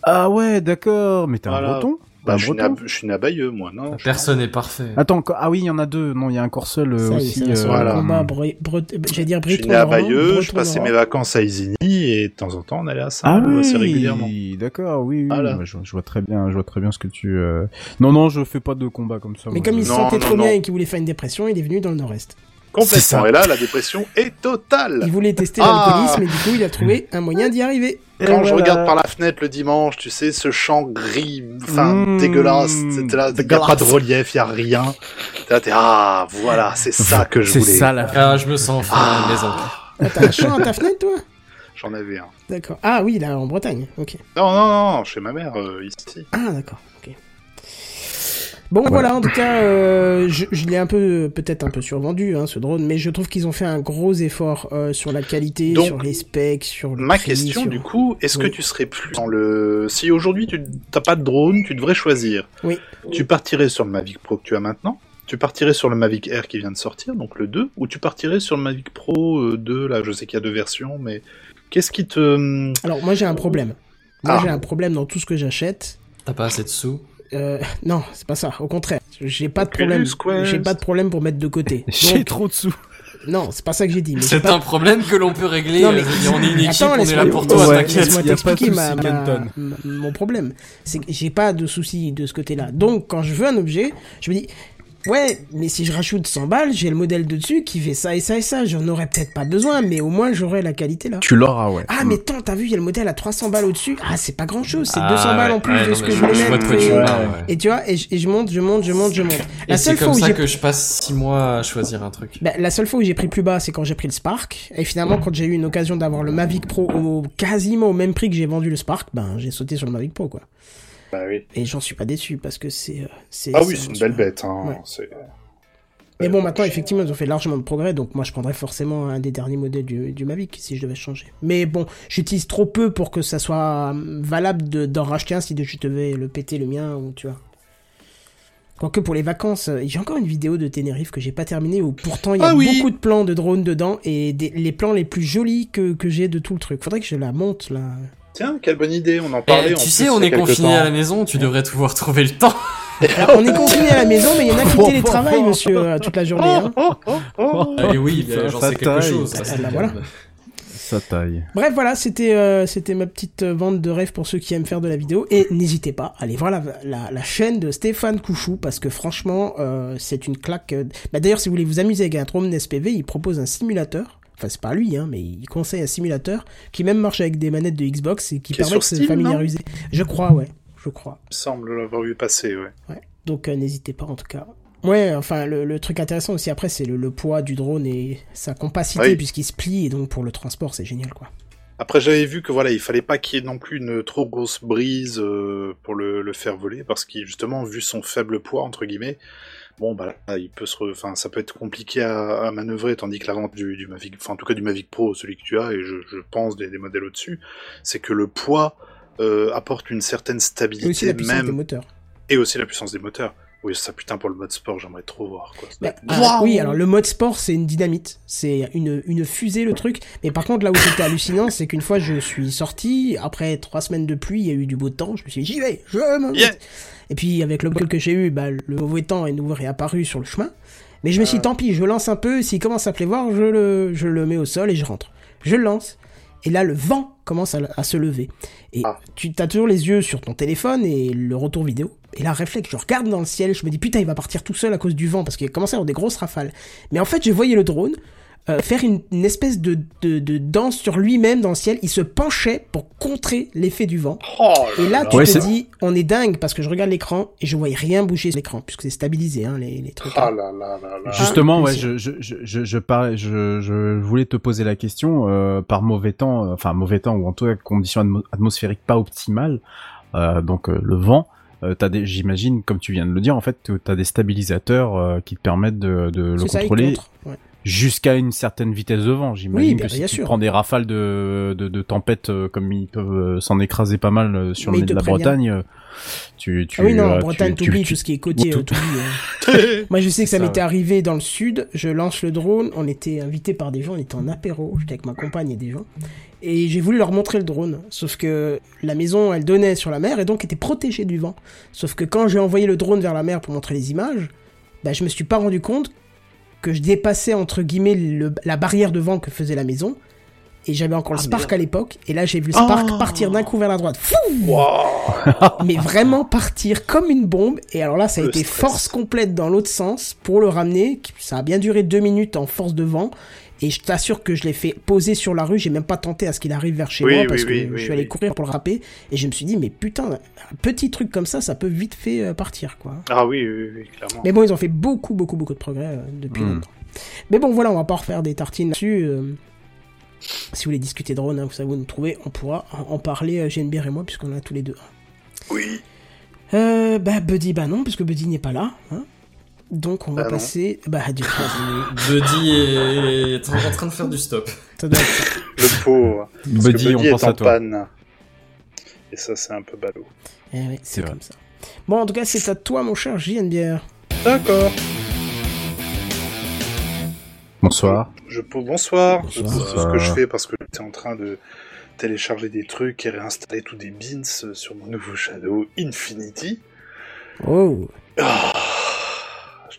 Ah ouais, d'accord. Mais t'es un Voilà. breton T'es Bah, un je suis, breton je suis né à Bayeux, moi, non je- Personne n'est parfait. Attends, co- ah oui, il y en a deux. Non, il y a un Corseul euh, Ça y est, aussi. euh, voilà. combat bre- bre- j'allais dire Je suis breton né à normand, Bayeux, je breton passais mes normand. vacances à Isigny et de temps en temps on allait à Ah Saint-Malo assez oui, régulièrement. d'accord, oui, oui, Voilà. ouais, je, je vois très bien, je vois très bien ce que tu. euh, Non, non, je fais pas de combat comme ça. Mais moi, comme je- il se Non, sentait non, trop non. bien et qu'il voulait faire une dépression, il est venu dans le nord-est. C'est Complètement. ça. Et là, la dépression est totale. Il voulait tester Ah. l'alcoolisme et du coup il a trouvé un moyen d'y arriver. Et Quand je regarde par la fenêtre le dimanche, tu sais, ce champ gris, enfin Mmh, dégueulasse, c'était là, y a pas de relief, y a rien. T'es là, t'es ah, voilà, c'est ça que je C'est voulais. ça la. Ah, je me sens enfin à la maison. Ah, T'as un champ à ta fenêtre toi? J'en avais un. D'accord. Ah oui, là en Bretagne. Ok. Non, non, non, chez ma mère, euh, ici. Ah d'accord. Bon voilà, en tout cas, euh, je, je l'ai un peu, peut-être un peu survendu, hein, ce drone, mais je trouve qu'ils ont fait un gros effort euh, sur la qualité, Donc, sur les specs, sur le Ma prix, question, sur- du coup, est-ce Oui. que tu serais plus dans le... Si aujourd'hui, tu t'as pas de drone, tu devrais choisir? Oui. Tu partirais sur le Mavic Pro que tu as maintenant Tu partirais sur le Mavic Air qui vient de sortir, donc le 2 Ou tu partirais sur le Mavic Pro euh, 2 Là, je sais qu'il y a deux versions, mais... Qu'est-ce qui te... Alors moi j'ai un problème. Moi Ah. j'ai un problème dans tout ce que j'achète. T'as pas assez de sous. Euh, non, c'est pas ça. Au contraire, j'ai pas de problème. J'ai pas de problème pour mettre de côté. J'ai trop de sous. non, c'est pas ça que j'ai dit. C'est pas- un problème que l'on peut régler. Non, mais- euh, on est une équipe, Attends, on est là laisse-moi- pour toi, Ouais. Laisse-moi t'expliquer ma, ma- mon problème. C'est que j'ai pas de souci de ce côté-là. Donc, quand je veux un objet, je me dis, ouais, mais si je rajoute 100 balles, j'ai le modèle de dessus qui fait ça et ça et ça. J'en aurais peut-être pas besoin, mais au moins j'aurais la qualité là. Tu l'auras, ouais. Ah, mais tant, t'as vu, il y a le modèle à 300 balles au-dessus. Ah, c'est pas grand chose, c'est Ah, 200 balles en plus ouais, de non, ce que je je- voulais mettre. et- ouais. Et tu vois, et je, et je monte, je monte, je monte, je monte. La Et c'est seule fois comme où ça que je passe 6 mois à choisir un truc. bah, la seule fois où j'ai pris plus bas, c'est quand j'ai pris le Spark. Et finalement, quand j'ai eu une occasion d'avoir le Mavic Pro au, quasiment au même prix que j'ai vendu le Spark, ben, j'ai sauté sur le Mavic Pro, quoi. Bah oui. Et j'en suis pas déçu parce que c'est. euh, c'est Ah oui, c'est une belle bête. Hein. Ouais. c'est- Mais bon, maintenant, effectivement, ils ont fait largement de progrès, donc moi, je prendrais forcément un des derniers modèles du, du Mavic si je devais changer. Mais bon, j'utilise trop peu pour que ça soit hum, valable de- d'en racheter un si je devais le péter le mien ou tu vois. Quoique pour les vacances, euh, j'ai encore une vidéo de Tenerife que j'ai pas terminée où pourtant il y a Ah oui. beaucoup de plans de drones dedans et des- les plans les plus jolis que, que j'ai de tout le truc. Faudrait que je la monte là. Tiens, quelle bonne idée, on en Eh, parlait. en tu sais, on est confiné à la maison, tu devrais pouvoir trouver le temps. Alors, on est confiné à la maison, mais il y en a qui télétravaillent, monsieur, euh, toute la journée. Hein. Ah, et oui, Ça- j'en sais quelque taille. chose. Ça, bah, voilà. Ça taille. Bref, voilà, c'était euh, c'était ma petite euh, vente de rêve pour ceux qui aiment faire de la vidéo. Et n'hésitez pas à aller voir la, la, la chaîne de Stéphane Couchou, parce que franchement, euh, c'est une claque. euh, Bah, D'ailleurs, si vous voulez vous amuser avec un drone SPV, il propose un simulateur. Enfin, c'est pas lui, hein, mais il conseille un simulateur qui même marche avec des manettes de Xbox et qui, permet de se familiariser. Je crois, ouais. Je crois. Il semble l'avoir vu passer, ouais. Ouais. Donc euh, n'hésitez pas en tout cas. Ouais, enfin le, le truc intéressant aussi après c'est le, le poids du drone et sa compacité Oui. puisqu'il se plie et donc pour le transport c'est génial quoi. Après, j'avais vu que voilà, il fallait pas qu'il y ait non plus une trop grosse brise euh, pour le, le faire voler, parce qu'il justement, vu son faible poids entre guillemets, bon bah là, il peut se, re- enfin ça peut être compliqué à, à manœuvrer, tandis que l'avant du, du Mavic, enfin en tout cas du Mavic Pro, celui que tu as, et je, je pense des, des modèles au-dessus, c'est que le poids euh, apporte une certaine Et aussi stabilité la puissance des même, moteurs. et aussi la puissance des moteurs. Oui, ça putain pour le mode sport, j'aimerais trop voir quoi. Bah, ah, oui, alors le mode sport, c'est une dynamite. C'est une, une fusée, le truc. Mais par contre, là où c'était hallucinant, c'est qu'une fois je suis sorti, après trois semaines de pluie, il y a eu du beau temps, je me suis dit, j'y vais, je me Yeah. Et puis, avec le bol que j'ai eu, bah, le mauvais temps est nouveau réapparu sur le chemin. Mais je me suis dit, tant pis, je lance un peu, s'il commence à pleuvoir, je le, je le mets au sol et je rentre. Je le lance. Et là, le vent commence à, à se lever. Et Ah. tu as toujours les yeux sur ton téléphone et le retour vidéo. Et là, réflexe, je regarde dans le ciel, je me dis putain, il va partir tout seul à cause du vent parce qu'il a commencé à avoir des grosses rafales. Mais en fait, je voyais le drone euh, faire une, une espèce de, de, de danse sur lui-même dans le ciel. Il se penchait pour contrer l'effet du vent. Oh Et là, tu Ouais, te dis, on est dingue parce que je regarde l'écran et je voyais rien bouger sur l'écran puisque c'est stabilisé, hein, les, les trucs. Ah là là là là. Justement, ouais, mais je, je, je, je, je, parlais- je, je voulais te poser la question euh, par mauvais temps, euh, enfin mauvais temps ou en tout cas conditions atmo- atmosphériques pas optimales, euh, donc euh, le vent. Euh, t'as des, j'imagine, comme tu viens de le dire, en fait, tu as des stabilisateurs euh, qui te permettent de, de le ça, contrôler. Ouais. jusqu'à une certaine vitesse de vent. J'imagine Oui, que bah, si bien tu sûr. prends des rafales de, de, de tempête euh, comme ils peuvent euh, s'en écraser pas mal euh, sur le de la. Bretagne, tu, tu, ah oui, non, euh, en Bretagne, tu- tu- tout ce qui est côtier. tout- euh, euh. Moi, je sais que ça Ça, m'était ouais. arrivé dans le sud. Je lance le drone. On était invités par des gens. On était en apéro. J'étais avec ma compagne et des gens. Et j'ai voulu leur montrer le drone. Sauf que la maison, elle donnait sur la mer et donc était protégée du vent. Sauf que quand j'ai envoyé le drone vers la mer pour montrer les images, bah, je me suis pas rendu compte que je dépassais entre guillemets le- la barrière de vent que faisait la maison. Et j'avais encore le Spark à l'époque. Et là, j'ai vu le Spark Oh. partir d'un coup vers la droite. Fou Wow. mais vraiment partir comme une bombe. Et alors là, ça a Le été stress. force complète dans l'autre sens pour le ramener. Ça a bien duré deux minutes en force de vent. Et je t'assure que je l'ai fait poser sur la rue. J'ai même pas tenté à ce qu'il arrive vers chez Oui, moi oui, parce que oui, je suis allé courir pour le râper. Et je me suis dit, mais putain, un petit truc comme ça, ça peut vite fait euh, partir, quoi. Ah oui, oui, clairement. Mais bon, ils ont fait beaucoup, beaucoup, beaucoup de progrès euh, depuis Hmm. longtemps. Mais bon, voilà, on va pas refaire des tartines là-dessus. euh, si vous voulez discuter drone, hein, vous savez où nous trouver, on pourra en parler, GNBR et moi, puisqu'on a tous les deux. Oui. Euh, bah, Buddy, bah non, puisque Buddy n'est pas là. Hein. Donc, on va non. passer. Bah, du coup, Buddy est en train de faire du stop. Le pauvre. Buddy, on Buddy pense est en à toi. panne. Et ça, c'est un peu ballot. Eh oui, c'est vrai. comme ça. Bon, en tout cas, c'est à toi, mon cher JNBR. D'accord. Bonsoir. Je peux... Bonsoir. Je Bonsoir. pose tout ce que je fais parce que j'étais en train de télécharger des trucs et réinstaller tous des bins sur mon nouveau Shadow Infinity. Oh. Je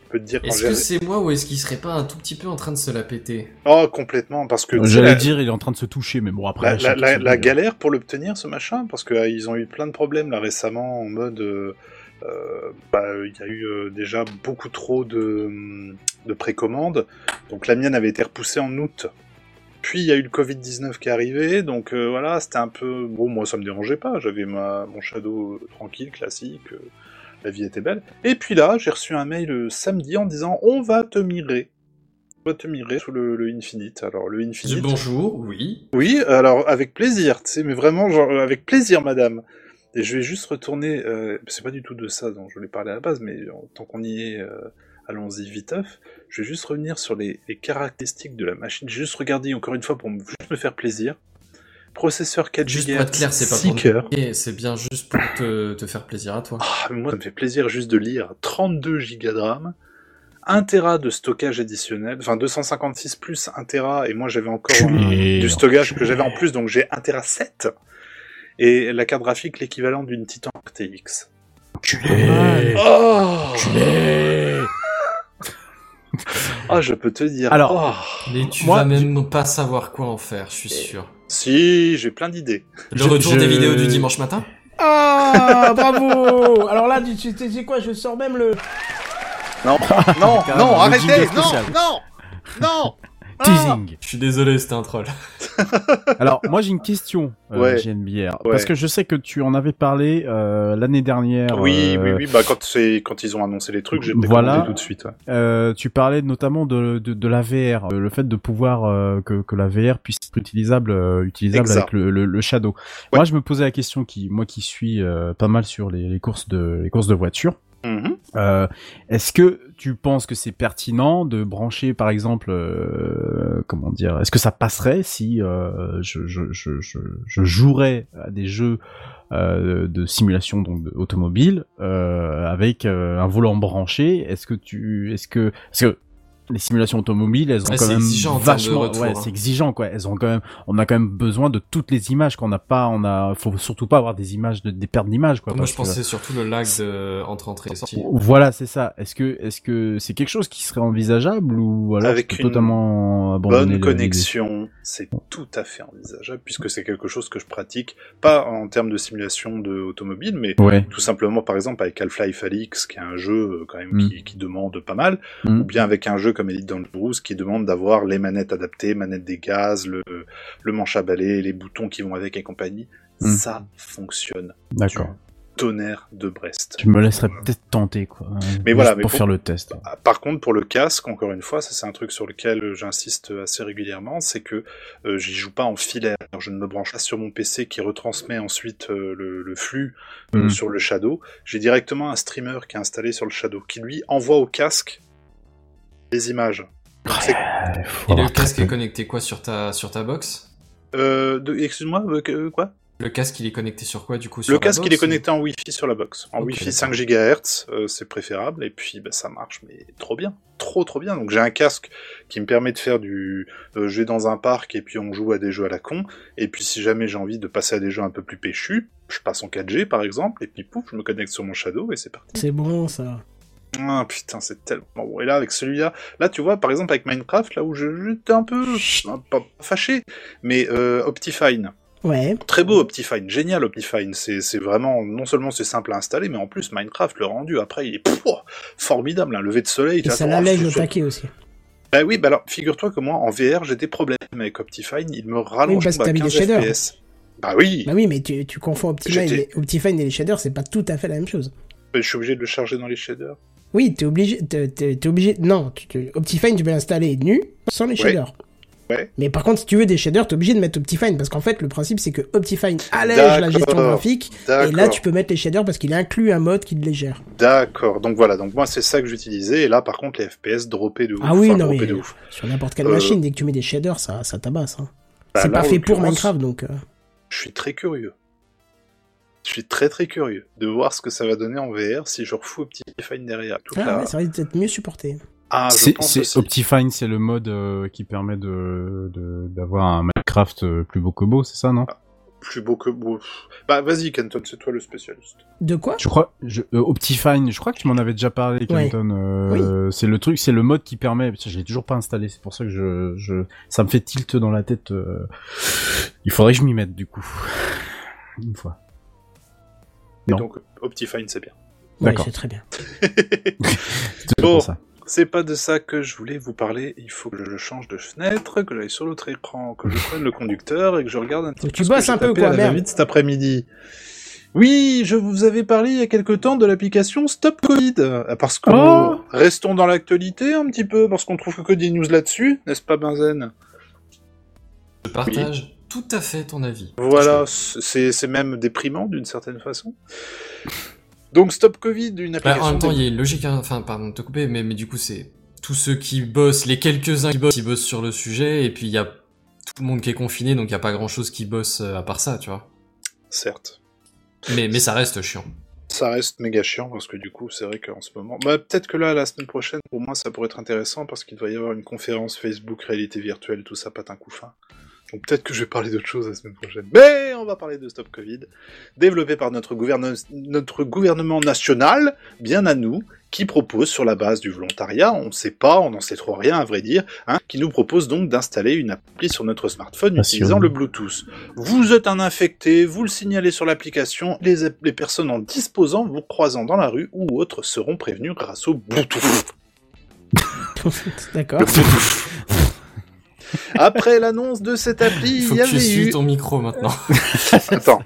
peux te dire quand Est-ce que c'est moi ou est-ce qu'il serait pas un tout petit peu en train de se la péter Oh, complètement, parce que... J'allais la- dire, il est en train de se toucher, mais bon, après. La, galère pour l'obtenir, ce machin, parce qu'ils ont eu plein de problèmes là récemment en mode. euh, euh, bah, il y a eu euh, déjà beaucoup trop de, de précommandes. Donc la mienne avait été repoussée en août. Puis il y a eu le Covid-19 qui est arrivé, donc euh, voilà, c'était un peu. Bon, moi ça me dérangeait pas, j'avais ma, mon Shadow euh, tranquille, classique, euh, la vie était belle. Et puis là, j'ai reçu un mail euh, samedi en disant on va te mirer. On va te mirer sous le, le Infinite. Alors le Infinite. bonjour, oui. Oui, alors avec plaisir, tu sais, mais vraiment, genre, euh, avec plaisir, madame. Et je vais juste retourner, euh, c'est pas du tout de ça dont je voulais parler à la base, mais tant qu'on y est, euh, allons-y viteuf. Je vais juste revenir sur les, les caractéristiques de la machine. J'ai juste regardé encore une fois pour me, juste me faire plaisir. Processeur 4 Juste GHz, pour être clair, c'est pas 6 pour cœurs. Et c'est bien juste pour te, te faire plaisir à toi. Ah, moi, ça me fait plaisir juste de lire 32 Go de RAM, 1 Tera de stockage additionnel, enfin 256 plus 1 Tera, et moi j'avais encore un- du stockage que j'avais en plus, donc j'ai 1 Tera 7, et la carte graphique l'équivalent d'une Titan RTX. Culé. Oh Culé. Ah, je peux te dire. Alors, oh. Mais tu Moi, vas même pas savoir quoi en faire, je suis sûr. Si, j'ai plein d'idées. Le Je- retour je- des vidéos du dimanche matin Ah, bravo Alors là, tu sais quoi, je sors même le... Non, non, non, arrêtez, non, non, non. Ah Teasing. Je suis désolé, c'était un troll. Alors, moi j'ai une question, euh, Ouais. JNBR, Ouais. parce que je sais que tu en avais parlé euh, l'année dernière. Oui, euh, oui, oui, bah quand c'est quand ils ont annoncé les trucs, j'ai Voilà. tout de suite. ouais. Euh, tu parlais notamment de, de, de la VR, euh, le fait de pouvoir euh, que, que la VR puisse être utilisable, euh, utilisable Exact. avec le, le, le Shadow. Moi, je me posais la question qui, moi qui suis euh, pas mal sur les, les courses de les courses de voitures. Mhm. Euh, Est-ce que tu penses que c'est pertinent de brancher, par exemple, euh, comment dire, est-ce que ça passerait si euh, je, jouerais à des jeux de simulation donc automobile avec un volant branché? Est-ce que tu, est-ce que, que les simulations automobiles, elles ont Ouais, quand c'est même exigeant vachement, retour, ouais, hein. c'est exigeant quoi. Elles ont quand même, on a quand même besoin de toutes les images qu'on n'a pas, on a, faut surtout pas avoir des images de des pertes d'images quoi. Moi, je que- pensais surtout le lag de entre entrée et sortie. voilà, c'est ça. Est-ce que est-ce que c'est quelque chose qui serait envisageable ou Avec une totalement Bonne connexion, c'est tout à fait envisageable puisque c'est quelque chose que je pratique, pas en termes de simulation de automobile, mais Ouais. tout simplement par exemple avec Half-Life Alyx, qui est un jeu euh, quand même Mm. qui, qui demande pas mal, Mm. ou bien avec un jeu comme Elite Dangerous qui demande d'avoir les manettes adaptées, manettes des gaz, le, le manche à balai, les boutons qui vont avec et compagnie. Mm. Ça fonctionne. D'accord. Tonnerre de Brest. Je me laisserais peut-être tenter quoi. Mais voilà, mais pour pour- faire le test. Ah, Par contre, pour le casque, encore une fois, ça c'est un truc sur lequel j'insiste assez régulièrement, c'est que euh, j'y joue pas en filaire. Je ne me branche pas sur mon PC qui retransmet ensuite euh, le, le flux euh, Mm. sur le Shadow. J'ai directement un streamer qui est installé sur le Shadow, qui lui envoie au casque les images. Donc, Ouais, Et le casque peu. est connecté quoi sur ta sur ta box? Euh, de- Excuse-moi, euh, quoi? Le casque il est connecté sur quoi du coup sur Le casque, il est connecté en Wi-Fi sur la box. En Wi-Fi 5 d'accord. GHz, euh, c'est préférable, et puis bah, ça marche, mais trop bien. Trop trop bien. Donc j'ai un casque qui me permet de faire du... Euh, je vais dans un parc, et puis on joue à des jeux à la con, et puis si jamais j'ai envie de passer à des jeux un peu plus péchus, je passe en 4G par exemple, et puis pouf, je me connecte sur mon Shadow, et c'est parti. C'est bon, ça. Ah putain, c'est tellement bon. Et là, avec celui-là, là, tu vois, par exemple, avec Minecraft, là où je- j'étais un peu, hein, pas fâché, mais euh, Optifine. Ouais. Très beau Optifine, génial Optifine. C'est vraiment, non seulement c'est simple à installer, mais en plus Minecraft, le rendu après, il est formidable. Un lever de soleil. Et ça l'allège c'est- paquet aussi. Bah oui, bah alors, figure-toi que moi, en VR, j'ai des problèmes avec Optifine. Il me rallonge Oui, parce que à t'as mis des 15 shaders. FPS. Bah oui, Bah oui, mais tu, tu confonds Optifine et, Optifine et les shaders, c'est pas tout à fait la même chose. je suis obligé de le charger dans les shaders. Oui, t'es obligé, t'es, t'es- t'es obligé, non, Optifine, tu peux l'installer nu, sans les shaders. Ouais. Mais par contre, si tu veux des shaders, t'es obligé de mettre Optifine, parce qu'en fait, le principe, c'est que Optifine allège la gestion graphique, et là, tu peux mettre les shaders parce qu'il inclut un mode qui les gère. D'accord. Donc voilà. Donc moi, c'est ça que j'utilisais. Et là, par contre, les FPS droppaient de ouf. Ah oui, Enfin, non, mais de ouf. sur n'importe quelle Euh, machine, dès que tu mets des shaders, ça, ça tabasse. Hein. Bah, c'est là, pas fait pour Minecraft, donc... euh, Je suis très curieux. Je suis très très curieux de voir ce que ça va donner en VR si je refous Optifine derrière. Toute Ah la- ouais, ça risque d'être mieux supporté. Ah, je C'est pense c'est- aussi. Optifine, c'est le mode euh, qui permet de de- d'avoir un Minecraft euh, plus beau que beau, c'est ça, non? Plus beau que beau. Bah vas-y, Kenton, c'est toi le spécialiste. De quoi? Je crois, je, euh, Optifine, je crois que tu m'en avais déjà parlé, Ouais. Kenton. euh, C'est le truc, c'est le mode qui permet. Je l'ai toujours pas installé, c'est pour ça que je, je, ça me fait tilt dans la tête. euh, Il faudrait que je m'y mette du coup, une fois. Et Non. donc Optifine, c'est bien. Ouais, D'accord. c'est très bien. C'est Bon. C'est pas de ça que je voulais vous parler. Il faut que je change de fenêtre, que j'aille sur l'autre écran, que je prenne le conducteur et que je regarde un petit peu tu bosses un peu, quoi, merde. va-vite cet après-midi. Oui, je vous avais parlé il y a quelque temps de l'application Stop Covid. Euh, Parce que Oh restons dans l'actualité un petit peu, parce qu'on trouve que des news là-dessus, n'est-ce pas, Benzen? Je partage tout à fait ton avis. Voilà, c'est même déprimant d'une certaine façon. Donc Stop Covid, une Bah, application. en même temps, il y a une logique, hein. enfin, pardon de te couper, mais, mais du coup, c'est tous ceux qui bossent, les quelques-uns qui bossent, qui bossent sur le sujet, et puis il y a tout le monde qui est confiné, donc il y a pas grand-chose qui bosse euh, à part ça, tu vois. Certes. Mais, mais ça reste chiant. Ça reste méga chiant parce que du coup, c'est vrai qu'en ce moment. Bah, peut-être que là, la semaine prochaine, pour moi, ça pourrait être intéressant parce qu'il doit y avoir une conférence Facebook, réalité virtuelle, tout ça, patin coup Donc peut-être que je vais parler d'autre chose la semaine prochaine. Mais on va parler de Stop Covid, développé par notre, gouverne- notre gouvernement national, bien à nous, qui propose sur la base du volontariat, on ne sait pas, on n'en sait trop rien à vrai dire, hein, qui nous propose donc d'installer une appli sur notre smartphone utilisant le Bluetooth. Vous êtes un infecté, vous le signalez sur l'application, les, les personnes en disposant, vous croisant dans la rue ou autres seront prévenus grâce au Bluetooth. D'accord. Après l'annonce de cette appli, Il y que tu avait suis eu... ton micro maintenant. Attends.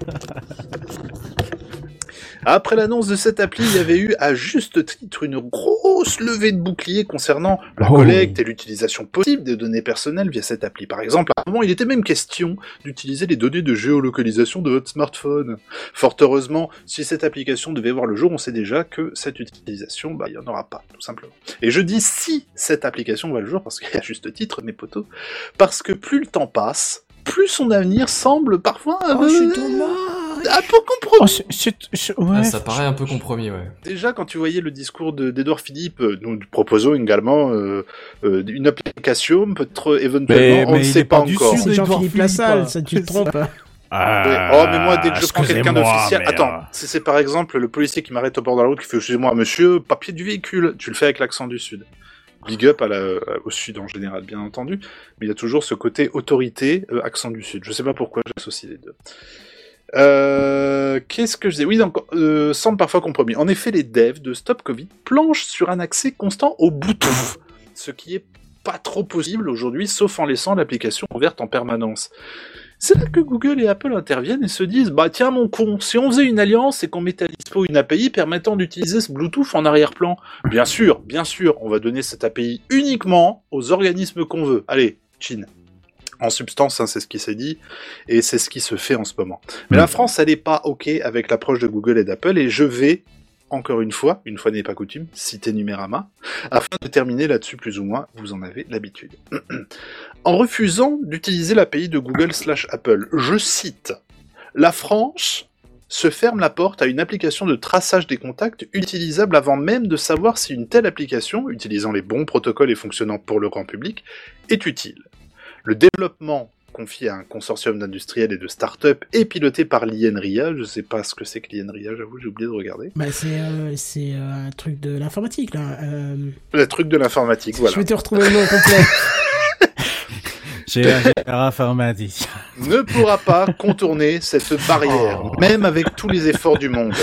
Après l'annonce de cette appli, il y avait eu à juste titre une grosse levée de bouclier concernant la Oh. collecte et l'utilisation possible des données personnelles via cette appli. Par exemple, à un moment, il était même question d'utiliser les données de géolocalisation de votre smartphone. Fort heureusement, si cette application devait voir le jour, on sait déjà que cette utilisation, bah, il n'y en aura pas, tout simplement. Et je dis si cette application voit le jour, parce qu'à juste titre, mes potos, parce que plus le temps passe, plus son avenir semble parfois un Oh, peu- je suis. Un peu compromis. Oh, ouais, Ah, ça paraît un peu compromis, ouais. Déjà, quand tu voyais le discours de- d'Edouard Philippe, euh, nous proposons également euh, euh, une application, peut-être éventuellement, Mais- on mais ne sait pas pas du encore. Sud. C'est Edouard Jean-Philippe Philippe, Lassalle, hein. ça tu te trompes. Ah, Ouais. Oh, mais moi, dès que je prends quelqu'un d'officiel... mais, Attends, si c'est par exemple le policier qui m'arrête au bord de la route qui fait « Excusez-moi, monsieur, papier du véhicule », tu le fais avec l'accent du Sud. Big up à la- au Sud en général, bien entendu, mais il y a toujours ce côté autorité, euh, accent du Sud. Je sais pas pourquoi j'associe les deux. Euh, Qu'est-ce que je dis Oui, donc, euh, semble parfois compromis. En effet, les devs de Stop Covid planchent sur un accès constant au Bluetooth, ce qui est pas trop possible aujourd'hui, sauf en laissant l'application ouverte en permanence. C'est là que Google et Apple interviennent et se disent Bah tiens, mon con, si on faisait une alliance et qu'on mettait à dispo une API permettant d'utiliser ce Bluetooth en arrière-plan, bien sûr, bien sûr, on va donner cette API uniquement aux organismes qu'on veut. Allez, Chine. En substance, hein, c'est ce qui s'est dit, et c'est ce qui se fait en ce moment. Mais la France, elle n'est pas OK avec l'approche de Google et d'Apple, et je vais, encore une fois, une fois n'est pas coutume, citer Numérama, afin de terminer là-dessus plus ou moins, vous en avez l'habitude. en refusant d'utiliser l'API de Google slash Apple, je cite, La France se ferme la porte à une application de traçage des contacts utilisable avant même de savoir si une telle application, utilisant les bons protocoles et fonctionnant pour le grand public, est utile. Le développement confié à un consortium d'industriels et de start-up est piloté par l'INRIA. Je sais pas ce que c'est que l'INRIA, j'avoue, j'ai oublié de regarder. Bah, c'est euh, c'est euh, un truc de l'informatique, là. Euh, Le truc de l'informatique, voilà. Je vais te retrouver le nom complet. Ne pourra pas contourner cette barrière, même avec tous les efforts du monde.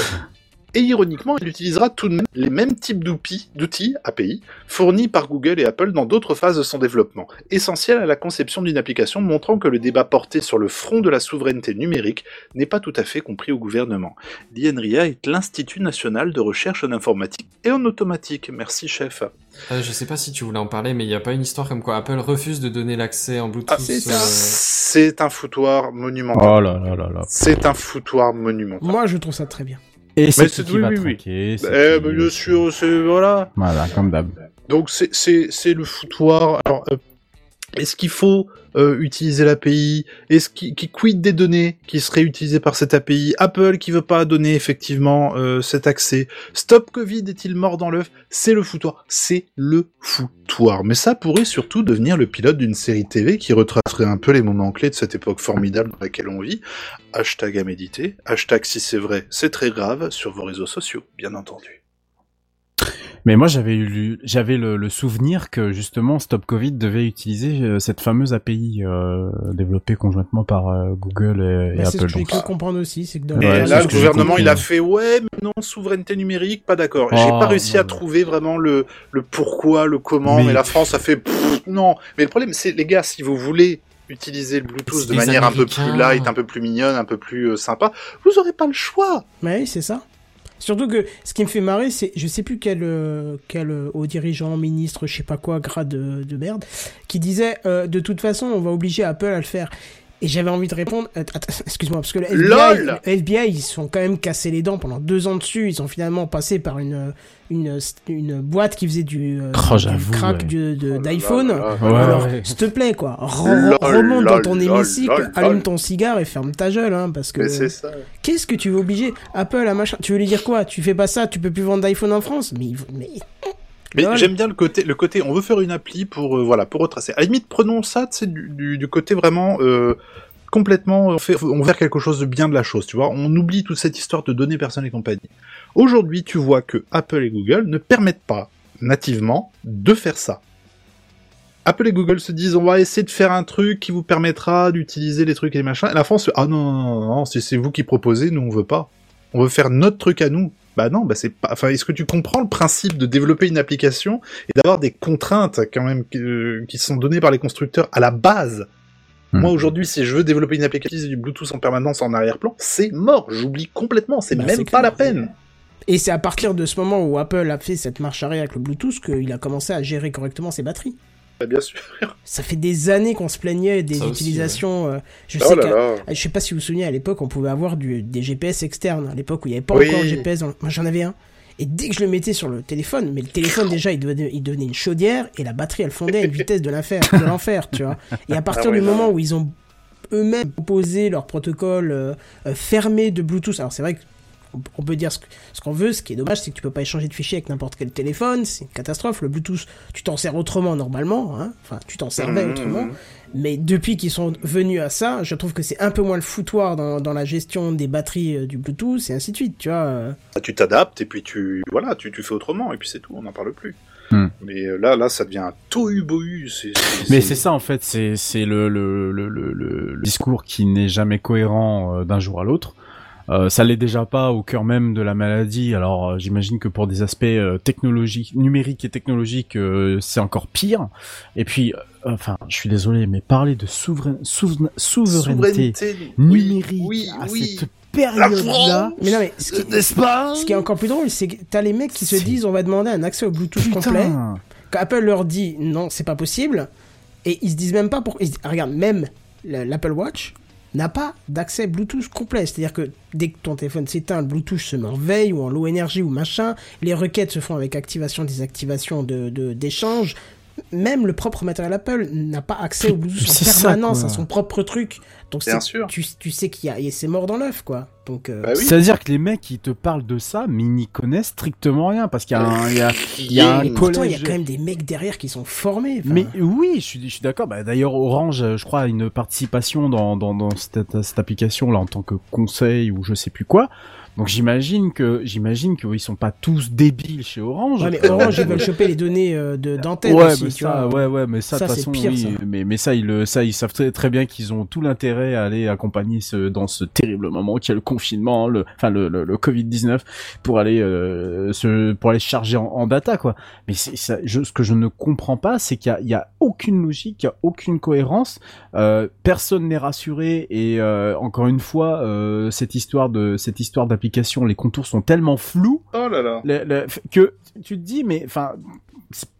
Et ironiquement, il utilisera tout de même les mêmes types d'outils, API fournis par Google et Apple dans d'autres phases de son développement, essentiel à la conception d'une application montrant que le débat porté sur le front de la souveraineté numérique n'est pas tout à fait compris au gouvernement. L'INRIA est l'Institut national de recherche en informatique et en automatique. Merci chef. Euh, je sais pas si tu voulais en parler, mais il y a pas une histoire comme quoi Apple refuse de donner l'accès en Bluetooth. Ah, c'est ça. euh, C'est un foutoir monumental. Oh là là là là. C'est un foutoir monumental. Moi, je trouve ça très bien. Et c'est qui oui, va oui, oui. trinquer, c'est Eh, qui- bien sûr, c'est voilà. Voilà, comme d'hab. Donc c'est le foutoir. Alors euh, est-ce qu'il faut euh, utiliser l'API? Est-ce qui qui quid des données qui seraient utilisées par cette API Apple qui veut pas donner effectivement euh, cet accès. Stop Covid est-il mort dans l'œuf? C'est le foutoir. C'est le foutoir. Mais ça pourrait surtout devenir le pilote d'une série TV qui retracerait un peu les moments clés de cette époque formidable dans laquelle on vit. Hashtag à méditer. Hashtag si c'est vrai, c'est très grave sur vos réseaux sociaux, bien entendu. Mais moi, j'avais eu, j'avais le, le souvenir que justement Stop Covid devait utiliser euh, cette fameuse API euh, développée conjointement par euh, Google et, et Bah, c'est ce Apple. que j'ai cru comprendre aussi, c'est que dans Ouais, là, ce le que j'ai gouvernement, il a fait ouais, mais non, souveraineté numérique, pas d'accord. J'ai Oh, pas réussi à non, trouver vraiment le, le pourquoi, le comment, Mais- mais, la France a fait pff, non. Mais le problème, c'est les gars, si vous voulez utiliser le Bluetooth de manière un peu plus light, un peu plus mignonne, un peu plus euh, sympa, vous aurez pas le choix. Oui, c'est ça. Surtout que ce qui me fait marrer, c'est, je sais plus quel, euh, quel euh, haut dirigeant, ministre, je sais pas quoi, grade de, de merde, qui disait euh, de toute façon, on va obliger Apple à le faire. Et j'avais envie de répondre, excuse-moi, parce que le FBI, LOL le FBI, ils se sont quand même cassés les dents pendant deux ans dessus. Ils sont finalement passés par une, une, une boîte qui faisait du, euh, Oh, du crack ouais. Oh d'iPhone. Ouais, Alors, ouais. s'il te plaît, quoi, re- Lol, remonte dans ton hémicycle, allume ton cigare et ferme ta gueule, hein, parce que... Mais c'est ça. Qu'est-ce que tu veux obliger? Apple à machin Tu veux lui dire quoi? Tu fais pas ça, tu peux plus vendre d'iPhone en France? Mais, mais... Mais j'aime bien le côté, le côté, on veut faire une appli pour, euh, voilà, pour retracer. À la limite, prenons ça, c'est du, du, du côté vraiment euh, complètement, on fait, on quelque chose de bien de la chose, tu vois. On oublie toute cette histoire de données personnelles et compagnie. Aujourd'hui, tu vois que Apple et Google ne permettent pas nativement de faire ça. Apple et Google se disent on va essayer de faire un truc qui vous permettra d'utiliser les trucs et les machins. Et la France ah non non non, non si c'est vous qui proposez, nous on veut pas. On veut faire notre truc à nous. Bah non, bah c'est pas. Enfin, est-ce que tu comprends le principe de développer une application et d'avoir des contraintes quand même qui, euh, qui sont données par les constructeurs à la base? Hmm. Moi aujourd'hui, si je veux développer une application du Bluetooth en permanence en arrière-plan, c'est mort. J'oublie complètement. C'est Bah, même pas clair. la peine. Et c'est à partir de ce moment où Apple a fait cette marche arrière avec le Bluetooth qu'il a commencé à gérer correctement ses batteries. Bah, bien sûr. Ça fait des années qu'on se plaignait des Ça aussi, utilisations. euh, je Oh sais là là. je sais pas si vous vous souvenez, à l'époque, on pouvait avoir du, des GPS externes. À l'époque où il n'y avait pas Oui. encore de GPS, dans- moi j'en avais un. Et dès que je le mettais sur le téléphone, mais le téléphone déjà il devenait, il devenait une chaudière et la batterie elle fondait à une vitesse de l'enfer, de l'enfer, tu vois. Et à partir Ah ouais, du moment où ils ont eux-mêmes proposé leur protocole euh, euh, fermé de Bluetooth, alors c'est vrai que on- peut dire ce qu'on veut, ce qui est dommage, c'est que tu peux pas échanger de fichiers avec n'importe quel téléphone, c'est une catastrophe. Le Bluetooth, tu t'en sers autrement normalement, hein. enfin tu t'en servais Mhm. autrement. Mais depuis qu'ils sont venus à ça, je trouve que c'est un peu moins le foutoir dans, dans la gestion des batteries euh, du Bluetooth et ainsi de suite, tu vois. euh. Bah, tu t'adaptes et puis tu voilà, tu, tu fais autrement et puis c'est tout. On n'en parle plus. Hmm. Mais euh, là, là, ça devient un tohu bohu. C'est, c'est- Mais c'est ça en fait, c'est c'est le, le, le, le, le discours qui n'est jamais cohérent euh, d'un jour à l'autre. Euh, ça l'est déjà pas au cœur même de la maladie. Alors euh, j'imagine que pour des aspects euh, technologiques, numériques et technologiques, euh, c'est encore pire. Et puis, euh, enfin, je suis désolé, mais parler de souverain, souverain- souveraineté, oui, numérique oui, à oui. cette période-là, Mais non, mais ce qui, n'est-ce pas ce qui est encore plus drôle, c'est que t'as les mecs qui se disent on va demander un accès au Bluetooth complet. Putain. Quand Apple leur dit non, c'est pas possible, et ils se disent même pas pour. ils se- ah, regarde, même le- l'Apple Watch n'a pas d'accès Bluetooth complet. C'est-à-dire que dès que ton téléphone s'éteint, le Bluetooth se met en veille ou en low énergie ou machin. Les requêtes se font avec activation, désactivation de d'échange. Même le propre matériel Apple n'a pas accès au Bluetooth C'est en permanence à son propre truc. Donc Bien c'est- sûr. Tu, tu sais qu'il y a et c'est mort dans l'œuf quoi. Donc euh, Bah oui. C'est-à-dire que les mecs qui te parlent de ça, mais ils n'y connaissent strictement rien parce qu'il y a un, il y a, il y a un et pourtant il y a collège. quand même des mecs derrière qui sont formés. Mais oui, je suis, je suis d'accord. Bah, D'ailleurs, Orange, je crois, a une participation dans, dans, dans cette, cette application là en tant que conseil ou je sais plus quoi. Donc j'imagine que j'imagine qu'ils sont pas tous débiles chez Orange. Ouais, mais Orange, ils veulent choper les données euh, de d'antenne Ouais, aussi, mais tu ça, vois. ouais, ouais, mais ça, de toute façon, pire, oui, ça. mais, mais ça, ils le, ça, ils savent très, très bien qu'ils ont tout l'intérêt à aller accompagner ce, dans ce terrible moment qui est le confinement, le, enfin, le, le, le Covid-19 pour aller, euh, se, pour aller charger en, en data, quoi. Mais c'est, ça, je, ce que je ne comprends pas, c'est qu'il y a, il y a aucune logique, il y a aucune cohérence, euh, personne n'est rassuré et, euh, encore une fois, euh, cette histoire de, cette histoire d'application, les contours sont tellement flous Oh là là. le- le- que tu te dis mais enfin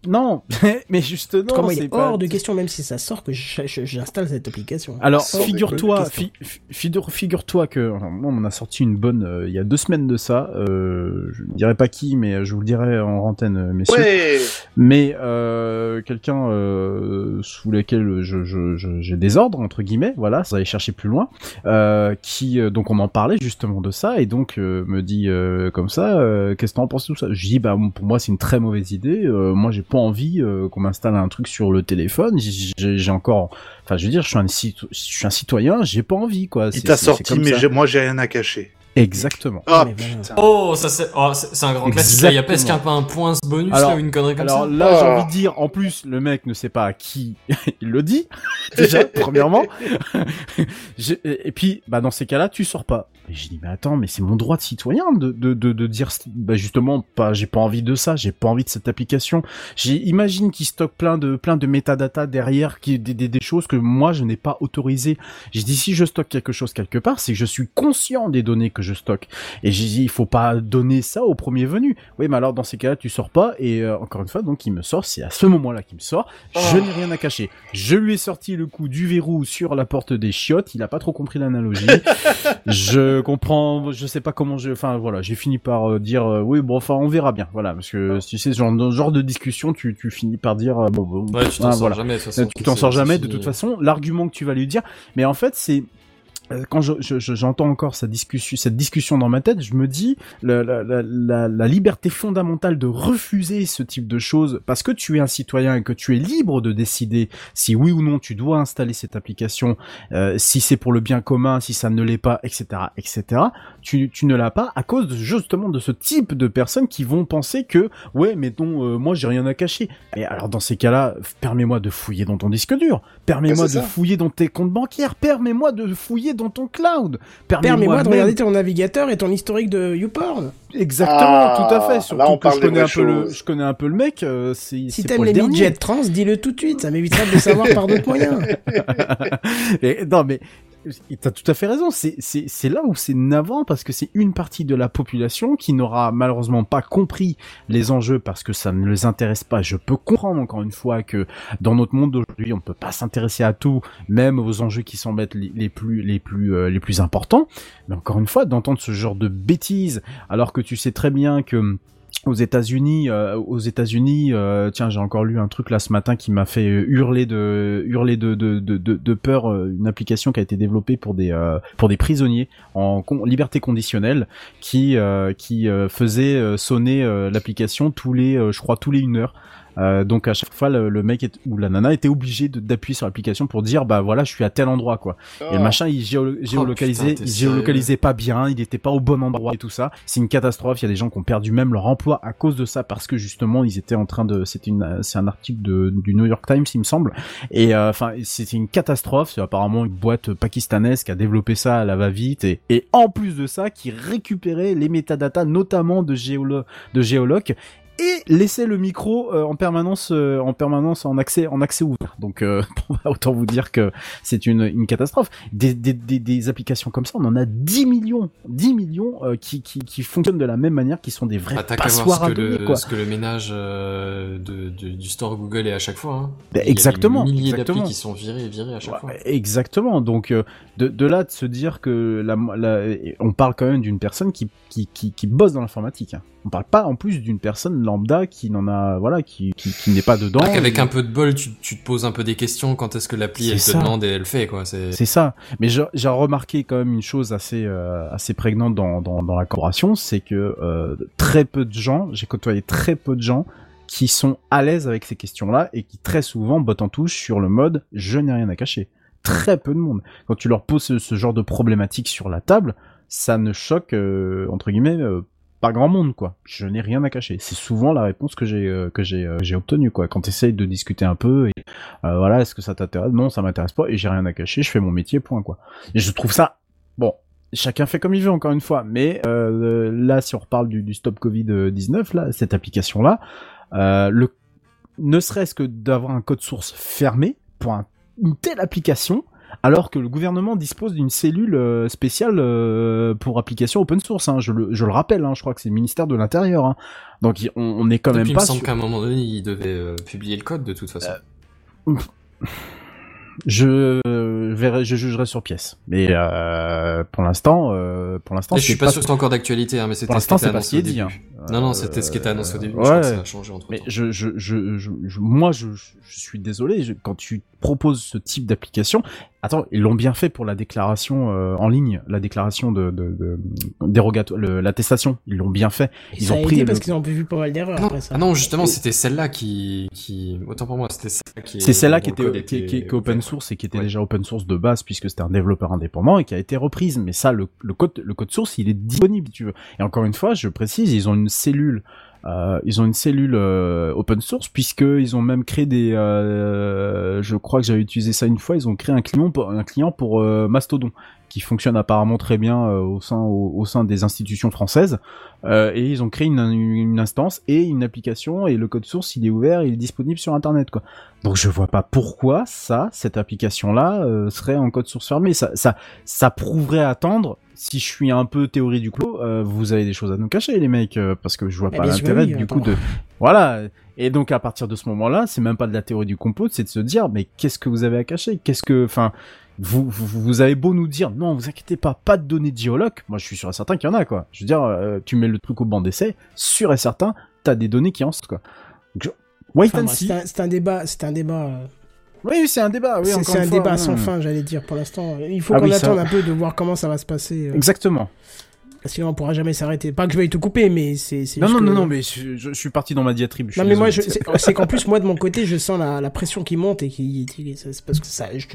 non mais justement Comment il c'est est pas- hors de question, même si ça sort, que j'installe cette application. alors figure-toi déconner. fi- fi- figure figure-toi que on en a sorti une bonne euh, il y a deux semaines de ça euh, je ne dirais pas qui mais je vous le dirai en antenne euh, messieurs Ouais. mais euh, quelqu'un euh, sous lequel je, je, je- j'ai des ordres entre guillemets voilà ça aller chercher plus loin euh, qui euh, donc on en parlait justement de ça et donc euh, me dit euh, comme ça euh, qu'est-ce que t'en penses de tout ça? Je dis bah pour moi c'est une très mauvaise idée euh, moi j'ai pas envie euh, qu'on m'installe un truc sur le téléphone J'ai- encore enfin je veux dire je suis un cito- je suis un citoyen j'ai pas envie quoi Il t'a sorti, mais moi j'ai rien à cacher. exactement Ah putain. Oh, ça c'est, oh, un grand classique. Il y a presque un, un point bonus Alors- là, ou une connerie comme Alors ça. là, j'ai Oh. envie de dire, en plus, le mec ne sait pas à qui il le dit, déjà, premièrement. Et puis, bah, dans ces cas-là, tu sors pas. Et j'ai dit, mais attends, mais c'est mon droit de citoyen de, de, de, de dire, bah, justement, pas, j'ai pas envie de ça, j'ai pas envie de cette application. J'ai, imagine qu'il stocke plein de, plein de métadata derrière, qui, des, des, des choses que moi, je n'ai pas autorisées. J'ai dit, si je stocke quelque chose quelque part, c'est que je suis conscient des données que je stocke. Et j'ai dit, il faut pas donner ça au premier venu. Oui, mais alors dans ces cas-là, tu sors pas. Et euh, encore une fois, donc il me sort. C'est à ce moment-là qu'il me sort. Je n'ai rien à cacher. Je lui ai sorti le coup du verrou sur la porte des chiottes. Il a pas trop compris l'analogie. je comprends. Je sais pas comment je. Enfin voilà, j'ai fini par euh, dire euh, oui. Bon, enfin on verra bien. Voilà, parce que tu sais, ce genre, de discussion, tu, tu finis par dire euh, bon, bon, Ouais, tu t'en ah, sors voilà. jamais. de toute façon, Tu t'en c'est- sors c'est jamais de fini. toute façon. L'argument que tu vas lui dire, mais en fait c'est euh, quand je- je- je- j'entends encore cette discussion, cette discussion dans ma tête, je me dis la, la, la, la, la liberté fondamentale de refuser ce type de choses parce que tu es un citoyen et que tu es libre de décider si oui ou non tu dois installer cette application, euh, si c'est pour le bien commun, si ça ne l'est pas, etc., etc. Tu, tu ne l'as pas à cause de, justement de ce type de personnes qui vont penser que ouais, mais non, euh, moi j'ai rien à cacher. Et alors dans ces cas-là, permets-moi de fouiller dans ton disque dur, permets-moi de ça. fouiller dans tes comptes bancaires, permets-moi de fouiller dans ton cloud. Permets-moi de même- regarder ton navigateur et ton historique de YouPorn. Exactement, Ah, tout à fait. là, Surtout on que parle je connais un peu le, je connais un peu le mec. euh, Si t'aimes les midgets trans, dis-le tout de suite. Ça m'évitera de le savoir par d'autres moyens. Et, non, mais t'as tout à fait raison. C'est là où c'est navrant parce que c'est une partie de la population qui n'aura malheureusement pas compris les enjeux parce que ça ne les intéresse pas. Je peux comprendre encore une fois que dans notre monde d'aujourd'hui, on peut pas s'intéresser à tout, même aux enjeux qui semblent être les, les plus les plus euh, les plus importants. Mais encore une fois, d'entendre ce genre de bêtises alors que tu sais très bien que aux États-Unis, euh, aux États-Unis, euh, tiens, j'ai encore lu un truc là ce matin qui m'a fait euh, hurler de hurler de de, de, de, peur. euh, Une application qui a été développée pour des euh, pour des prisonniers en liberté conditionnelle, qui qui faisait sonner l'application tous les, je crois tous les une heure. Euh, donc à chaque fois le, le mec est- ou la nana était obligé d'appuyer sur l'application pour dire bah voilà je suis à tel endroit quoi et le machin, il géo- géolocalisait, Oh, t'es il géolocalisait pas bien, il était pas au bon endroit et tout ça. C'est une catastrophe. Il y a des gens qui ont perdu même leur emploi à cause de ça parce que justement ils étaient en train de. C'était une, c'est un article de, du New York Times, il me semble. Et euh, enfin, c'était une catastrophe. C'est apparemment une boîte pakistanaise qui a développé ça à la va-vite et, et en plus de ça, qui récupérait les métadatas, notamment de géolo, de géoloc et laissait le micro euh, en permanence euh, en permanence en accès en accès ouvert donc euh, autant vous dire que c'est une, une catastrophe des, des, des, des applications comme ça on en a 10 millions 10 millions qui, qui, qui fonctionnent de la même manière qui sont des vrais Ah, t'as qu'à voir passoires ce à que, le, quoi ce que le ménage de, de- du store Google est à chaque fois. Hein. Bah, Il y a exactement, des milliers exactement. d'applis qui sont virées et virées à chaque fois. Exactement. Donc de, de là de se dire que la, la- on parle quand même d'une personne qui, qui, qui, qui bosse dans l'informatique. Hein. On parle pas en plus d'une personne lambda qui n'en a voilà qui, qui, qui n'est pas dedans. Donc avec Et- un peu de bol, tu, tu te poses un peu des questions quand est-ce que l'appli C'est elle te ça. demande et elle fait quoi. C'est ça. Mais j'ai j'ai remarqué quand même une chose assez euh, assez prégnante dans, dans, dans la corporation, c'est que euh, très peu de gens, j'ai côtoyé très peu de gens qui sont à l'aise avec ces questions-là et qui très souvent bottent en touche sur le mode je n'ai rien à cacher. Très peu de monde. Quand tu leur poses ce, ce genre de problématique sur la table, ça ne choque euh, entre guillemets euh, pas grand monde quoi. Je n'ai rien à cacher. C'est souvent la réponse que j'ai euh, euh, obtenue quoi. Quand tu essayes de discuter un peu et euh, voilà, est-ce que ça t'intéresse? Non, ça m'intéresse pas et j'ai rien à cacher, je fais mon métier, point quoi. Et je trouve ça bon. Chacun fait comme il veut encore une fois, mais là, si on reparle du, stop Covid 19 là, cette application là, ne serait-ce que d'avoir un code source fermé pour un- une telle application, alors que le gouvernement dispose d'une cellule euh, spéciale euh, pour application open source. Hein, je, le, je le rappelle, hein, je crois que c'est le ministère de l'Intérieur. Hein. Donc on, on est quand Et même puis, il pas me semble sur- qu'à un moment donné, il devait euh, publier le code de toute façon. Je verrai, je jugerai sur pièce. Mais euh, pour l'instant, euh, pour l'instant, je suis pas sûr que c'est encore d'actualité, hein, mais c'était Pour l'instant, c'est pas ce qui est dit. Hein. Non, non, c'était ce qui était annoncé au début. Je crois ouais. que ça a changé entre Mais temps. je, je, je, je, moi, je, je suis désolé. quand tu proposes ce type d'application, attends, ils l'ont bien fait pour la déclaration euh, en ligne, la déclaration de, de, de dérogatoire, l'attestation. Ils l'ont bien fait. Et Ils ça ont a pris été le- parce qu'ils ont vu pas mal d'erreurs Non, après ça. ah non, justement, c'était celle-là qui, qui, autant pour moi, c'était celle-là qui. C'est celle-là qui était, qui, qui- open source et qui était Ouais. déjà open source de base puisque c'était un développeur indépendant et qui a été reprise. Mais ça, le, le code, le code source, il est disponible, si tu veux. Et encore une fois, je précise, ils ont une cellule, euh, ils ont une cellule euh, open source puisque ils ont même créé des, euh, je crois que j'avais utilisé ça une fois, ils ont créé un client pour, un client pour euh, Mastodon qui fonctionne apparemment très bien euh, au sein au, au sein des institutions françaises. Euh, et ils ont créé une, une instance et une application et le code source il est ouvert il est disponible sur internet quoi. Donc je vois pas pourquoi ça cette application là serait en code source fermé. Ça ça ça prouverait attendre si je suis un peu théorie du clos euh, vous avez des choses à nous cacher les mecs euh, parce que je vois Mais pas sûr, l'intérêt du coup de voilà et donc à partir de ce moment-là c'est même pas de la théorie du complot c'est de se dire mais qu'est-ce que vous avez à cacher? Qu'est-ce que enfin vous, vous, vous avez beau nous dire non, vous inquiétez pas, pas de données de géologue. Moi, je suis sûr et certain qu'il y en a quoi. Je veux dire, euh, tu mets le truc au banc d'essai, sûr et certain, t'as des données qui en sortent quoi. Donc, Wait Enfin, and see. c'est un, c'est un débat, c'est un débat. Oui, c'est un débat. Oui, c'est un fois, débat hein. sans fin, j'allais dire pour l'instant. Il faut Ah qu'on oui, ça- attende un peu de voir comment ça va se passer. euh, Exactement. Sinon, on pourra jamais s'arrêter. Pas que je vais tout couper, mais c'est. Non, non, non, non, mais je, suis parti dans ma diatribe. Non mais moi désolé. c'est qu'en plus moi de mon côté je sens la, la pression qui monte et qui, c'est parce que ça je,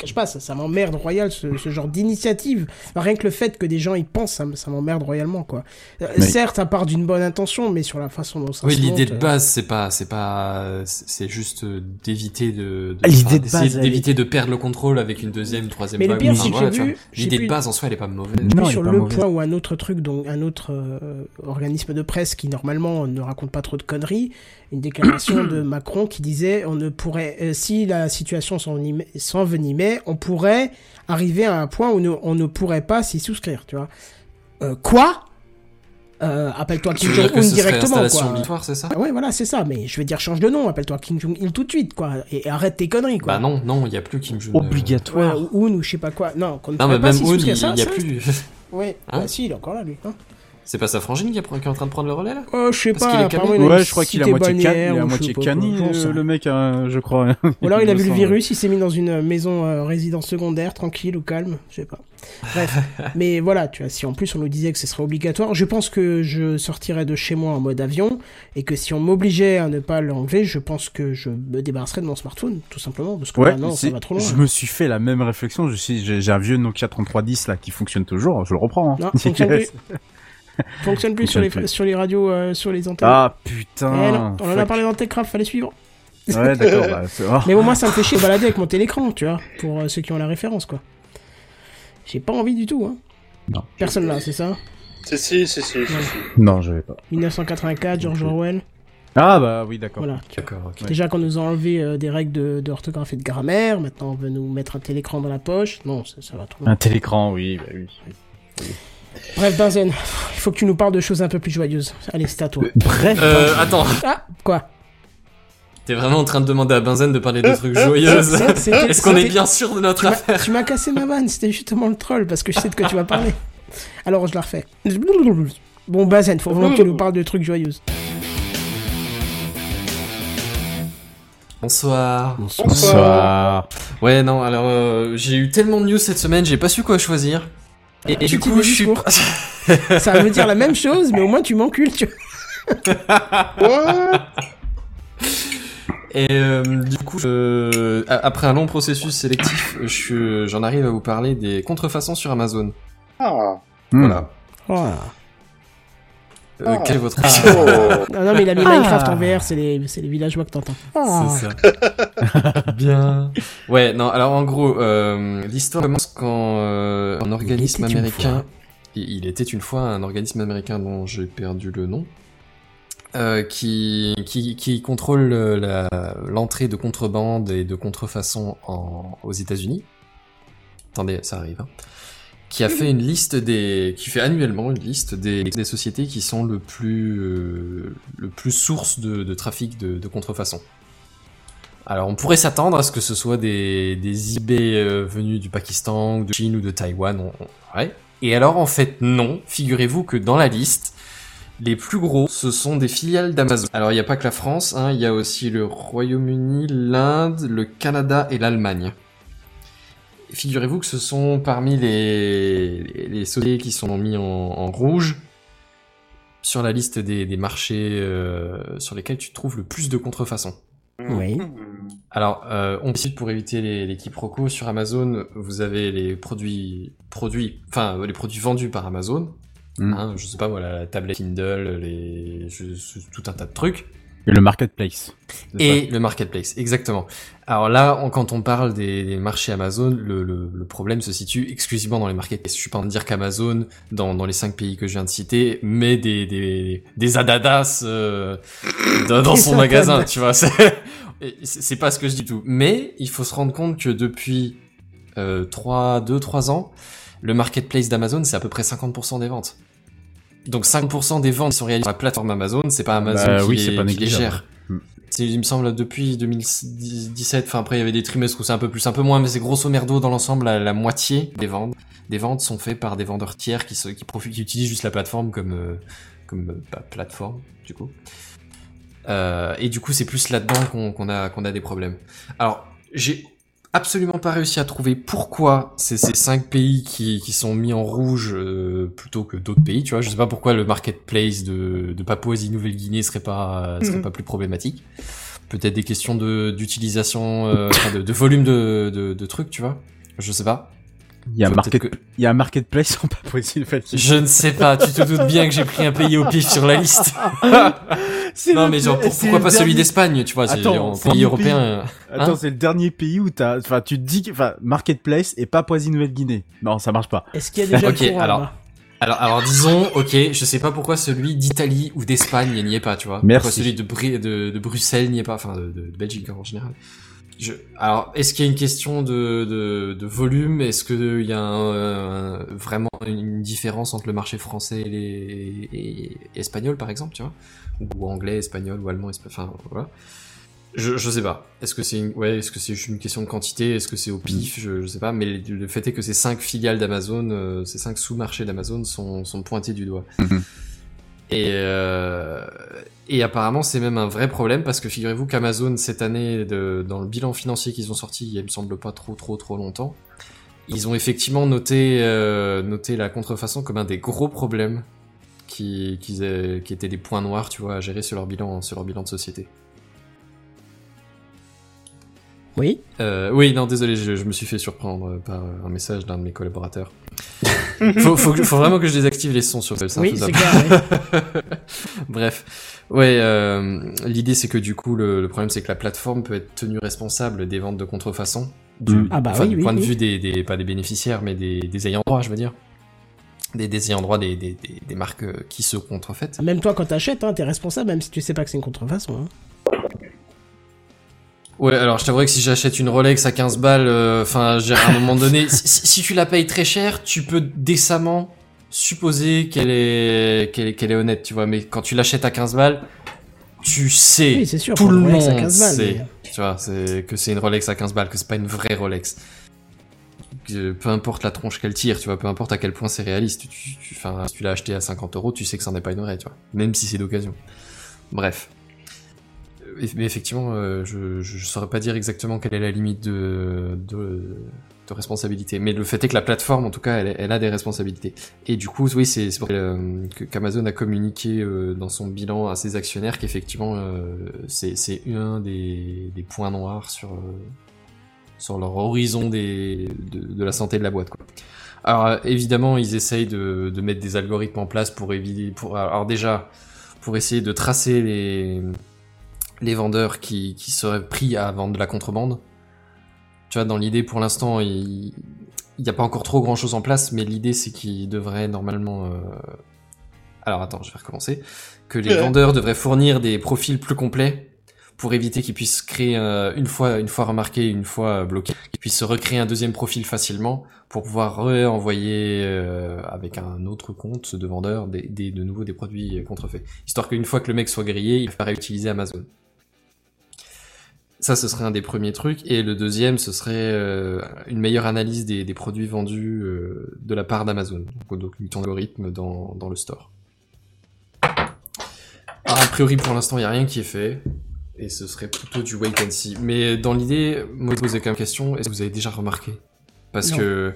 cache pas, ça, ça m'emmerde royal ce, ce genre d'initiative. Rien que le fait que des gens y pensent, ça, m'emmerde royalement quoi. Euh, Mais- Certes, ça part d'une bonne intention, mais sur la façon dont ça Oui, l'idée de euh, base, c'est pas, c'est pas, c'est juste euh, d'éviter de, de Ah, l'idée de base, d'éviter de perdre le contrôle avec une deuxième, troisième Mais le pire, Enfin, voilà, L'idée de base en soi, elle est pas mauvaise. Non, elle est sur le point ou un autre truc, donc un autre euh, organisme de presse qui normalement ne raconte pas trop de conneries, une déclaration de Macron qui disait on ne pourrait, euh, si la situation s'envenimait- on pourrait arriver à un point où ne- on ne pourrait pas s'y souscrire, tu vois. Euh, quoi? Euh, Appelle-toi Kim veux Jong-un directement, quoi. obligatoire, c'est ça? Ah ouais, voilà, c'est ça. Mais je vais dire change de nom, appelle-toi Kim Jong-il tout de suite, quoi. Et, et arrête tes conneries, quoi. Bah non, non, il y a plus Kim Jong. Obligatoire. Ouais, ou Un ou je sais pas quoi. Non, qu'on ne Non, mais pas même s'y Oun, il souscrire. Ça, y a ça, plus. Ouais, Hein bah si, il est encore là, lui. Hein. C'est pas sa frangine qui est, en train de prendre le relais là? Oh, je sais Parce pas, est il a Ouais, je crois qu'il est à moitié can, il est à moitié cani, euh, le mec, hein, je crois. Ou alors il a vu le virus, il s'est mis dans une maison euh, résidence secondaire, tranquille ou calme, je sais pas. Bref, mais voilà, tu vois, si en plus on nous disait que ce serait obligatoire, je pense que je sortirais de chez moi en mode avion, et que si on m'obligeait à ne pas l'enlever, je pense que je me débarrasserais de mon smartphone, tout simplement, parce que Ouais, là, non, ça c'est- va trop loin. je me suis fait la même réflexion. Je suis, j'ai j'ai un vieux Nokia 3310 là qui fonctionne toujours. Je le reprends. Hein. Non, fonctionne plus. Fonctionne plus sur les, plus. sur les radios, euh, sur les antennes. Ah Eh putain. non, on en a parlé dans Techcraft, fallait suivre. Ouais, d'accord. bah, c'est- oh. Mais au moins, ça me fait chier de balader avec mon télécran, tu vois, pour euh, ceux qui ont la référence, quoi. J'ai pas envie du tout, hein. Non. Personne là, c'est ça Si, si, si, si. si, Ouais. si. Non, je vais pas. 1984, George Orwell. Ah bah oui, d'accord. Voilà. D'accord, ok. Déjà qu'on nous a enlevé euh, des règles de- d'orthographe et de grammaire, maintenant on veut nous mettre un télécran dans la poche. Non, ça, ça va trop loin. Un télécran, oui, bah oui. Bref, Benzen, il faut que tu nous parles de choses un peu plus joyeuses. Allez, c'est à toi. Bref. Euh, attends, Ah, quoi t'es vraiment en train de demander à Benzen de parler de trucs joyeux C'est- c'était- Est-ce qu'on est bien sûr de notre Tu m'as- affaire Tu m'as cassé ma vanne, c'était justement le troll, parce que je sais de quoi tu vas parler. Alors je la refais. Bon, Bazen, faut vraiment que tu nous parles de trucs joyeux. Bonsoir. Bonsoir. Ouais, non, alors euh, j'ai eu tellement de news cette semaine, j'ai pas su quoi choisir. Et, du coup, je suis. Ça veut dire la même chose, mais au moins tu m'encules, tu Et euh, du coup, a- après un long processus sélectif, je j'en arrive à vous parler des contrefaçons sur Amazon. Ah. Hmm. Voilà. Oh. Euh, Ah. quel est votre Oh. Non, non, mais il a mis Ah. Minecraft en VR, c'est les, c'est les villageois que t'entends. Oh. C'est ça. Bien. Ouais, non, alors en gros, euh, l'histoire commence quand euh, un organisme américain... fois. Il il était une fois un organisme américain dont j'ai perdu le nom, euh, qui, qui, qui contrôle euh, la- l'entrée de contrebande et de contrefaçon en, aux États-Unis. Attendez, ça arrive. hein. Qui a fait une liste des, qui fait annuellement une liste des, sociétés qui sont le plus, euh, le plus source de, trafic de, contrefaçon. Alors, on pourrait s'attendre à ce que ce soit des, des eBay euh, venus du Pakistan, de Chine ou de Taïwan. on- ouais. Et alors, en fait, non. Figurez-vous que dans la liste, les plus gros, ce sont des filiales d'Amazon. Alors, il n'y a pas que la France, hein, il y a aussi le Royaume-Uni, l'Inde, le Canada et l'Allemagne. Figurez-vous que ce sont parmi les, les, les sociétés qui sont mis en, en rouge sur la liste des, des marchés euh, sur lesquels tu trouves le plus de contrefaçons. Oui. Alors, euh, on décide pour éviter les, les quiproquos sur Amazon, vous avez les produits, produits, enfin les produits vendus par Amazon. Mm. Hein, je sais pas, voilà, la tablette Kindle, les, je- je- tout un tas de trucs. Et le marketplace. Et le marketplace, exactement. Alors là, on- quand on parle des, des marchés Amazon, le, le- le problème se situe exclusivement dans les marketplaces. Je suis pas en train de dire qu'Amazon, dans, dans les cinq pays que je viens de citer, met des, des, des adadas euh, dans, son magasin, tu vois. C'est pas ce que je dis du tout. Mais il faut se rendre compte que depuis euh, 3, 2, 3 ans, le marketplace d'Amazon, c'est à peu près 50% des ventes. Donc 5% des ventes sont réalisées sur la plateforme Amazon, c'est pas Amazon Bah qui, oui, les- c'est pas qui les gère. Mm. Il me semble, depuis 2017, enfin après il y avait des trimestres où c'est un peu plus, un peu moins, mais c'est grosso merdo dans l'ensemble la, la moitié des ventes. Des ventes sont faites par des vendeurs tiers qui, se, qui, profitent, qui utilisent juste la plateforme comme, euh, comme euh, bah, plateforme, du coup. Euh, et du coup, c'est plus là-dedans qu'on qu'on a, qu'on a des problèmes. Alors, j'ai absolument pas réussi à trouver pourquoi c'est ces cinq pays qui, qui sont mis en rouge euh, plutôt que d'autres pays. Tu vois, je sais pas pourquoi le marketplace de, de Papouasie-Nouvelle-Guinée serait pas serait Mhm. pas plus problématique. peut-être des questions de d'utilisation, euh, de, de volume de, de, de trucs, tu vois. Je sais pas. Il y a un market, que- il y a un marketplace en Papouasie-Nouvelle. Je ne sais pas. Tu te doutes bien que j'ai pris un pays au pif sur la liste. C'est non, mais genre pour- c'est pourquoi pas celui d'Espagne, tu vois. c'est- Attends, en c'est pays le européen. euh, Attends, Hein c'est le dernier pays où t'as, enfin, tu te dis que, enfin, marketplace et Papouasie-Nouvelle-Guinée. Non, ça marche pas. Est-ce qu'il y a déjà Ok, alors. Alors, alors disons, ok, je sais pas pourquoi celui d'Italie ou d'Espagne n'y est pas, tu vois. Merci. Pourquoi celui de, Bru- de, de Bruxelles n'y est pas, enfin de, de- de Belgique en général. Je, alors, est-ce qu'il y a une question de, de, de volume? Est-ce qu'il y a un- un- vraiment une différence entre le marché français et, les, et, et espagnol, par exemple, tu vois? Ou anglais, espagnol, ou allemand, espa- enfin voilà. Je, je sais pas. Est-ce que c'est une, ouais, est-ce que c'est juste une question de quantité? Est-ce que c'est au pif? Je, je sais pas. Mais le, fait est que ces cinq filiales d'Amazon, euh, ces cinq sous-marchés d'Amazon sont, sont pointés du doigt. Mhm. Et, euh, et apparemment, c'est même un vrai problème parce que figurez-vous qu'Amazon, cette année, de, dans le bilan financier qu'ils ont sorti, il me semble pas trop, trop, trop longtemps, ils ont effectivement noté, euh, noté la contrefaçon comme un des gros problèmes qui, qui étaient des points noirs, tu vois, à gérer sur leur bilan, sur leur bilan de société. Oui. Euh, oui, non, désolé, je, je me suis fait surprendre par un message d'un de mes collaborateurs. faut, faut, que- faut vraiment que je désactive les sons sur le Oui, c'est clair. ouais. Bref, ouais, euh, l'idée c'est que du coup, le, le problème c'est que la plateforme peut être tenue responsable des ventes de contrefaçon. Du, Mm. Ah bah enfin, oui, du oui, point de vue des, des, pas des bénéficiaires, mais des, des ayants droit, je veux dire. Des, des ayants droit des, des, des, des marques qui se contrefaitent. Même toi, quand t'achètes, hein, t'es responsable, même si tu sais pas que c'est une contrefaçon. Hein. Ouais, alors je t'avouerais que si j'achète une Rolex à 15 balles, euh, enfin, à un moment donné, si, tu la payes très cher, tu peux décemment supposer qu'elle est, qu'elle est, qu'elle est honnête, tu vois. Mais quand tu l'achètes à 15 balles, tu sais, Oui, c'est sûr. tout le Rolex à monde 15 balles, sait, mais- tu vois, c'est que c'est une Rolex à 15 balles, que c'est pas une vraie Rolex. Que peu importe la tronche qu'elle tire, tu vois, peu importe à quel point c'est réaliste, tu, si tu l'as acheté à 50 euros, tu sais que ça n'est pas une vraie, tu vois, même si c'est d'occasion. Bref. Mais effectivement, euh, je, je saurais pas dire exactement quelle est la limite de, responsabilité. Mais le fait est que la plateforme, en tout cas, elle, a des responsabilités. Et du coup, oui, c'est pour euh, qu'Amazon a communiqué euh, dans son bilan à ses actionnaires qu'effectivement, euh, c'est un des, points noirs sur, leur horizon de, la santé de la boîte. Alors évidemment, ils essayent de, mettre des algorithmes en place pour éviter... Alors déjà, pour essayer de tracer les, les vendeurs qui, qui seraient pris à vendre de la contrebande. Tu vois, dans l'idée, pour l'instant, il n'y a pas encore trop grand chose en place, mais l'idée, c'est qu'ils devraient normalement... euh, Alors attends, je vais recommencer. Que les Ouais. vendeurs devraient fournir des profils plus complets pour éviter qu'ils puissent créer, euh, une fois une fois remarqué, une fois bloqué, qu'ils puissent se recréer un deuxième profil facilement pour pouvoir renvoyer euh, avec un autre compte de vendeur des, des- de nouveau des produits contrefaits. Histoire qu'une fois que le mec soit grillé, il va réutiliser Amazon. Ça, ce serait un des premiers trucs. Et le deuxième, ce serait euh, une meilleure analyse des, des produits vendus euh, de la part d'Amazon. Donc, donc une algorithme dans, dans le store. Alors, a priori, pour l'instant, il n'y a rien qui est fait. Et ce serait plutôt du wait and see. Mais dans l'idée, moi, je posais quand même question. Est-ce que vous avez déjà remarqué? Parce Non. que...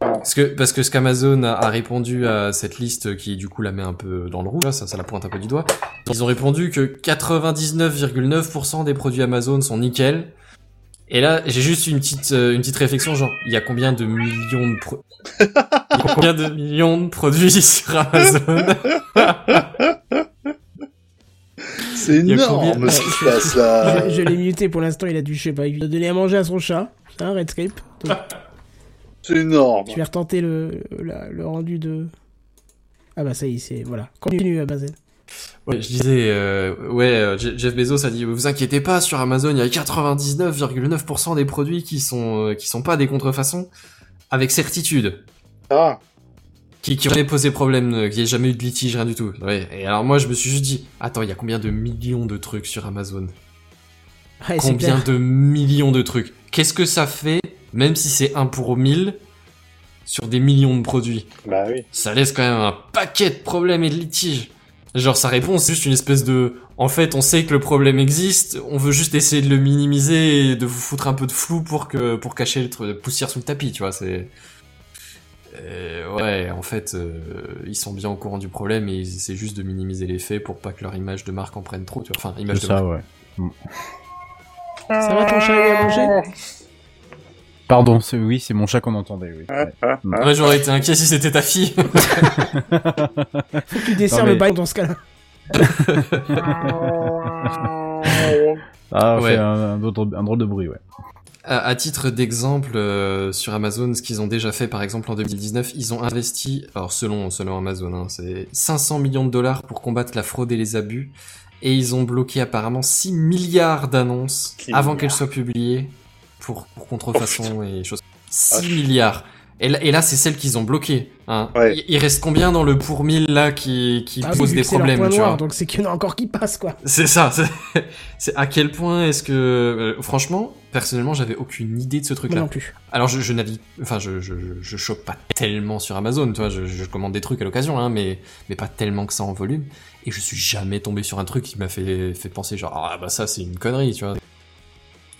Parce que, parce que ce qu'Amazon a, a répondu à cette liste qui du coup la met un peu dans le rouge, là, ça, ça la pointe un peu du doigt, ils ont répondu que 99,9% des produits Amazon sont nickel. Et là, j'ai juste une petite, euh, une petite réflexion, genre, il y a combien de millions de pro- il y a combien de millions de produits sur Amazon? C'est énorme combien- ce qui se passe là. Je, je l'ai muté pour l'instant, il a dû, je sais pas, il a donné à manger à son chat. C'est un Redscape. Donc, C'est énorme. je vais retenter le, la- le rendu de. Ah bah ça y est, c'est. Voilà. Continue à Bazel. Ouais, je disais, euh, ouais, euh, Je- Jeff Bezos a dit, vous inquiétez pas, sur Amazon, il y a 99,9% des produits qui sont, euh, qui sont pas des contrefaçons, avec certitude. Ah, qui, qui aurait posé problème, euh, qu'il n'y ait jamais eu de litige, rien du tout. Ouais. Et alors moi, je me suis juste dit, attends, il y a combien de millions de trucs sur Amazon? Ouais, Combien de millions de trucs? Qu'est-ce que ça fait, même si c'est 1 pour 1000, sur des millions de produits bah oui. Ça laisse quand même un paquet de problèmes et de litiges. Genre sa réponse, c'est juste une espèce de... En fait, on sait que le problème existe, on veut juste essayer de le minimiser et de vous foutre un peu de flou pour que pour cacher le truc- poussière sous le tapis, tu vois, c'est... Euh, ouais, en fait, euh, ils sont bien au courant du problème et ils essaient juste de minimiser les faits pour pas que leur image de marque en prenne trop, tu vois. Enfin, image C'est de marque. ça, ouais. Ça va ton chat il a mangé Pardon, c'est oui, c'est mon chat qu'on entendait. Oui. Ah, Ouais. ah, Ouais, j'aurais été inquiet si c'était ta fille. Faut que tu desserres mais- le bail dans ce cas-là. Ah, Ouais. un, un drôle- un drôle de bruit, ouais. À, à titre d'exemple, euh, sur Amazon, ce qu'ils ont déjà fait, par exemple, en 2019, ils ont investi, alors selon, selon Amazon, hein, c'est 500 millions de dollars pour combattre la fraude et les abus, et ils ont bloqué apparemment 6 milliards d'annonces avant milliards. qu'elles soient publiées pour, pour contrefaçon et choses. 6 Ah, milliards. Et là, et là c'est celles qu'ils ont bloquées. Hein. Ouais. Il, il reste combien dans le pour mille là qui, qui Ah pose des problèmes, tu noir, vois? donc c'est qu'il y en a encore qui passent, quoi. c'est ça. c'est- à quel point est-ce que, euh, franchement, personnellement, j'avais aucune idée de ce truc-là. non plus. Alors je, je navigue, enfin je, je, je, je chope pas tellement sur Amazon, tu vois, je, je commande des trucs à l'occasion, hein, mais mais pas tellement que ça en volume. Et je suis jamais tombé sur un truc qui m'a fait fait penser genre ah bah ça c'est une connerie, tu vois.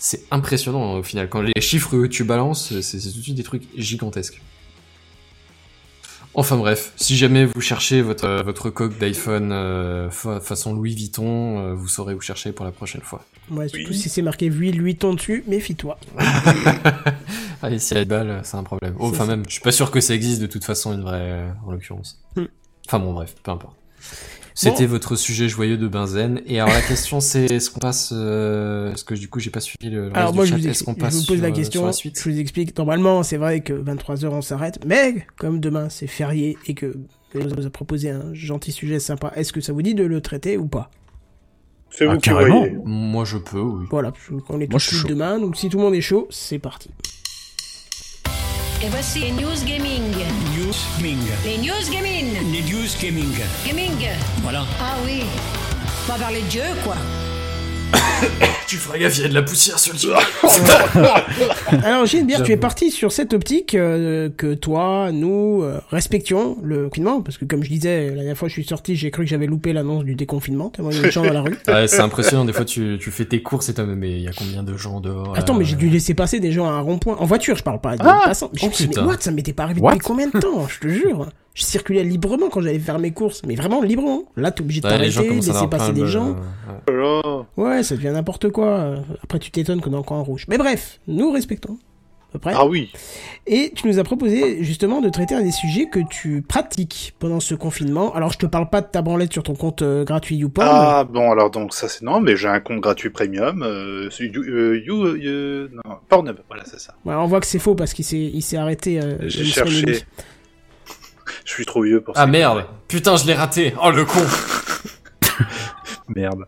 C'est impressionnant hein, au final quand les chiffres que tu balances, c'est tout de suite des trucs gigantesques. Enfin bref, si jamais vous cherchez votre euh, votre coque d'iPhone euh, fa- façon Louis Vuitton, euh, vous saurez où chercher pour la prochaine fois. Ouais, surtout Oui. si c'est marqué 8, 8 ton dessus, méfie-toi. Allez, si elle a balle, c'est un problème. Oh, Enfin ça. même, je suis pas sûr que ça existe de toute façon une vraie, euh, en l'occurrence. Hmm. Enfin bon, bref, peu importe. C'était votre sujet joyeux de Benzen. Et alors la question c'est, est-ce qu'on passe, euh, est-ce que du coup j'ai pas suivi le reste Alors du moi, je chat, vous, est-ce explique- je passe vous pose sur, la euh, question, la suite? Je vous explique. Normalement, c'est vrai que 23h on s'arrête, mais comme demain c'est férié et que on vous a proposé un gentil sujet sympa, est-ce que ça vous dit de le traiter ou pas? C'est Ah, vous qui carrément. voyez. Moi je peux, oui. Voilà, on est tous demain, donc si tout le monde est chaud, c'est parti. Et voici les news gaming. News gaming. Les news gaming. Les news gaming. Gaming. Voilà. Ah oui. On va parler de jeu, quoi. Tu feras gaffe, il y a de la poussière sur le jeu. Alors Gilbert, tu es parti sur cette optique euh, que toi, nous, euh, respections le confinement, parce que comme je disais, la dernière fois que je suis sorti, j'ai cru que j'avais loupé l'annonce du déconfinement, tellement il y avait de gens dans la rue. Ouais, c'est impressionnant, des fois tu, tu fais tes courses et t'as mais il y a combien de gens dehors Attends, là mais j'ai dû laisser passer des gens à un rond-point. En voiture, je parle pas. Des Ah passants. Oh, mais what? Ça m'était pas arrivé What? depuis combien de temps? Je te jure. Je circulais librement quand j'allais faire mes courses. Mais vraiment librement. Là, t'es obligé de Ouais, t'arrêter, à laisser passer des de- gens. ouais. Oh là. Ouais, ça devient n'importe quoi. Après, tu t'étonnes qu'on est encore en rouge. Mais bref, nous respectons. À peu près. Ah oui. Et tu nous as proposé justement de traiter un des sujets que tu pratiques pendant ce confinement. Alors, je te parle pas de ta branlette sur ton compte euh, gratuit YouPorn. Ah bon alors donc ça c'est non mais j'ai un compte gratuit premium. Euh, you, euh, you, euh, non, Pornhub voilà c'est ça. Ouais, on voit que c'est faux parce qu'il s'est, il s'est arrêté. euh, J'ai cherché. Je suis trop vieux pour Ah ça. merde, putain je l'ai raté. Oh le con. Merde.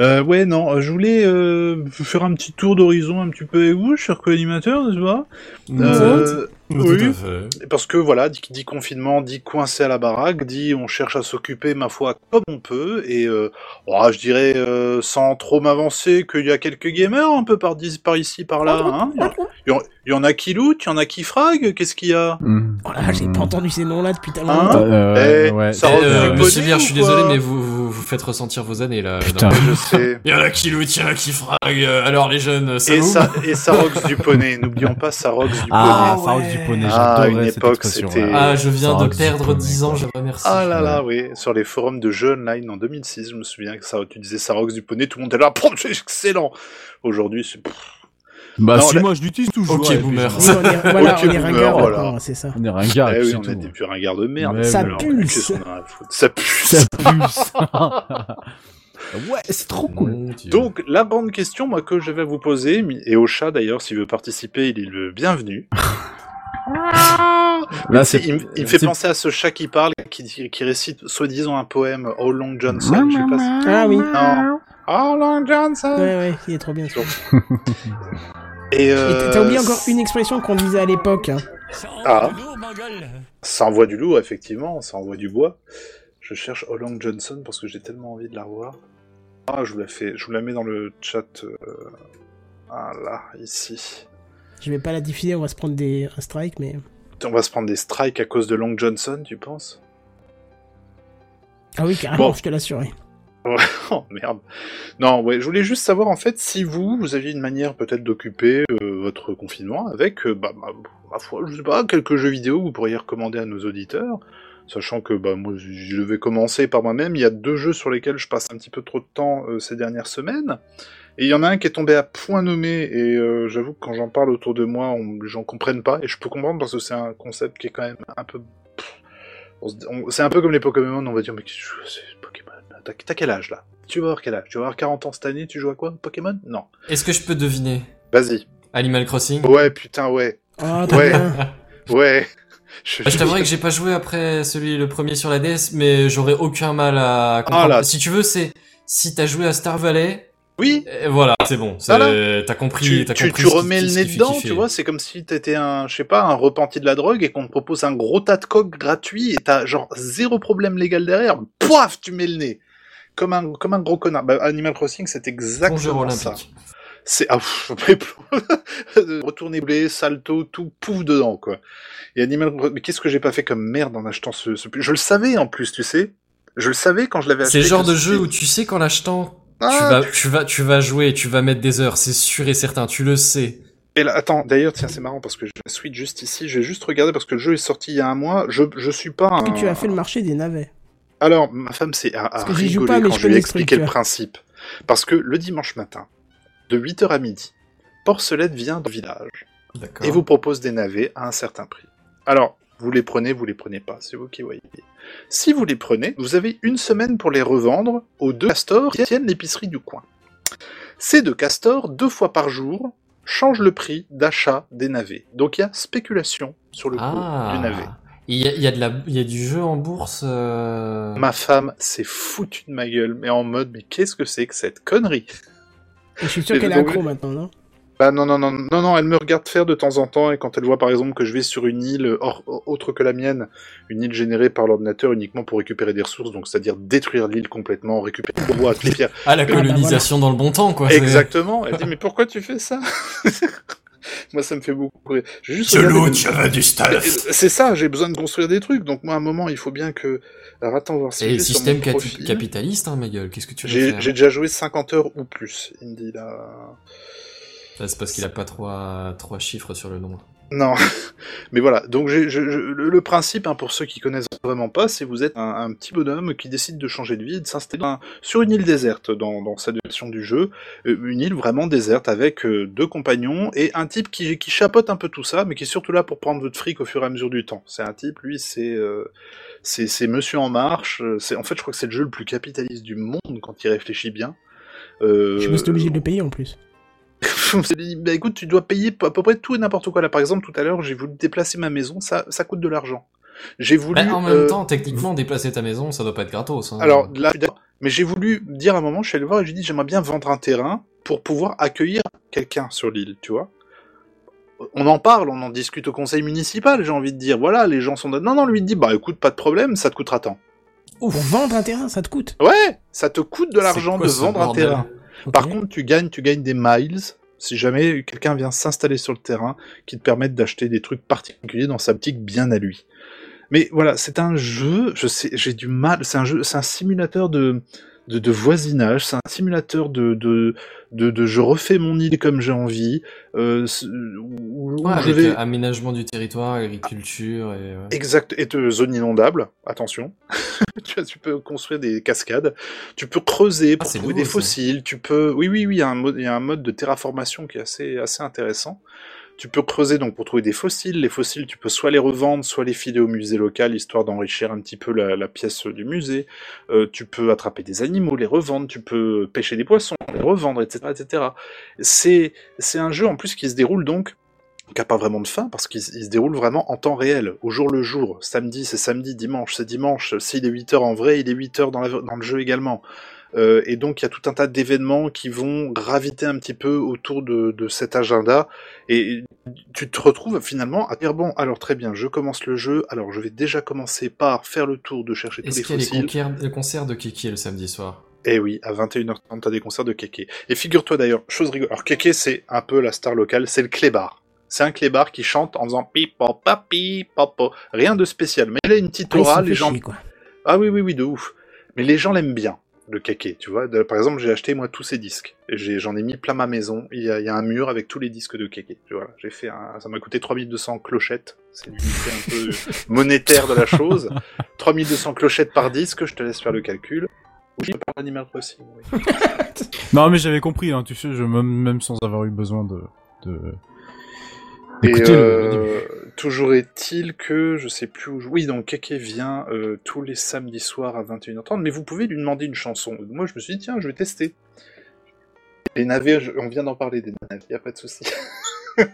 Euh, ouais, non, euh, je voulais euh, faire un petit tour d'horizon un petit peu avec vous, cher co-animateur, n'est-ce pas? Euh, Tout Oui, à fait. parce que voilà, dit, dit confinement, dit coincé à la baraque, dit on cherche à s'occuper, ma foi, comme on peut, et euh, oh, je dirais, euh, sans trop m'avancer, qu'il y a quelques gamers un peu par, par ici, par là. Hein il, y en, il y a qui loot, il y en a qui frag, qu'est-ce qu'il y a? Hmm. Oh là, j'ai pas entendu ces noms-là depuis tellement Hein? longtemps. Euh, Eh, ouais. ça Eh, euh, monsieur Bière, ou je suis désolé, mais vous, vous, vous faites ressentir vos années là. Putain. Non. Je sais. Il y en a qui loot, il y en a qui frag. euh, Alors les jeunes, ça Et vous ça, et ça rocks du poney, n'oublions pas ça rocks du Ah, poney. ça rose du poney, Ah, une époque, c'était- Ah, je viens Ça de perdre poney, 10 ans, je remercie. Ah là là, oui, sur les forums de jeux online en 2006, je me souviens que ça, tu disais Sarox du poney, tout le monde était là, c'est excellent. Aujourd'hui, c'est Bah Non, si, la- moi je l'utilise toujours. Ok, et puis boomer. Oui, on est, voilà, on est boomer, ringard voilà. c'est ça. On est ringard eh et oui, on plus ringard de merde. Ouais, Ça Alors, pulse. qu'est-ce qu'on a à foutre? Ça pulse. Ça pulse. Ouais, c'est trop cool. Donc, la grande question, moi, que je vais vous poser, et au chat d'ailleurs, s'il veut participer, il est le bienvenu. Là, c'est. il, me- il me fait c'est- penser à ce chat qui parle, qui, qui récite soi-disant un poème, How Long Johnson, je sais pas si... Ah oui. Non. How Long Johnson Ouais, ouais, il est trop bien. ça. Et, Et euh, t'as oublié encore une expression qu'on disait à l'époque. hein. Ça Ah. envoie du lourd, ma gueule. Ça envoie du lourd, effectivement, ça envoie du bois. Je cherche Holland Johnson parce que j'ai tellement envie de la revoir. Ah, je vous la fais, je vous la mets dans le chat. euh, Ah là, ici. Je vais pas la diffuser, on va se prendre des... un strike, mais. On va se prendre des strikes à cause de Long Johnson, tu penses? Ah oui, carrément, Bon. je te l'assurais. Oh merde. Non, ouais, je voulais juste savoir en fait si vous, vous aviez une manière peut-être d'occuper euh, votre confinement avec, euh, bah, bah, foi, je sais pas, quelques jeux vidéo que vous pourriez recommander à nos auditeurs. Sachant que bah, moi, je vais commencer par moi-même. Il y a deux jeux sur lesquels je passe un petit peu trop de temps euh, ces dernières semaines. Et il y en a un qui est tombé à point nommé, et euh, j'avoue que quand j'en parle autour de moi, on, les gens comprennent pas, et je peux comprendre parce que c'est un concept qui est quand même un peu... C'est un peu comme les Pokémon, on va dire, mais qu'est-ce que c'est Pokémon? T'as quel âge là? Tu vas avoir quel âge? Tu vas avoir 40 ans cette année, tu joues à quoi? Pokémon? Non. Est-ce que je peux deviner? Vas-y. Animal Crossing? Ouais, putain, ouais. Ah, très Ouais. bien. Ouais. Je, Bah, je t'avouerai que j'ai pas joué après celui le premier sur la DS, mais j'aurais aucun mal à comprendre. Ah. Si tu veux, c'est si t'as joué à Star Valley, Oui, euh, voilà, c'est bon. Voilà. T'as compris. tu, compris tu qui- remets le nez dedans, tu vois, c'est comme si t'étais un, je sais pas, un repenti de la drogue et qu'on te propose un gros tas de coques gratuit et t'as genre zéro problème légal derrière, poif, tu mets le nez. Comme un, comme un gros connard. Bah, Animal Crossing, c'est exactement ça. olympique. C'est, ah, retourner blé, salto, tout, pouf dedans, quoi. Et Animal mais qu'est-ce que j'ai pas fait comme merde en achetant ce, ce... Je le savais, en plus, tu sais. Je le savais quand je l'avais acheté. C'est le genre de jeu où tu sais qu'en l'achetant, tu Ah, vas, tu vas, tu vas jouer, tu vas mettre des heures, c'est sûr et certain, tu le sais. Et là, attends, d'ailleurs, tiens, c'est marrant parce que j'ai la suite juste ici. Je vais juste regarder parce que le jeu est sorti il y a un mois. Je, je suis pas un. Est-ce que tu as fait le marché des navets Alors, ma femme s'est à, rigoler pas, quand je je lui ai expliqué le principe. Parce que le dimanche matin, de 8h à midi, Porcelette vient du village et vous propose des navets à un certain prix. Alors, vous les prenez, vous les prenez pas, c'est vous qui voyez. Si vous les prenez, vous avez une semaine pour les revendre aux deux castors qui tiennent l'épicerie du coin. Ces deux castors, deux fois par jour, changent le prix d'achat des navets. Donc il y a spéculation sur le cours Ah. du navet. Il y a, il y a de la, il y a du jeu en bourse. euh, Ma femme s'est foutue de ma gueule, mais en mode, mais qu'est-ce que c'est que cette connerie? Et je suis sûr qu'elle est accro maintenant, non? Bah non, non, non, non, non, elle me regarde faire de temps en temps, et quand elle voit par exemple que je vais sur une île hors- autre que la mienne, une île générée par l'ordinateur uniquement pour récupérer des ressources, donc c'est-à-dire détruire l'île complètement, récupérer le bois, toutes les pierres. Ah, la colonisation dans le bon temps, quoi. Exactement. Elle dit, mais pourquoi tu fais ça? Moi, ça me fait beaucoup rire. Juste du stuff. C'est ça, j'ai besoin de construire des trucs, donc moi, à un moment, il faut bien que... Alors, attends, voir si Et système profil. capitaliste, hein, ma gueule. Qu'est-ce que tu veux J'ai déjà joué 50 heures ou plus, il me dit là. C'est parce qu'il a pas trois, trois chiffres sur le nom. Non, mais voilà. Donc je- je- le, principe, hein, pour ceux qui connaissent vraiment pas, c'est vous êtes un, petit bonhomme qui décide de changer de vie, de s'installer sur une île déserte dans, dans cette version du jeu, Euh, une île vraiment déserte avec euh, deux compagnons et un type qui, qui chapote un peu tout ça, mais qui est surtout là pour prendre votre fric au fur et à mesure du temps. C'est un type, lui, c'est euh, c'est c'est Monsieur en marche. euh, C'est en fait, je crois que c'est le jeu le plus capitaliste du monde quand il réfléchit bien. Euh, Je me suis obligé de le payer en plus. bah écoute, tu dois payer à peu près tout et n'importe quoi. Là, par exemple, tout à l'heure, j'ai voulu déplacer ma maison, ça, ça coûte de l'argent. J'ai voulu. Bah, en même euh, temps, techniquement, déplacer ta maison, ça doit pas être gratos. Hein. alors là, mais j'ai voulu dire à un moment, je suis allé voir et j'ai dit, j'aimerais bien vendre un terrain pour pouvoir accueillir quelqu'un sur l'île, tu vois. On en parle, on en discute au conseil municipal, j'ai envie de dire. Voilà, les gens sont. Non, non, lui il dit, bah écoute, pas de problème, ça te coûtera tant. Pour vendre un terrain, ça te coûte. Ouais, ça te coûte de l'argent de vendre un terrain. Par contre, tu gagnes, tu gagnes des miles si jamais quelqu'un vient s'installer sur le terrain qui te permettent d'acheter des trucs particuliers dans sa boutique bien à lui. Mais voilà, c'est un jeu, je sais, j'ai du mal, c'est un jeu, c'est un simulateur de, de, de voisinage, c'est un simulateur de, de, de, de je refais mon île comme j'ai envie, euh, où, où Ouais, je avec vais... euh, aménagement du territoire, agriculture et. ouais. Exact, et de zone inondable, attention. tu, vois, tu peux construire des cascades, tu peux creuser pour Ah, trouver nouveau, des ça. fossiles, tu peux... Oui, oui, oui, il y, a un mode, il y a un mode de terraformation qui est assez, assez intéressant. Tu peux creuser donc pour trouver des fossiles. Les fossiles, tu peux soit les revendre, soit les filer au musée local, histoire d'enrichir un petit peu la, pièce du musée. Euh, tu peux attraper des animaux, les revendre, tu peux pêcher des poissons, les revendre, etc. etc. C'est c'est un jeu en plus qui se déroule donc qui a pas vraiment de fin parce qu'il se déroule vraiment en temps réel, au jour le jour. Samedi, c'est samedi, dimanche, c'est dimanche. S'il est 8 heures en vrai, il est 8 heures dans, la- dans le jeu également. Euh, et donc, il y a tout un tas d'événements qui vont graviter un petit peu autour de, de cet agenda. Et tu te retrouves finalement à dire bon, alors très bien, je commence le jeu. Alors, je vais déjà commencer par faire le tour de chercher tous Est-ce les qu'il y a les fossiles. concerts de Kiki le samedi soir? Eh oui, à 21h30, t'as des concerts de Kéké. Et figure-toi d'ailleurs, chose rigolote. Alors Kéké, c'est un peu la star locale, c'est le clébard. C'est un clébard qui chante en faisant pipo papi popo. Rien de spécial, mais il a une petite Ah, aura, s'en les gens. chier, quoi. Ah oui oui oui de ouf. Mais les gens l'aiment bien. Le kéké, tu vois. De- par exemple, j'ai acheté moi tous ces disques. J'en ai, mis plein ma maison. Il y, a, il y a un mur avec tous les disques de kéké. Tu vois, j'ai fait un, ça m'a coûté 3200 clochettes. C'est l'unité un peu monétaire de la chose. 3200 clochettes par disque, je te laisse faire le calcul. Oui, par Animal Crossing. Oui. Non, mais j'avais compris, hein, tu sais, je, même, même sans avoir eu besoin de... de... Et euh, toujours est-il que je sais plus où. je- Oui, donc Kéké vient euh, tous les samedis soirs à 21h30, mais vous pouvez lui demander une chanson. Moi, je me suis dit tiens, je vais tester. Les navets, je- on vient d'en parler des navets, y a pas de souci.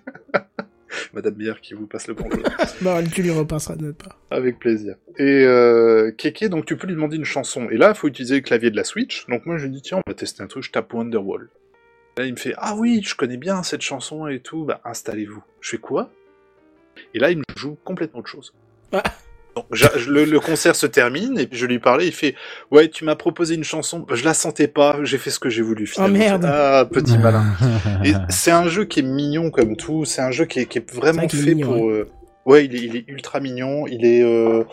Madame Bière qui vous passe le bonjour. Bon, tu lui repasseras de notre part. Avec plaisir. Et euh, Kéké, donc tu peux lui demander une chanson. Et là, il faut utiliser le clavier de la Switch. Donc moi, je lui dis, tiens, on va tester un truc, je tape Wonderwall. Là, il me fait, ah oui, je connais bien cette chanson et tout, bah installez-vous. Je fais quoi? Et là, il me joue complètement autre chose. Ah. Donc, le, le concert se termine, et puis je lui parlais, il fait, ouais, tu m'as proposé une chanson, je la sentais pas, j'ai fait ce que j'ai voulu finalement. merde. Ah, petit malin. Et c'est un jeu qui est mignon comme tout, c'est un jeu qui est, qui est vraiment vrai est fait mignon, pour... euh, Ouais, il est, il est ultra mignon, il est... euh,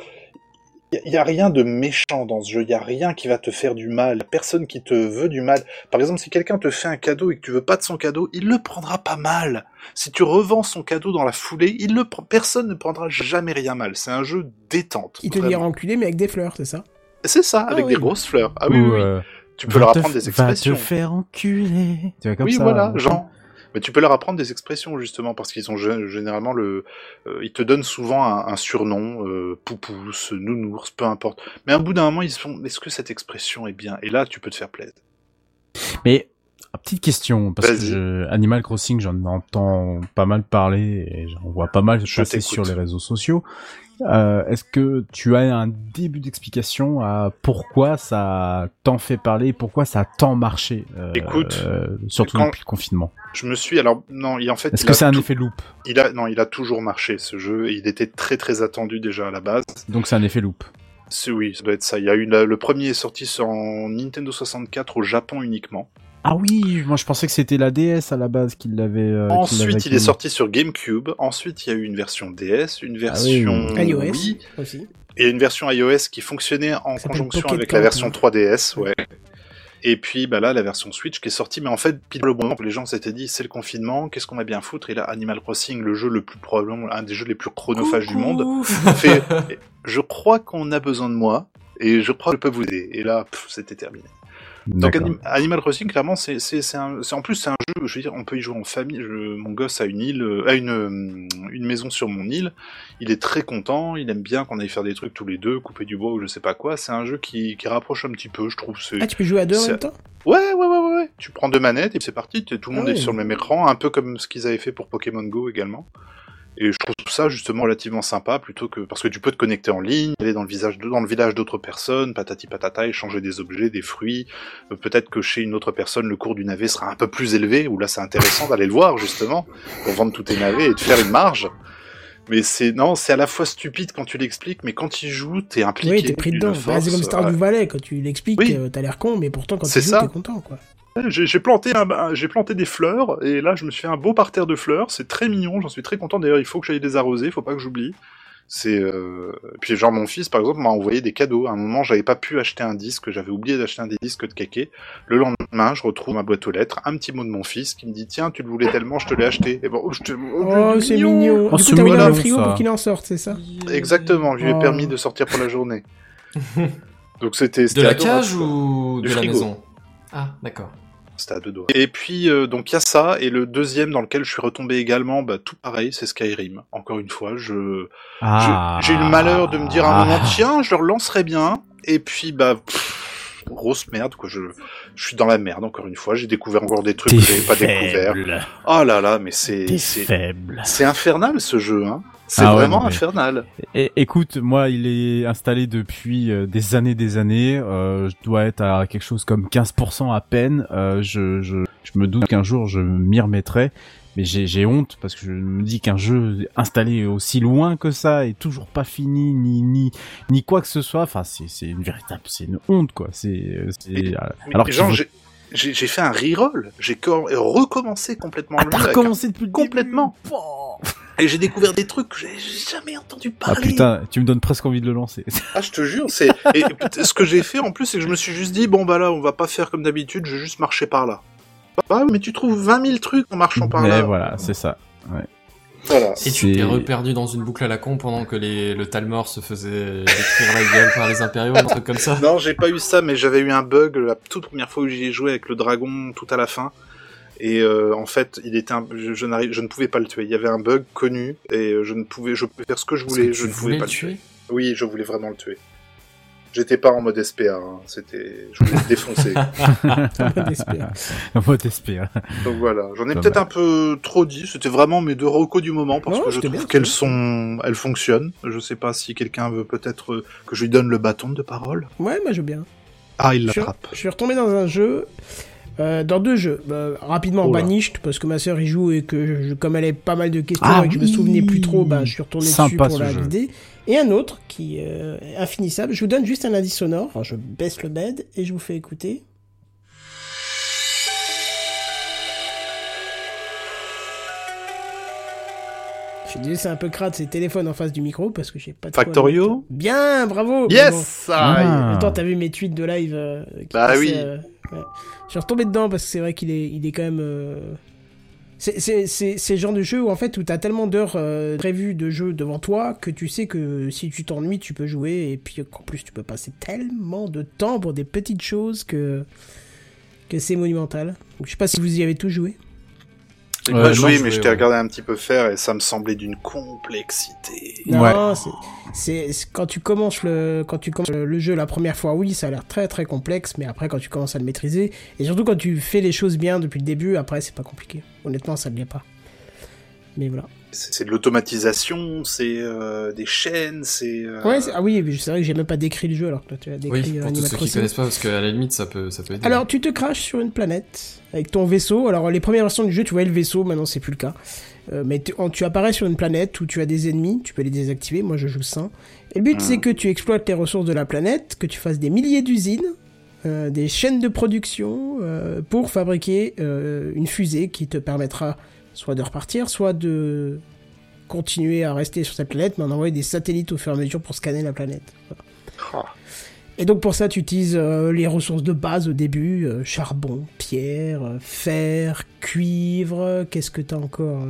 Il n'y a, rien de méchant dans ce jeu, il n'y a rien qui va te faire du mal, personne qui te veut du mal. Par exemple, si quelqu'un te fait un cadeau et que tu veux pas de son cadeau, il le prendra pas mal. Si tu revends son cadeau dans la foulée, il le prend... personne ne prendra jamais rien mal. C'est un jeu détente. Il te dira enculé, mais avec des fleurs, c'est ça? C'est ça, avec oui. des grosses fleurs. Ah oui, Ou, oui, oui. euh, Tu peux leur apprendre des expressions. Va te faire enculer. Tu vois, comme oui, ça. voilà, hein. genre. Mais tu peux leur apprendre des expressions justement parce qu'ils ont gé- généralement le, euh, ils te donnent souvent un, un surnom, euh, poupousse, nounours, peu importe. Mais à un bout d'un moment, ils se font, est-ce que cette expression est bien? Et là, tu peux te faire plaisir. Mais, petite question, parce que je- Animal Crossing, j'en entends pas mal parler et j'en vois pas mal Je passer t'écoute. sur les réseaux sociaux. Euh, Est-ce que tu as un début d'explication à pourquoi ça tant fait parler, pourquoi ça a tant marché euh, Écoute, euh, surtout depuis le confinement? Je me suis alors non, il, en fait, Est-ce que c'est un effet loop il a non, il a toujours marché ce jeu. et Il était très très attendu déjà à la base. Donc c'est un effet loop. Oui, ça doit être ça. Il y a eu le premier est sorti sur en Nintendo 64 au Japon uniquement. Ah oui, moi je pensais que c'était la DS à la base qui l'avait. euh, Ensuite, il est sorti sur GameCube. Ensuite, il y a eu une version DS, une version Ah oui. iOS Wii, aussi. et une version iOS qui fonctionnait en Ça conjonction avec la version hein. 3DS, ouais. Et puis bah là, la version Switch qui est sortie, mais en fait, pile le bon moment, les gens s'étaient dit, c'est le confinement, qu'est-ce qu'on va bien foutre? Et là, Animal Crossing, le jeu le plus probablement, un des jeux les plus chronophages du monde, fait, je crois qu'on a besoin de moi, et je crois que je peux vous aider. Et là, c'était terminé. Donc. Anim- Animal Crossing, clairement, c'est c'est c'est un, c'est- en plus c'est un jeu. Je veux dire, on peut y jouer en famille. Je- mon gosse a une île, euh, a une euh, une maison sur mon île. Il est très content. Il aime bien qu'on aille faire des trucs tous les deux, couper du bois ou je sais pas quoi. C'est un jeu qui qui rapproche un petit peu, je trouve. C'est Ah, tu peux jouer à deux en même temps? Ouais ouais ouais ouais ouais. Tu prends deux manettes et c'est parti. Tout le Ah monde est sur le même écran, un peu comme ce qu'ils avaient fait pour Pokémon Go également. Et je trouve ça justement relativement sympa plutôt que parce que tu peux te connecter en ligne, aller dans le visage de- dans le village d'autres personnes, patati patata, échanger des objets, des fruits. Euh, Peut-être que chez une autre personne le cours du navet sera un peu plus élevé, ou là c'est intéressant d'aller le voir justement pour vendre tous tes navets et de faire une marge. Mais c'est non, c'est à la fois stupide quand tu l'expliques, mais quand il joue, t'es impliqué. Oui, t'es pris dedans. Bah, c'est comme Star ouais. du Valais, quand tu l'expliques, Oui. euh, t'as l'air con, mais pourtant quand tu joues, ça. t'es content, quoi. J'ai planté, j'ai des fleurs, et là je me suis fait un beau parterre de fleurs, c'est très mignon, j'en suis très content, d'ailleurs il faut que j'aille les arroser, faut pas que j'oublie. C'est euh... Puis genre mon fils par exemple m'a envoyé des cadeaux, à un moment j'avais pas pu acheter un disque, j'avais oublié d'acheter un des disques de Kéké. Le lendemain je retrouve ma boîte aux lettres, un petit mot de mon fils qui me dit tiens tu le voulais tellement, je te l'ai acheté. Et bon, oh, je te... Oh, c'est mignon. Oh, du coup, t'as mis dans mignon, le frigo ça. pour qu'il en sorte, c'est ça Exactement, je lui ai Oh. permis de sortir pour la journée. Donc c'était De la adorable, cage ou Du de la frigo. maison? Ah, d'accord. C'était à deux doigts. Et puis, euh, donc il y a ça, et le deuxième dans lequel je suis retombé également, bah, tout pareil, c'est Skyrim. Encore une fois, je Ah. je- j'ai eu le malheur de me dire à un moment, tiens, je le relancerai bien, et puis, bah, pff, grosse merde, quoi, je, je suis dans la merde, encore une fois, j'ai découvert encore des trucs que j'avais pas découvert. Oh là là, mais c'est, c'est, faible. c'est infernal ce jeu, hein. C'est Ah vraiment mais- infernal. Écoute, moi, il est installé depuis euh, des années, des années. Euh, je dois être à quelque chose comme 15% à peine. Euh, je, je, je me doute qu'un jour, je m'y remettrai. Mais j'ai honte parce que je me dis qu'un jeu installé aussi loin que ça est toujours pas fini ni ni ni quoi que ce soit. Enfin, c'est une véritable, c'est une honte quoi. C'est euh, alors genre, j'ai, fait un reroll, j'ai recommencé complètement Ah, le jeu recommencé depuis le début Complètement. Et j'ai découvert des trucs que j'ai jamais entendu Ah parler. putain, tu me donnes presque envie de le lancer. Ah, je te jure, c'est. Et ce que j'ai fait en plus, c'est que je me suis juste dit, bon, bah là, on va pas faire comme d'habitude, je vais juste marcher par là. Bah, mais tu trouves 20 000 trucs en marchant par Mais là. voilà, c'est ça. Voilà. Et tu t'es reperdu dans une boucle à la con pendant que les, le Talmor se faisait détruire la gueule par les impériaux, un truc comme ça. Non, j'ai pas eu ça, mais j'avais eu un bug la toute première fois où j'y ai joué avec le dragon tout à la fin. Et euh, en fait, il était un... je, je, n'arrive- je ne pouvais pas le tuer. Il y avait un bug connu et euh, je ne pouvais, je pouvais faire ce que je voulais. que Je tu ne pouvais voulais pas le le tuer. tuer? Oui, je voulais vraiment le tuer. J'étais pas en mode SPA. hein. C'était, je voulais le défoncer. En mode espère. Donc voilà, j'en ai peut-être un peu trop dit. C'était vraiment mes deux recos du moment parce que je trouve qu'elles sont, elles fonctionnent. Je sais pas si quelqu'un veut peut-être euh, que je lui donne le bâton de parole. Ouais, moi je veux bien. Ah, il l'attrape. Je suis retombé dans un jeu, euh, dans deux jeux. Euh, rapidement Oh. Banished, parce que ma sœur y joue et que je- comme elle avait pas mal de questions Ah et que je me oui. souvenais plus trop, bah, je suis retourné Sympa, dessus pour la jeu. l'idée. Et un autre qui euh, est infinissable. Je vous donne juste un indice sonore. Je baisse le bed et je vous fais écouter. Je suis désolé, c'est un peu crade, c'est le téléphone en face du micro parce que j'ai pas de Factorio. Bien, bravo. Yes! Ah, Ah. Attends, t'as vu mes tweets de live euh, qui Bah oui. euh, ouais. Je suis retombé dedans parce que c'est vrai qu'il est, il est quand même. euh, C'est le genre de jeu où en fait où t'as tellement d'heures euh, prévues de jeu devant toi que tu sais que si tu t'ennuies tu peux jouer et puis qu'en plus tu peux passer tellement de temps pour des petites choses que que c'est monumental. Donc, je sais pas si vous y avez tous joué. J'ai Euh, pas joué, mais je t'ai ouais. regardé un petit peu faire et ça me semblait d'une complexité. Non, Ouais. c'est- c'est c'est- quand tu commences le quand tu commences le jeu la première fois, oui, ça a l'air très très complexe, mais après quand tu commences à le maîtriser et surtout quand tu fais les choses bien depuis le début, après c'est pas compliqué. Honnêtement, ça ne l'est pas. Mais voilà. C'est de l'automatisation, c'est euh, des chaînes, c'est. euh, Ouais, ah oui, c'est vrai que j'ai même pas décrit le jeu alors que toi, tu as décrit Oui, euh, pour tous Animal ceux qui connaissent pas, parce qu'à la limite, ça peut, ça peut aider. Alors, tu te craches sur une planète avec ton vaisseau. Alors, les premières versions du jeu, tu voyais le vaisseau, maintenant c'est plus le cas. Euh, mais tu, apparais sur une planète où tu as des ennemis, tu peux les désactiver. Moi, je joue sans. Et le but, c'est que tu exploites les ressources de la planète, que tu fasses des milliers d'usines, euh, des chaînes de production euh, pour fabriquer euh, une fusée qui te permettra soit de repartir, soit de continuer à rester sur cette planète, mais en envoyer des satellites au fur et à mesure pour scanner la planète. Ah. Et donc pour ça, tu utilises euh, les ressources de base au début, euh, charbon, pierre, euh, fer, cuivre, qu'est-ce que t'as encore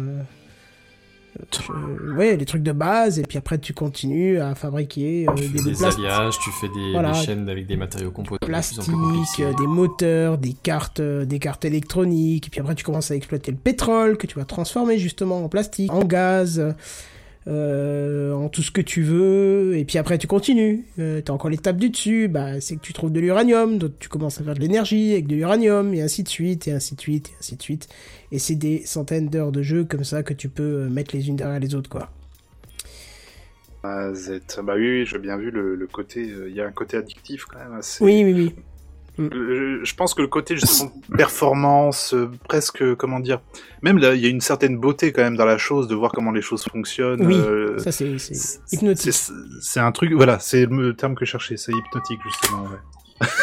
euh, Ouais, les trucs de base, et puis après tu continues à fabriquer euh, tu des, des alliages, tu fais des, Voilà. des chaînes avec des matériaux composés plastique, euh, des moteurs, des cartes, euh, des cartes électroniques, et puis après tu commences à exploiter le pétrole que tu vas transformer justement en plastique, en gaz, euh, en tout ce que tu veux, et puis après tu continues. Euh, T'as encore l'étape du dessus, bah c'est que tu trouves de l'uranium, donc tu commences à faire de l'énergie avec de l'uranium, et ainsi de suite, et ainsi de suite, et ainsi de suite. Et c'est des centaines d'heures de jeu comme ça que tu peux euh, mettre les unes derrière les autres, quoi. Ah, zut. Bah oui, oui, j'ai bien vu le, le côté. euh, Il y a un côté addictif quand même. Assez... Oui, oui, oui. Euh, je pense que le côté justement performance, euh, presque comment dire, même là, il y a une certaine beauté quand même dans la chose de voir comment les choses fonctionnent. Oui, euh, Ça, c'est hypnotique. c'est- C'est un truc, voilà, c'est le terme que je cherchais, c'est hypnotique justement. Ouais.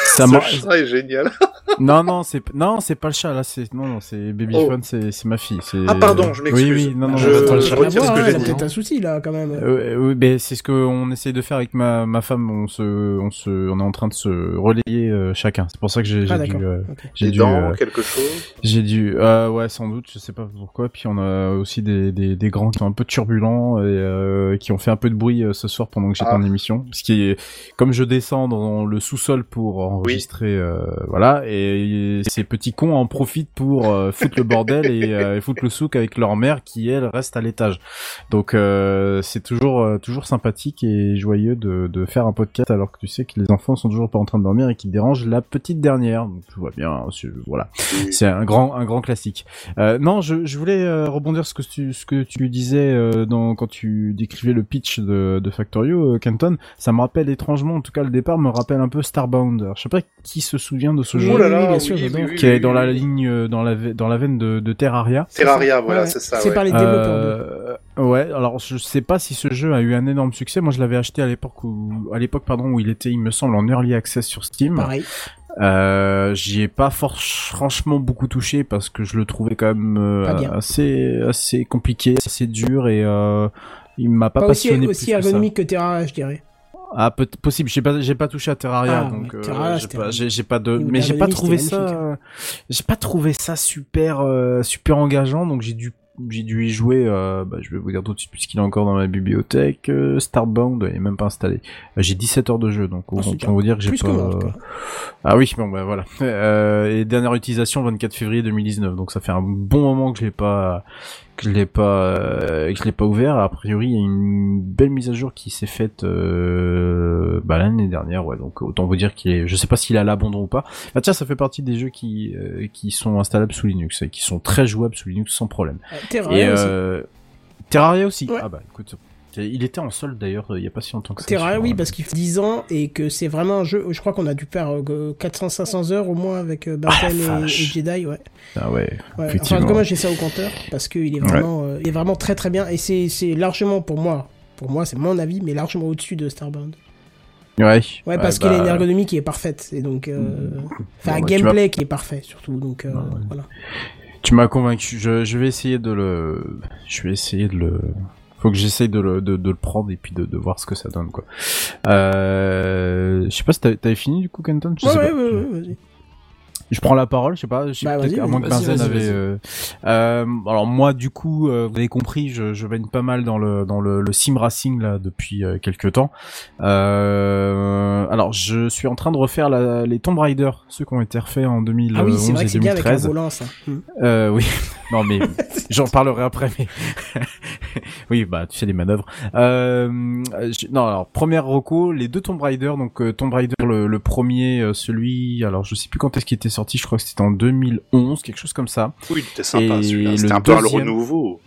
Ça Ce chat est génial. Non, non, c'est non, c'est pas le chat là. C'est non, non, c'est Babyphone, Oh. c'est c'est ma fille. Ah, pardon, je m'excuse. Oui, oui, non, non, Je- le je retire ce que j'ai dit. peut-être un souci là quand même. Euh, oui, ben c'est ce qu'on essaye de faire avec ma, ma femme. On se, on se, on est en train de se relayer euh, chacun. C'est pour ça que j'ai Ah j'ai dû, euh, ok. j'ai dû, euh, quelque chose. j'ai dû, euh, ouais, sans doute, je sais pas pourquoi. Puis on a aussi des, des, des grands qui sont un peu turbulents et euh, qui ont fait un peu de bruit euh, ce soir pendant que j'étais Ah. en émission. Ce qui est, comme je descends dans le sous-sol pour enregistrer, euh, voilà, et ces petits cons en profitent pour euh, foutre le bordel et euh, foutre le souk avec leur mère qui elle reste à l'étage. Donc euh, c'est toujours euh, toujours sympathique et joyeux de, de faire un podcast alors que tu sais que les enfants sont toujours pas en train de dormir et qu'ils dérangent la petite dernière. Donc tout va bien, c'est- voilà. C'est un grand, un grand classique. Non, je, je voulais rebondir ce que tu, ce que tu disais dans, quand tu décrivais le pitch de, de Factorio, Kenton. Ça me rappelle étrangement, en tout cas le départ me rappelle un peu Starbound. Alors, je sais pas qui se souvient de ce jeu, Oh là là, oui, bien oui, sûr, oui, j'adore. oui, qui est dans la ligne, euh, dans la, ve- dans la veine de, de Terraria. Terraria, voilà, ouais. c'est ça. C'est ouais. par les développeurs de. Euh, ouais, alors je sais pas si ce jeu a eu un énorme succès. Moi, je l'avais acheté à l'époque où, à l'époque, pardon, où il était, il me semble, en early access sur Steam. Pareil. Euh, j'y ai pas franchement beaucoup touché parce que je le trouvais quand même euh, assez assez compliqué, assez dur et euh, il m'a pas, Pas aussi, passionné aussi plus que ça. ergonomique que Terraria, je dirais. Ah, peut possible. J'ai pas, j'ai pas touché à Terraria, Ah, donc euh, j'ai pas, j'ai de, mais j'ai pas trouvé ça, j'ai pas trouvé ça super, euh, super engageant, donc j'ai dû, j'ai dû y jouer. Euh, bah, je vais vous dire tout de suite puisqu'il est encore dans ma bibliothèque. Euh, Starbound est même pas installé. J'ai 17 heures de jeu, donc Ah, on peut vous dire que j'ai Plus pas. que moi. Ah oui, bon bah voilà. Euh, et dernière utilisation 24 février 2019, donc ça fait un bon moment que je l'ai pas, que je l'ai pas, euh, que je l'ai pas ouvert. A priori, il y a une belle mise à jour qui s'est faite euh, bah, l'année dernière, ouais. Donc autant vous dire qu'il est, je sais pas s'il à l'abandon ou pas. Bah tiens, ça fait partie des jeux qui euh, qui sont installables sous Linux et qui sont très jouables sous Linux sans problème. Euh, Et Terraria aussi. euh, Terraria aussi. Ouais. Ah bah écoute, il était en solde d'ailleurs il y a pas si longtemps que ça. Terraria, oui, euh, parce qu'il fait 10 ans et que c'est vraiment un jeu. Je crois qu'on a dû faire 400-500 heures au moins avec euh, Barton Ah, et. Jedi, ouais. Ah ouais. Ouais, enfin, en Effectivement. tout cas, moi j'ai ça au compteur parce qu'il est vraiment, euh, il est vraiment très très bien et c'est largement pour moi, pour moi c'est mon avis, mais largement au-dessus de Starbound. Ouais. Ouais, parce qu'il bah, a une ergonomie qui est parfaite et donc, euh, enfin un bah, gameplay qui est parfait surtout, donc euh, Ouais, ouais. voilà. Tu m'as convaincu. Je, je vais essayer de le. Je vais essayer de le. Faut que j'essaye de le, de, de le prendre et puis de, de voir ce que ça donne quoi. Euh, je sais pas si t'avais fini du coup Kenton? Je Ouais, sais ouais, pas. ouais, ouais, vas-y. Je prends la parole, je sais pas, je sais Bah, peut-être à moins que Benzen avait. euh, euh, alors moi, du coup, euh, vous avez compris, je, je baigne pas mal dans le dans le, le sim racing là depuis euh, quelques temps. Euh, alors, je suis en train de refaire la, les Tomb Raider, ceux qui ont été refaits en 2011 Ah oui, c'est vrai et que c'est bien avec un 2013. volant ça. Hmm. Euh, oui, non mais j'en parlerai après. Mais oui, bah tu fais des manœuvres. Euh, je- non, alors première reco, les deux Tomb Raider, donc euh, Tomb Raider le, le premier, euh, celui, alors je sais plus quand est-ce qu'il était sorti, je crois que c'était en 2011, quelque chose comme ça. Oui, c'était sympa celui-là. C'était un peu un le deuxième- renouveau.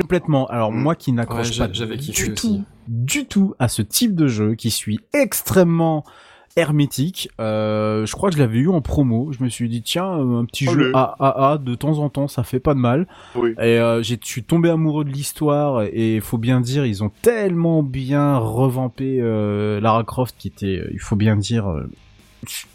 Complètement. Alors Mm. moi qui n'accroche pas du aussi. tout, du tout à ce type de jeu, qui suis extrêmement hermétique. Euh, je crois que je l'avais eu en promo. Je me suis dit tiens euh, un petit Allez. jeu AAA de temps en temps ça fait pas de mal. Oui. Et euh, j'ai- je suis tombé amoureux de l'histoire et il faut bien dire ils ont tellement bien revampé euh, Lara Croft qui était euh, il faut bien dire euh,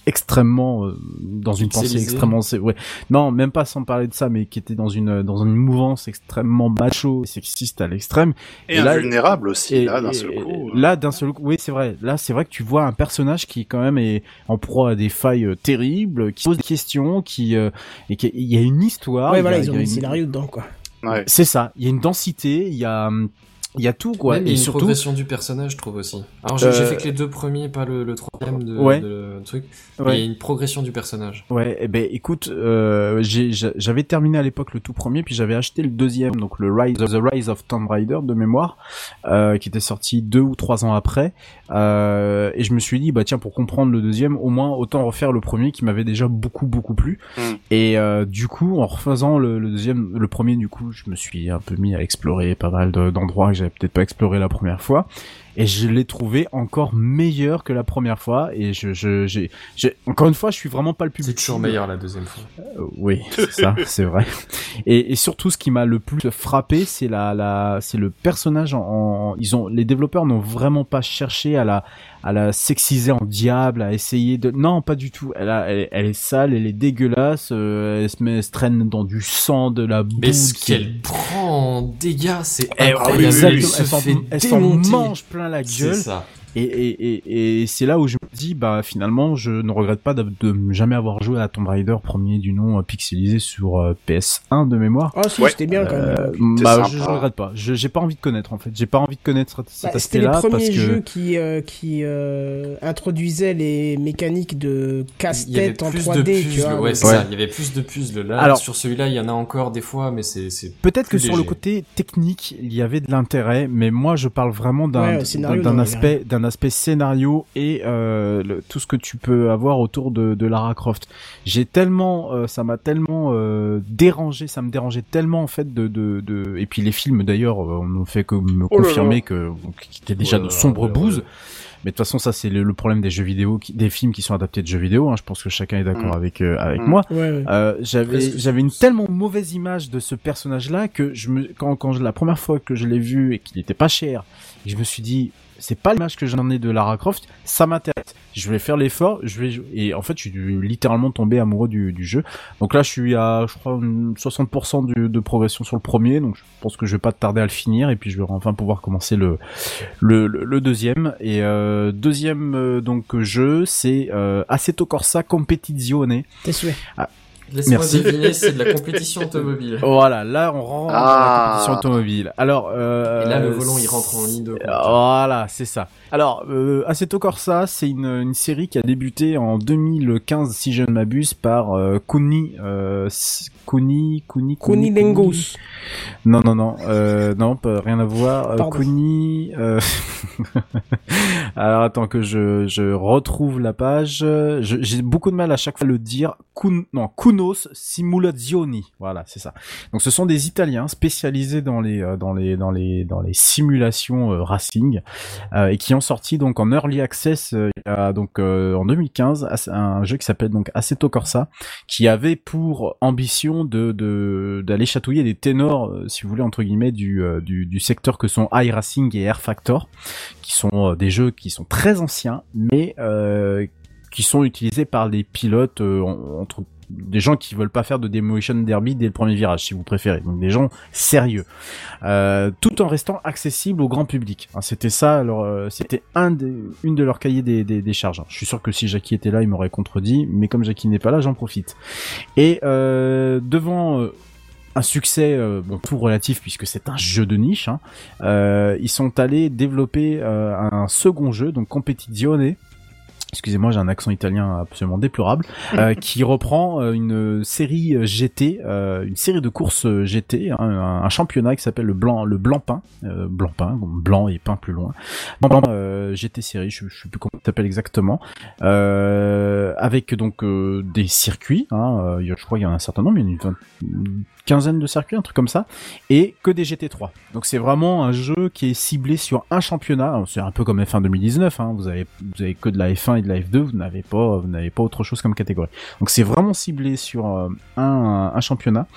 extrêmement euh, dans une pensée extrêmement c'est- ouais non même pas sans parler de ça mais qui était dans une dans une mouvance extrêmement macho et sexiste à l'extrême Et, Et là- invulnérable aussi, et- là, d'un seul coup. Là, d'un seul coup, oui, c'est vrai. Là, c'est vrai que tu vois un personnage qui quand même est en proie à des failles euh, terribles, qui pose des questions, qui euh, et qui il y a une histoire. Ouais, il y a- voilà, il ils y ont a mis une- scénario dedans quoi. Ouais. C'est ça. Il y a une densité. Il y a hum, il y a tout quoi. Même, il y a et une surtout, progression du personnage, je trouve aussi. Alors j'ai Euh, fait que les deux premiers, pas le, le troisième de, Ouais. de truc. mais Ouais. Il y a une progression du personnage. Ouais, eh ben écoute, euh, j'avais terminé à l'époque le tout premier, puis j'avais acheté le deuxième, donc le Rise of the Rise of Tomb Raider de mémoire, euh, qui était sorti deux ou trois ans après, euh, et je me suis dit bah tiens pour comprendre le deuxième, au moins autant refaire le premier qui m'avait déjà beaucoup beaucoup plu, Mm. et euh, du coup en refaisant le, le deuxième, le premier du coup, je me suis un peu mis à explorer pas mal de- d'endroits que j'avais peut-être pas exploré la première fois. Et je l'ai trouvé encore meilleur que la première fois. Et je, je, j'ai, encore une fois, je suis vraiment pas le public. C'est toujours meilleur la deuxième fois. Euh, oui, c'est ça, c'est vrai. Et, et surtout, ce qui m'a le plus frappé, c'est la, la, c'est le personnage. En, en- ils ont, les développeurs n'ont vraiment pas cherché à la, à la sexiser en diable, à essayer de. Non, pas du tout. Elle, a, elle, elle est sale, elle est dégueulasse. euh, elle se met, elle se traîne dans du sang, de la boue. Mais ce qui- qu'elle prend en dégâts, c'est Eh, oui, Elle elle s'en, mange plein la gueule. ça. Et, et, et, et c'est là où je dis, bah finalement, je ne regrette pas de, de jamais avoir joué à Tomb Raider premier du nom euh, pixelisé sur euh, PS1 de mémoire. Ah si, Ouais. c'était bien quand même. Euh, bah, je, je regrette pas. Je j'ai pas envie de connaître en fait. J'ai pas envie de connaître cet Bah, C'était les aspect-là premiers parce que jeux qui, euh, qui euh, introduisaient les mécaniques de casse-tête en plus 3D, de tu puzzles, vois. ouais, c'est Ouais. ça. Il y avait plus de puzzles. Là, Alors- sur celui-là, il y en a encore des fois, mais c'est, c'est peut-être que sur le côté technique, il y avait de l'intérêt, mais moi je parle vraiment d'un d'un aspect d'un aspect scénario et euh, le- tout ce que tu peux avoir autour de, de Lara Croft. J'ai tellement, euh, ça m'a tellement euh, dérangé, ça me dérangeait tellement en fait de de, de... et puis les films d'ailleurs, euh, on ne fait que me Oh là là. confirmer que qu'ils étaient déjà Ouais, de sombres ouais, ouais. bouses. Mais de toute façon, ça c'est le, le problème des jeux vidéo, qui- des films qui sont adaptés de jeux vidéo. Hein. Je pense que chacun est d'accord Mm. avec euh, avec Mm. moi. Ouais, ouais. Euh, j'avais j'avais une tellement mauvaise image de ce personnage là que je me quand quand je, la première fois que je l'ai vu et qu'il était pas cher et je me suis dit c'est pas l'image que j'en ai de Lara Croft, ça m'intéresse. Je vais faire l'effort, je vais et en fait, je suis littéralement tombé amoureux du, du jeu. Donc là, je suis à, je crois, une 60% du- de progression sur le premier, donc je pense que je vais pas tarder à le finir, et puis je vais enfin pouvoir commencer le le, le, le deuxième. Et euh, deuxième euh, donc jeu, c'est euh, Assetto Corsa Competizione. Tes souhaits. Laisse-moi Merci. deviner, c'est de la compétition automobile. Voilà, là on rentre dans Ah. la compétition automobile. Alors, euh, Et là, le volant, il rentre en ligne de compte. Voilà, c'est ça. Alors, euh, Assetto Corsa, c'est une, une série qui a débuté en 2015, si je ne m'abuse, par euh, Kuni, euh, Kuni, Kuni, Kuni Lengos. Non, non, non, euh, non, pas- rien à voir. Euh, Pardon. Kuni. euh, Alors attends que je, je retrouve la page. Je- J'ai beaucoup de mal à chaque fois à le dire. Kun... Non, Simulazioni. Voilà, c'est ça. Donc ce sont des Italiens spécialisés dans les euh, dans les dans les dans les simulations euh, racing euh, et qui ont sorti donc en early access donc en 2015 as- un jeu qui s'appelle donc Assetto Corsa qui avait pour ambition d'aller chatouiller des ténors si vous voulez entre guillemets du du, secteur que sont iRacing et Air Factor qui sont des jeux qui sont très anciens mais qui sont utilisés par des pilotes en- entre des gens qui veulent pas faire de Demolition Derby dès le premier virage, si vous préférez. Donc des gens sérieux, Euh, tout en restant accessible au grand public. Hein, c'était ça. Euh, c'était une de leurs cahiers des, charges. Je suis sûr que si Jackie était là, il m'aurait contredit. Mais comme Jackie n'est pas là, j'en profite. Et euh, devant euh, un succès euh, tout relatif puisque c'est un jeu de niche. Hein, ils sont allés développer un second jeu, donc Competizione. Excusez-moi, j'ai un accent italien absolument déplorable, euh, qui reprend euh, une série euh, GT, euh, une série de courses euh, GT, hein, un, un championnat qui s'appelle le blanc, le blanc pain, euh, blanc pain, blanc et pain plus loin, blanc, euh, GT série, je, je sais plus comment ça s'appelle exactement, euh, avec donc euh, des circuits, hein, euh, je crois qu'il y en a un certain nombre, il y en a une quinzaine de circuits, un truc comme ça, et que des GT3. Donc c'est vraiment un jeu qui est ciblé sur un championnat. C'est un peu comme F1 2019. Hein. Vous avez vous avez que de la F1 et de la F2. Vous n'avez pas vous n'avez pas autre chose comme catégorie. Donc c'est vraiment ciblé sur euh, un, un championnat.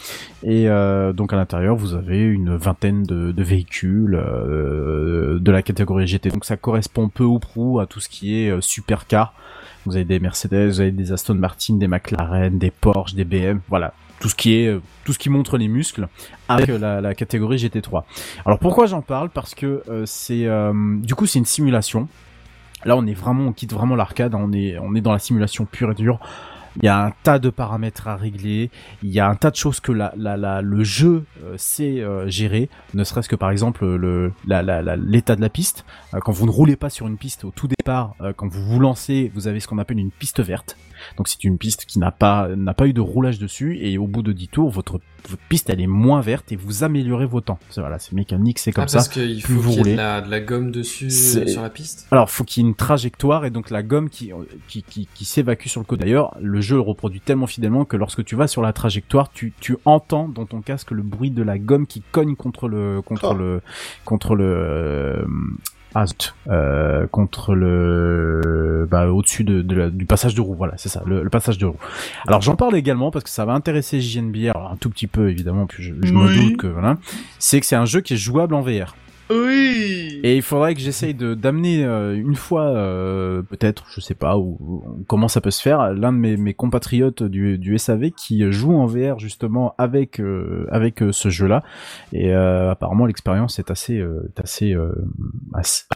Et euh, donc à l'intérieur vous avez une vingtaine de, véhicules euh, de la catégorie GT. Donc ça correspond peu ou prou à tout ce qui est supercar. Vous avez des Mercedes, vous avez des Aston Martin, des McLaren, des Porsche, des BM. Voilà tout ce qui est euh, tout ce qui montre les muscles avec euh, la, la catégorie GT3. Alors pourquoi j'en parle? Parce que euh, c'est euh, du coup c'est une simulation. Là on est vraiment on quitte vraiment l'arcade, hein, on est on est dans la simulation pure et dure. Il y a un tas de paramètres à régler, il y a un tas de choses que la, la, la, le jeu euh, sait euh, gérer, ne serait-ce que par exemple le la- l'état de la piste. Euh, quand vous ne roulez pas sur une piste au tout départ, quand vous vous lancez, vous avez ce qu'on appelle une piste verte. Donc c'est une piste qui n'a pas n'a pas eu de roulage dessus et au bout de 10 tours, votre, votre piste elle est moins verte et vous améliorez vos temps. C'est- Voilà, c'est mécanique, c'est comme ah, ça. parce qu'il faut vous qu'il y ait de la, de la gomme dessus C'est- sur la piste? Alors, faut qu'il y ait une trajectoire et donc la gomme qui qui, qui, qui s'évacue sur le côté. D'ailleurs, le jeu le reproduit tellement fidèlement que lorsque tu vas sur la trajectoire, tu, tu entends dans ton casque le bruit de la gomme qui cogne contre le contre Oh. le contre le euh, ah, zut, euh, contre le bah au-dessus de, de la- du passage de roue. Voilà, c'est ça, le, le passage de roue. Alors j'en parle également parce que ça va intéresser JNBR un tout petit peu évidemment. Puis je, je me doute que voilà, c'est que c'est un jeu qui est jouable en VR. Oui. Et il faudrait que j'essaye de d'amener euh, une fois, euh, peut-être, je sais pas, ou, ou comment ça peut se faire, l'un de mes, mes compatriotes du, du SAV qui joue en VR justement avec euh, avec euh, ce jeu-là. Et euh, apparemment l'expérience est assez euh, assez,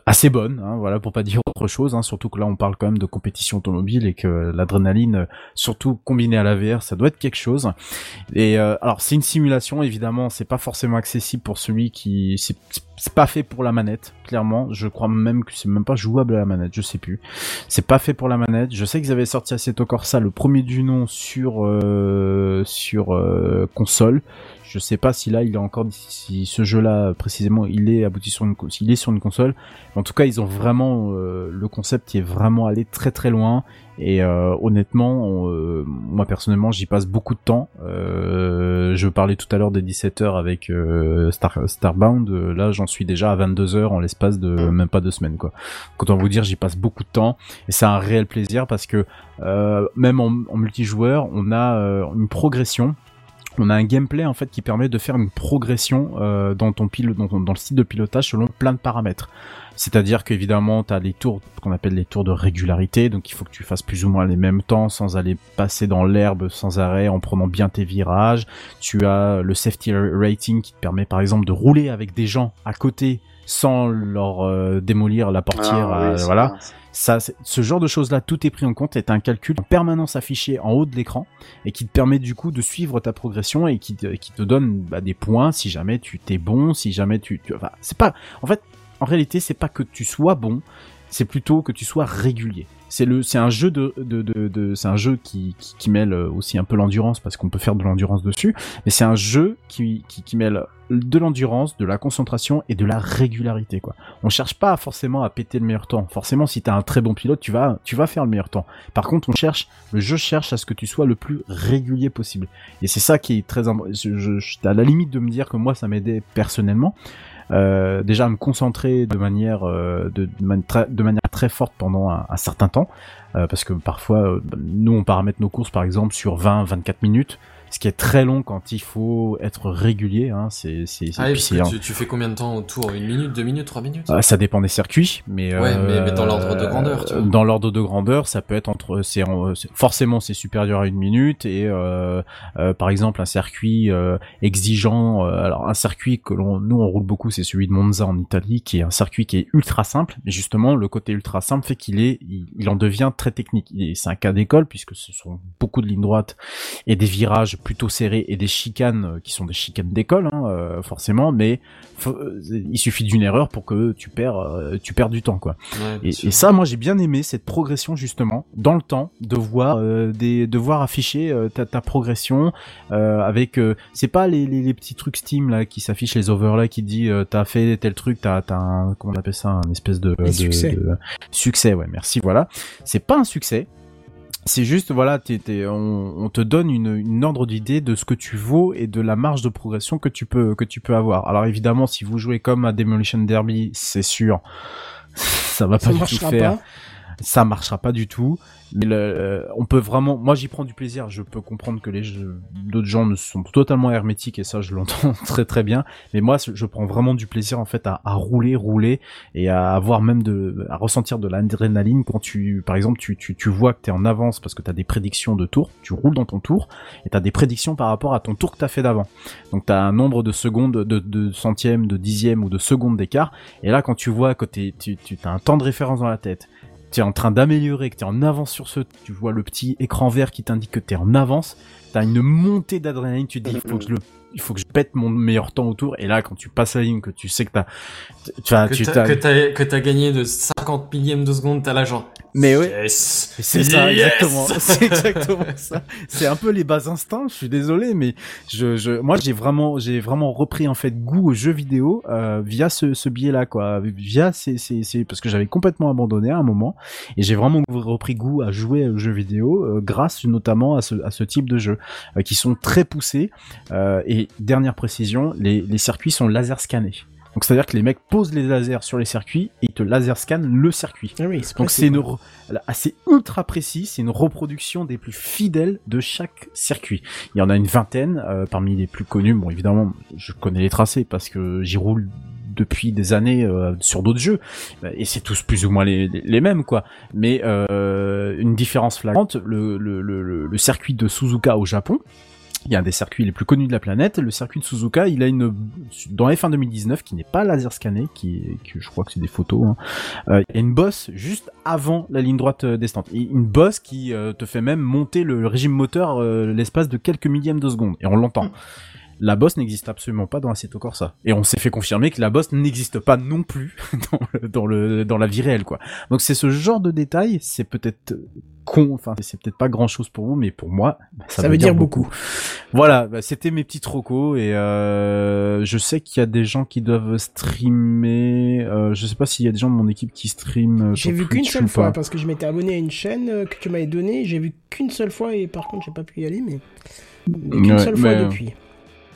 assez bonne, hein, voilà, pour pas dire autre chose. Hein, surtout que là on parle quand même de compétition automobile et que l'adrénaline, surtout combinée à la VR, ça doit être quelque chose. Et alors c'est une simulation évidemment, c'est pas forcément accessible pour celui qui c'est c'est pas fait pour la manette, clairement. Je crois même que c'est même pas jouable à la manette, je sais plus. C'est pas fait pour la manette. Je sais qu'ils avaient sorti Assetto Corsa, le premier du nom sur euh, sur euh, console. Je sais pas si là il est encore si ce jeu-là précisément il est abouti sur une est sur une console. En tout cas, ils ont vraiment euh, le concept qui est vraiment allé très très loin et euh, honnêtement, on, euh, moi personnellement, j'y passe beaucoup de temps. Je parlais tout à l'heure des 17 heures avec Star, Starbound. Là, j'en suis déjà à 22 heures en l'espace de même pas deux semaines. Quoi. Quand on vous dire, j'y passe beaucoup de temps et c'est un réel plaisir parce que même en, multijoueur, on a une progression on a un gameplay en fait qui permet de faire une progression euh, dans ton pile dans, le site de pilotage selon plein de paramètres. C'est-à-dire qu'évidemment, tu as les tours qu'on appelle les tours de régularité, donc il faut que tu fasses plus ou moins les mêmes temps sans aller passer dans l'herbe sans arrêt en prenant bien tes virages. Tu as le safety rating qui te permet par exemple de rouler avec des gens à côté sans leur euh, démolir la portière, Ah, oui, euh, voilà. Ça, ce genre de choses-là, tout est pris en compte, est un calcul en permanence affiché en haut de l'écran et qui te permet du coup de suivre ta progression et qui te, donne bah, des points si jamais tu t'es bon, si jamais tu, tu pas, en fait, en réalité, c'est pas que tu sois bon, c'est plutôt que tu sois régulier. C'est le, c'est un jeu de, de, de, c'est un jeu qui, qui, mêle aussi un peu l'endurance parce qu'on peut faire de l'endurance dessus, mais c'est un jeu qui, qui, mêle de l'endurance, de la concentration et de la régularité quoi. On cherche pas forcément à péter le meilleur temps. Forcément, si t'as un très bon pilote, tu vas, tu vas faire le meilleur temps. Par contre, on cherche, le jeu cherche à ce que tu sois le plus régulier possible. Et c'est ça qui est très, je, je, à la limite de me dire que moi, ça m'aidait personnellement. Euh, déjà à me concentrer de manière euh, de, manière très forte pendant un, un certain temps. Euh, parce que parfois nous on paramètre nos courses par exemple sur 20 24 minutes ce qui est très long quand il faut être régulier hein, c'est c'est c'est- Ah oui, un- tu, fais combien de temps autour? Une minute, deux minutes, trois minutes? Ah, ça dépend des circuits, mais Ouais, euh, mais- mais dans l'ordre de grandeur, tu vois. Dans l'ordre de grandeur, ça peut être entre, c'est en- c'est- forcément c'est supérieur à une minute et euh, euh, par exemple un circuit euh, exigeant, euh, alors un circuit que l'on, nous on roule beaucoup, c'est celui de Monza en Italie, qui est un circuit qui est ultra simple. Mais justement, le côté ultra simple fait qu'il est, il, il en devient très technique. Et c'est un cas d'école puisque ce sont beaucoup de lignes droites et des virages plutôt serrés et des chicanes euh, qui sont des chicanes d'école, hein, euh, forcément. Mais euh, il suffit d'une erreur pour que tu perds, tu perds du temps, quoi. Ouais, Et, ça, moi, j'ai bien aimé cette progression justement dans le temps, de voir euh, des, de voir afficher euh, ta, ta progression euh, avec. euh, c'est pas les, les, les petits trucs Steam là qui s'affichent les overlays qui dit euh, t'as fait tel truc, t'as t'as un comment on appelle ça, un espèce de, succès. de- succès. Ouais, merci. Voilà, c'est pas un succès. C'est juste, voilà, on, on te donne une, une ordre d'idée de ce que tu vaux et de la marge de progression que tu peux que tu peux avoir. Alors évidemment, si vous jouez comme à Demolition Derby, c'est sûr, ça va Ça pas du tout faire pas. Ça marchera pas du tout. Mais euh, on peut vraiment, moi j'y prends du plaisir. Je peux comprendre que les d'autres gens ne sont totalement hermétiques et ça je l'entends très très bien. Mais moi je prends vraiment du plaisir en fait à, à rouler, rouler et à avoir même de, à ressentir de l'adrénaline quand tu, par exemple, tu, tu, tu vois que t'es en avance parce que t'as des prédictions de tour. Tu roules dans ton tour et t'as des prédictions par rapport à ton tour que t'as fait d'avant. Donc t'as un nombre de secondes, de, de centièmes, de dixièmes ou de secondes d'écart. Et là quand tu vois que t'es, tu, tu as un temps de référence dans la tête tu es en train d'améliorer, que tu es en avance sur ce, tu vois le petit écran vert qui t'indique que tu es en avance, tu as une montée d'adrénaline, tu te dis il faut que je le il faut que je pète mon meilleur temps autour et là quand tu passes la ligne que tu sais que t'as que tu que t'as que t'as gagné de 50 millièmes de seconde, t'as la genre. Mais Yes. c'est ça exactement. C'est exactement ça. C'est un peu les bas instincts je suis désolé mais je, je moi j'ai vraiment j'ai vraiment repris en fait goût aux jeux vidéo euh, via ce, ce biais là quoi. Via ces, ces, ces parce que j'avais complètement abandonné à un moment et j'ai vraiment repris goût à jouer aux jeux vidéo euh, grâce notamment à ce, à ce type de jeux euh, qui sont très poussés euh, et dernière précision les, les circuits sont laser scannés donc c'est à dire que les mecs posent les lasers sur les circuits et ils te laser scannent le circuit Ah oui, donc c'est une re- assez ultra précis, c'est une reproduction des plus fidèles de chaque circuit. Il y en a une vingtaine euh, parmi les plus connus. Bon évidemment, je connais les tracés parce que j'y roule depuis des années euh, sur d'autres jeux et c'est tous plus ou moins les, les, les mêmes quoi. Mais euh, une différence flagrante, le, le, le, le circuit de Suzuka au Japon. Il y a un des circuits les plus connus de la planète. Le circuit de Suzuka, il a une dans F1 2019 qui n'est pas laser scanné, qui, je crois que c'est des photos. Hein. Euh, il y a une bosse juste avant la ligne droite euh, descendante. Et une bosse qui euh, te fait même monter le régime moteur l'espace de quelques millièmes de seconde. Et on l'entend. La bosse n'existe absolument pas dans Assetto Corsa. Et on s'est fait confirmer que la bosse n'existe pas non plus dans, le, dans, le, dans la vie réelle, quoi. Donc c'est ce genre de détail, c'est peut-être con, enfin c'est peut-être pas grand chose pour vous, mais pour moi, ça, Ça veut dire beaucoup. Voilà, bah, c'était mes petits trocos et euh, je sais qu'il y a des gens qui doivent streamer. Euh, je sais pas s'il y a des gens de mon équipe qui streament. euh, J'ai vu qu'une seule fois parce que je m'étais abonné à une chaîne euh, que tu m'avais donnée. J'ai vu qu'une seule fois et par contre j'ai pas pu y aller, mais, mais qu'une Ouais, seule fois depuis.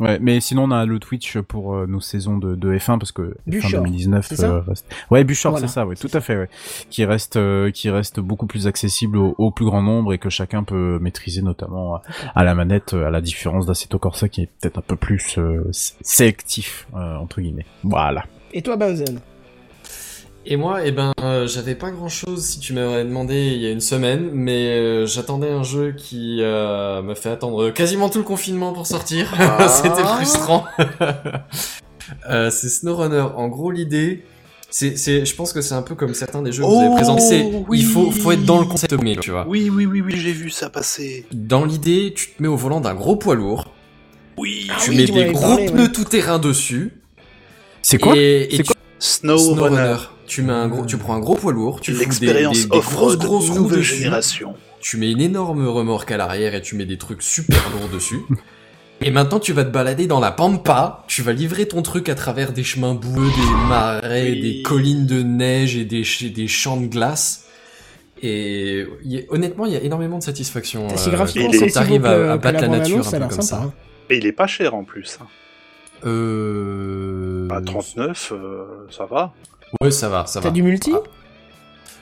Ouais, mais sinon on a le Twitch pour euh, nos saisons de, de F1 parce que F1 Buchor, 2019 c'est ça euh, reste. Ouais, Buchor, Voilà, c'est ça, ouais, tout à fait, ouais. Qui reste, euh, qui reste beaucoup plus accessible au, au plus grand nombre et que chacun peut maîtriser, notamment à, à la manette, euh, à la différence d'Assetto Corsa qui est peut-être un peu plus euh, sé- sélectif euh, entre guillemets. Voilà. Et toi, Benzen Et moi, eh ben, euh, j'avais pas grand chose si tu m'avais demandé il y a une semaine, mais euh, j'attendais un jeu qui euh, m'a fait attendre quasiment tout le confinement pour sortir. Ah. C'était frustrant. Euh, c'est SnowRunner. En gros, l'idée, c'est, c'est, je pense que c'est un peu comme certains des jeux que vous avez présentés. Oui. il faut, faut être dans le concept, mais tu vois. Oui, oui, oui, oui, j'ai vu ça passer. Dans l'idée, tu te mets au volant d'un gros poids lourd, Oui. Ah tu oui, mets des gros parlé, pneus ouais. tout terrain dessus. C'est quoi et, et C'est tu- SnowRunner. SnowRunner. Tu mets un gros, tu prends un gros poids lourd, tu fous des, des, L'expérience des grosses grosses roues nouvelle dessus. génération. tu mets une énorme remorque à l'arrière et tu mets des trucs super lourds dessus. Et maintenant, tu vas te balader dans la pampa, tu vas livrer ton truc à travers des chemins boueux, des marais, Oui. des collines de neige et des, des champs de glace. Et y a- honnêtement, il y a énormément de satisfaction. C'est euh, graphiquement et quand t'arrives à, à battre la la nature un peu comme sympa. ça. Et il est pas cher en plus. Euh... À 39, euh, ça va. Ouais, ça va, ça va. T'as du multi? Ah.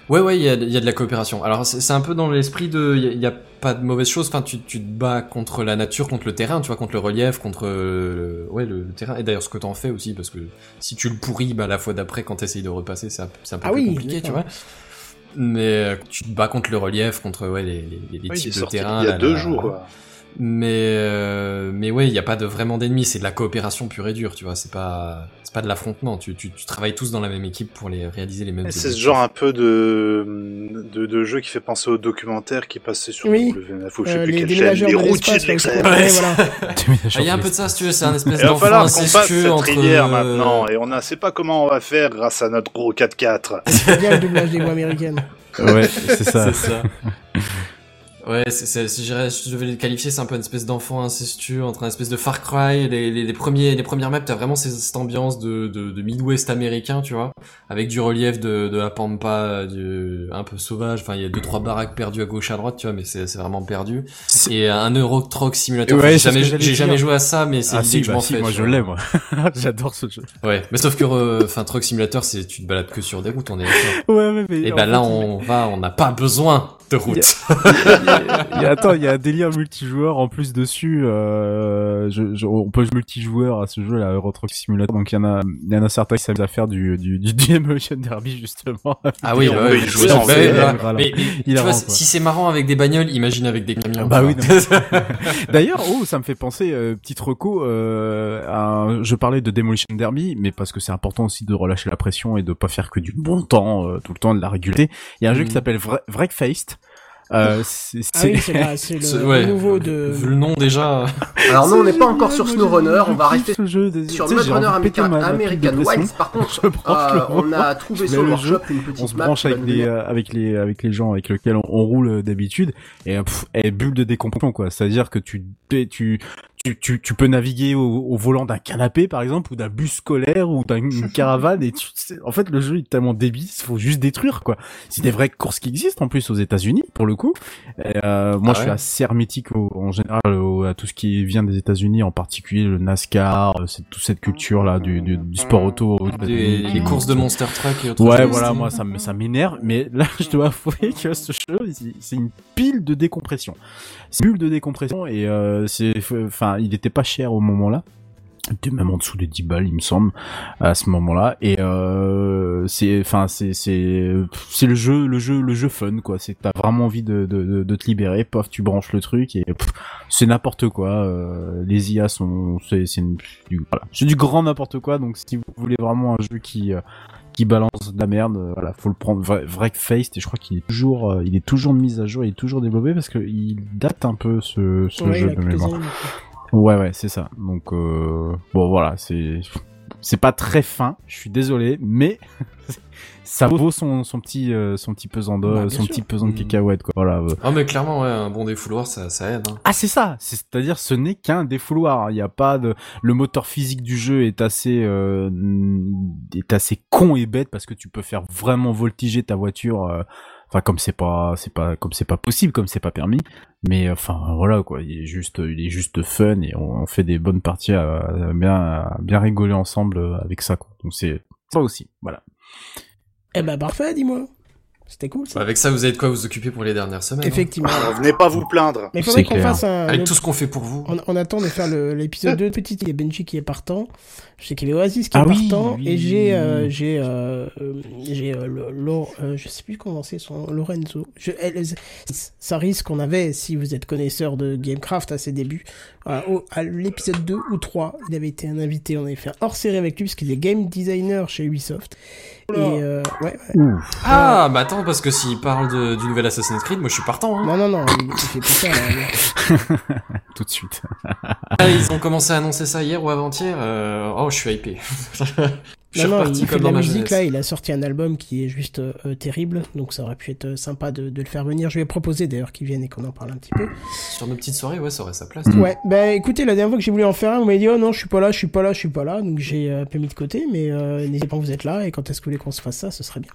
Ouais, ouais, il y a, il y a de la coopération. Alors, c'est c'est un peu dans l'esprit de, il y a- pas de mauvaise chose. Enfin, tu, tu te bats contre la nature, contre le terrain, tu vois, contre le relief, contre, euh, ouais, le, le terrain. Et d'ailleurs, ce que t'en fais aussi, parce que si tu le pourris, bah, la fois d'après, quand t'essayes de repasser, c'est un, c'est un peu Ah plus oui, compliqué, tu vois. Mais euh, tu te bats contre le relief, contre, ouais, les, les, les Oui, types de terrain. il y a deux jours. quoi. Mais, euh, mais ouais, il y a pas de vraiment d'ennemis. C'est de la coopération pure et dure, tu vois. C'est pas, c'est pas de l'affrontement. Tu, tu, tu travailles tous dans la même équipe pour les réaliser les mêmes. C'est ce genre un peu de, de, de jeu qui fait penser au documentaire qui passait sur Oui. W9 ou je sais Euh, plus les quelle chaîne. Les de routiers de l'extrême. ouais, voilà. Ah, Il y a un peu de ça, si tu veux, c'est un espèce Il va d'enfant falloir qu'on fasse incestueux cette entre... rivière euh, maintenant, et on ne sait pas comment on va faire grâce à notre gros 4x4. C'est bien le doublage des voix américaines. Ouais, c'est ça. C'est ça. Ouais, c'est, si je devais le qualifier, c'est un peu une espèce d'enfant incestueux entre un espèce de Far Cry. Les, les, les premiers, les premières maps, t'as vraiment ces- cette ambiance de, de, de Midwest américain, tu vois, avec du relief de, de la pampa, du, un peu sauvage. Enfin, il y a deux trois baraques perdues à gauche à droite, tu vois, mais c'est, c'est vraiment perdu. Et un Euro Truck Simulator. Ouais, j'ai jamais, jamais joué à ça, mais c'est Ah si, que je bah m'en si, fais. moi je l'ai, moi. J'adore ce jeu. Ouais, mais sauf que, euh, enfin, Truck Simulator, c'est tu te balades que sur des routes, on est d'accord. Ouais, mais, Et en ben là, on va, on n'a pas besoin de route. il y a, attends, il y a un délire multijoueur en plus dessus. Euh, je, je- on peut jouer multijoueur à ce jeu, là, Euro Truck Simulator. Donc il y en a, il y en a certains qui s'amusent à faire du du du, du Demolition Derby justement. Ah oui, on bah peut ouais, y je jouer vois, en voilà. mais, mais tu Il vois, rend, si c'est marrant avec des bagnoles, imagine avec des camions. Bah oui. D'ailleurs, oh, ça me fait penser, euh, petite reco, euh, à je parlais de Demolition Derby, mais parce que c'est important aussi de relâcher la pression et de pas faire que du bon temps, euh, tout le temps, de la régularité. Il y a un jeu Mhm. qui s'appelle Wreckfaced. Euh, c'est, Ah oui, c'est c'est C'est- le ouais, nouveau de... Vu le nom déjà. Alors non, on n'est pas encore sur SnowRunner, on va rester jeu des- sur de péter American, American. Wilds. Par contre, euh, on a trouvé sur le workshop une petite on se branche qui va avec les euh, avec les avec les gens avec lesquels on, on roule euh, d'habitude et euh, pff, et bulle de décompression quoi c'est à dire que tu tu tu tu, tu peux naviguer au, au volant d'un canapé par exemple ou d'un bus scolaire ou d'une caravane et tu, en fait le jeu est tellement débile il faut juste détruire quoi c'est des vraies courses qui existent en plus aux États-Unis pour le coup Et, euh, moi Ah je suis assez hermétique au- en général au- à tout ce qui vient des États-Unis en particulier le NASCAR euh, c'est toute cette culture là du, du, du sport auto Des, États-Unis. les courses de Monster Truck et autres Ouais, choses. voilà, moi ça me- ça m'énerve, mais là je dois avouer que ce jeu, c'est- une pile de décompression. C'est une bulle de décompression et euh, c'est, enfin, il était pas cher au moment-là. Il était même en dessous des 10 balles, il me semble, à ce moment-là. Et euh, c'est, enfin, c'est, c'est, c'est le jeu, le jeu, le jeu fun, quoi. C'est que t'as vraiment envie de, de, de, de te libérer, paf, tu branches le truc et c'est n'importe quoi. euh, les IA sont, c'est, du, voilà, c'est du grand n'importe quoi. Donc si vous voulez vraiment un jeu qui euh, qui balance de la merde, voilà, faut le prendre vrai, faced et je crois qu'il est toujours, euh, il est toujours mis à jour, il est toujours développé parce que il date un peu ce, ce Ouais, il jeu de mémoire. Ouais, ouais, c'est ça. Donc euh, bon, voilà, c'est c'est pas très fin, je suis désolé, mais ça vaut son son petit euh, son petit pesant de Bah, bien son sûr. petit pesant de Mm. cacahuètes quoi. Voilà. euh. Ah mais clairement ouais, un bon défouloir ça, ça aide. Hein. Ah c'est ça, C'est- c'est-à-dire ce n'est qu'un défouloir. Il n'y a pas de le moteur physique du jeu est assez euh, est assez con et bête parce que tu peux faire vraiment voltiger ta voiture. Euh, Enfin comme c'est pas c'est pas comme c'est pas possible comme c'est pas permis. Mais enfin voilà quoi, il est juste il est juste fun et on, fait des bonnes parties à, bien bien rigoler ensemble euh, avec ça. Donc c'est ça aussi voilà. Eh ben parfait, dis-moi. C'était cool, ça. Avec ça, vous avez de quoi vous occuper pour les dernières semaines. hein. Effectivement. Venez pas vous plaindre. Mais il faudrait qu'on fasse un. Avec tout ce qu'on fait pour vous. On, on attend de faire l'épisode 2 petit il y a Benji qui est partant je sais qu'il y avait Oasis qui est Ah oui, partant oui, et j'ai euh, j'ai euh, euh, j'ai euh, Lo- euh, je sais plus comment c'est son Lorenzo je, elle- ça risque qu'on avait si vous êtes connaisseur de Gamecraft à ses débuts Voilà, au- à l'épisode 2 ou 3 il avait été un invité on avait fait un hors série avec lui parce qu'il est game designer chez Ubisoft et euh, ouais, ouais. Ouf. Ah, bah attends, parce que s'il parle de- du nouvel Assassin's Creed, moi je suis partant. Hein. non non non il, il fait plus ça là. Tout de suite. Ah, ils ont commencé à annoncer ça hier ou avant-hier. euh, Oh, je suis hypé. je suis Non, reparti il fait de la ma musique jeunesse. là, il a sorti un album qui est juste euh, euh, terrible, donc ça aurait pu être euh, sympa de, de le faire venir. Je lui ai proposé d'ailleurs qu'il vienne et qu'on en parle un petit peu. Sur nos petites soirées, ouais, ça aurait sa place. Ouais, bah écoutez, la dernière fois que j'ai voulu en faire un, vous m'avez dit oh non, je suis pas là, je suis pas là, je suis pas là, donc j'ai euh, un peu mis de côté, mais euh, n'hésitez pas, vous êtes là et quand est-ce que vous voulez qu'on se fasse ça, ce serait bien.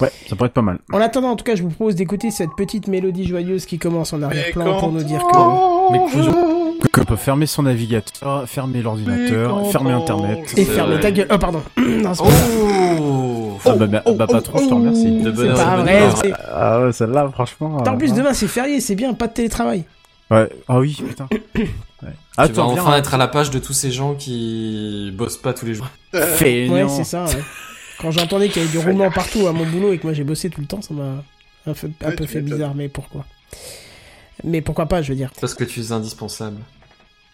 Ouais, ça pourrait être pas mal. En attendant, en tout cas, je vous propose d'écouter cette petite mélodie joyeuse qui commence en arrière-plan pour nous dire que Mais Qu'on peut fermer son navigateur, fermer l'ordinateur, fermer internet. et vrai. ta gueule. Oh pardon. Non, c'est pas vrai. Oh Ah bah, bah, bah, pas trop, je te remercie. De C'est bonne heure, pas de vrai. heure. c'est- Ah ouais, celle-là, franchement. En plus, euh, demain c'est férié, c'est bien, pas de télétravail. Ouais. Ah oui, putain. Ouais. Tu vas enfin être à la page de tous ces gens qui bossent pas tous les jours. Feignant. Ouais, c'est ça. ouais. Quand j'entendais qu'il y avait du roulement partout à mon boulot et que moi j'ai bossé tout le temps, ça m'a un, peu- un peu fait bizarre. Mais pourquoi? Mais pourquoi pas, je veux dire. Parce que tu es indispensable.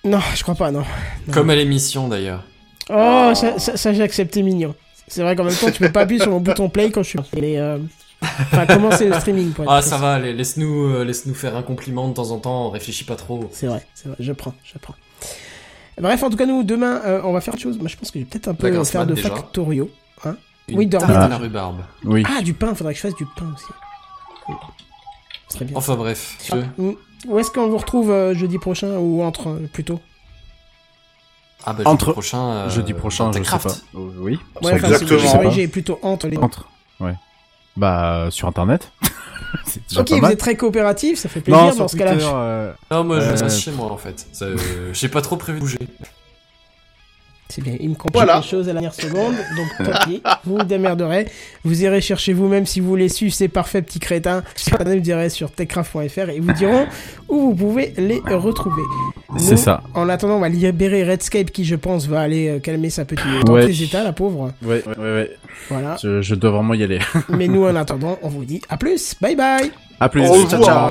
Non, je crois pas, non. Non. Comme à l'émission d'ailleurs. Oh, ça, ça, ça, j'ai accepté mignon. C'est vrai qu'en même temps, tu peux pas appuyer sur mon bouton play quand je suis. Mais, euh... Enfin, commencer le streaming. Pour Ah, ça va, allez, laisse-nous euh, laisse-nous faire un compliment de temps en temps, réfléchis pas trop. C'est vrai, c'est vrai, je prends, je prends. Bref, en tout cas, nous, demain, euh, on va faire autre chose. Moi, je pense que je vais peut-être un peu euh, faire mat, de déjà. factorio. Une Oui, dormir. Ah. la rhubarbe. Oui. Ah, du pain, faudrait que je fasse du pain aussi. Ce serait bien. Enfin bref. Ah. Où est-ce qu'on vous retrouve euh, jeudi prochain ou entre euh, plutôt Ah bah Entre- jeudi prochain. euh, Jeudi prochain, dans je sais pas. Euh, Oui. Ouais, enfin, exactement. plutôt entre les Entre. Ouais. Bah, euh, sur internet. Ok, vous êtes très coopératif, ça fait plaisir Non, dans ce cas-là. Euh, Non, moi je Euh, reste chez moi en fait. Euh, J'ai pas trop prévu de bouger. C'est bien, il me complique Voilà. les choses à la dernière seconde, donc tant pis, vous vous démerderez. Vous irez chercher vous-même si vous voulez suivre ces parfaits petits crétins. Vous direz sur techcraft.fr et ils vous diront où vous pouvez les retrouver. C'est ça. En attendant, on va libérer Redscape qui, je pense, va aller euh, calmer sa petite Ouais. états, la pauvre. Ouais, ouais, ouais. ouais. Voilà. Je, je dois vraiment y aller. Mais nous, en attendant, on vous dit à plus. Bye bye. À plus. Au ciao, ciao.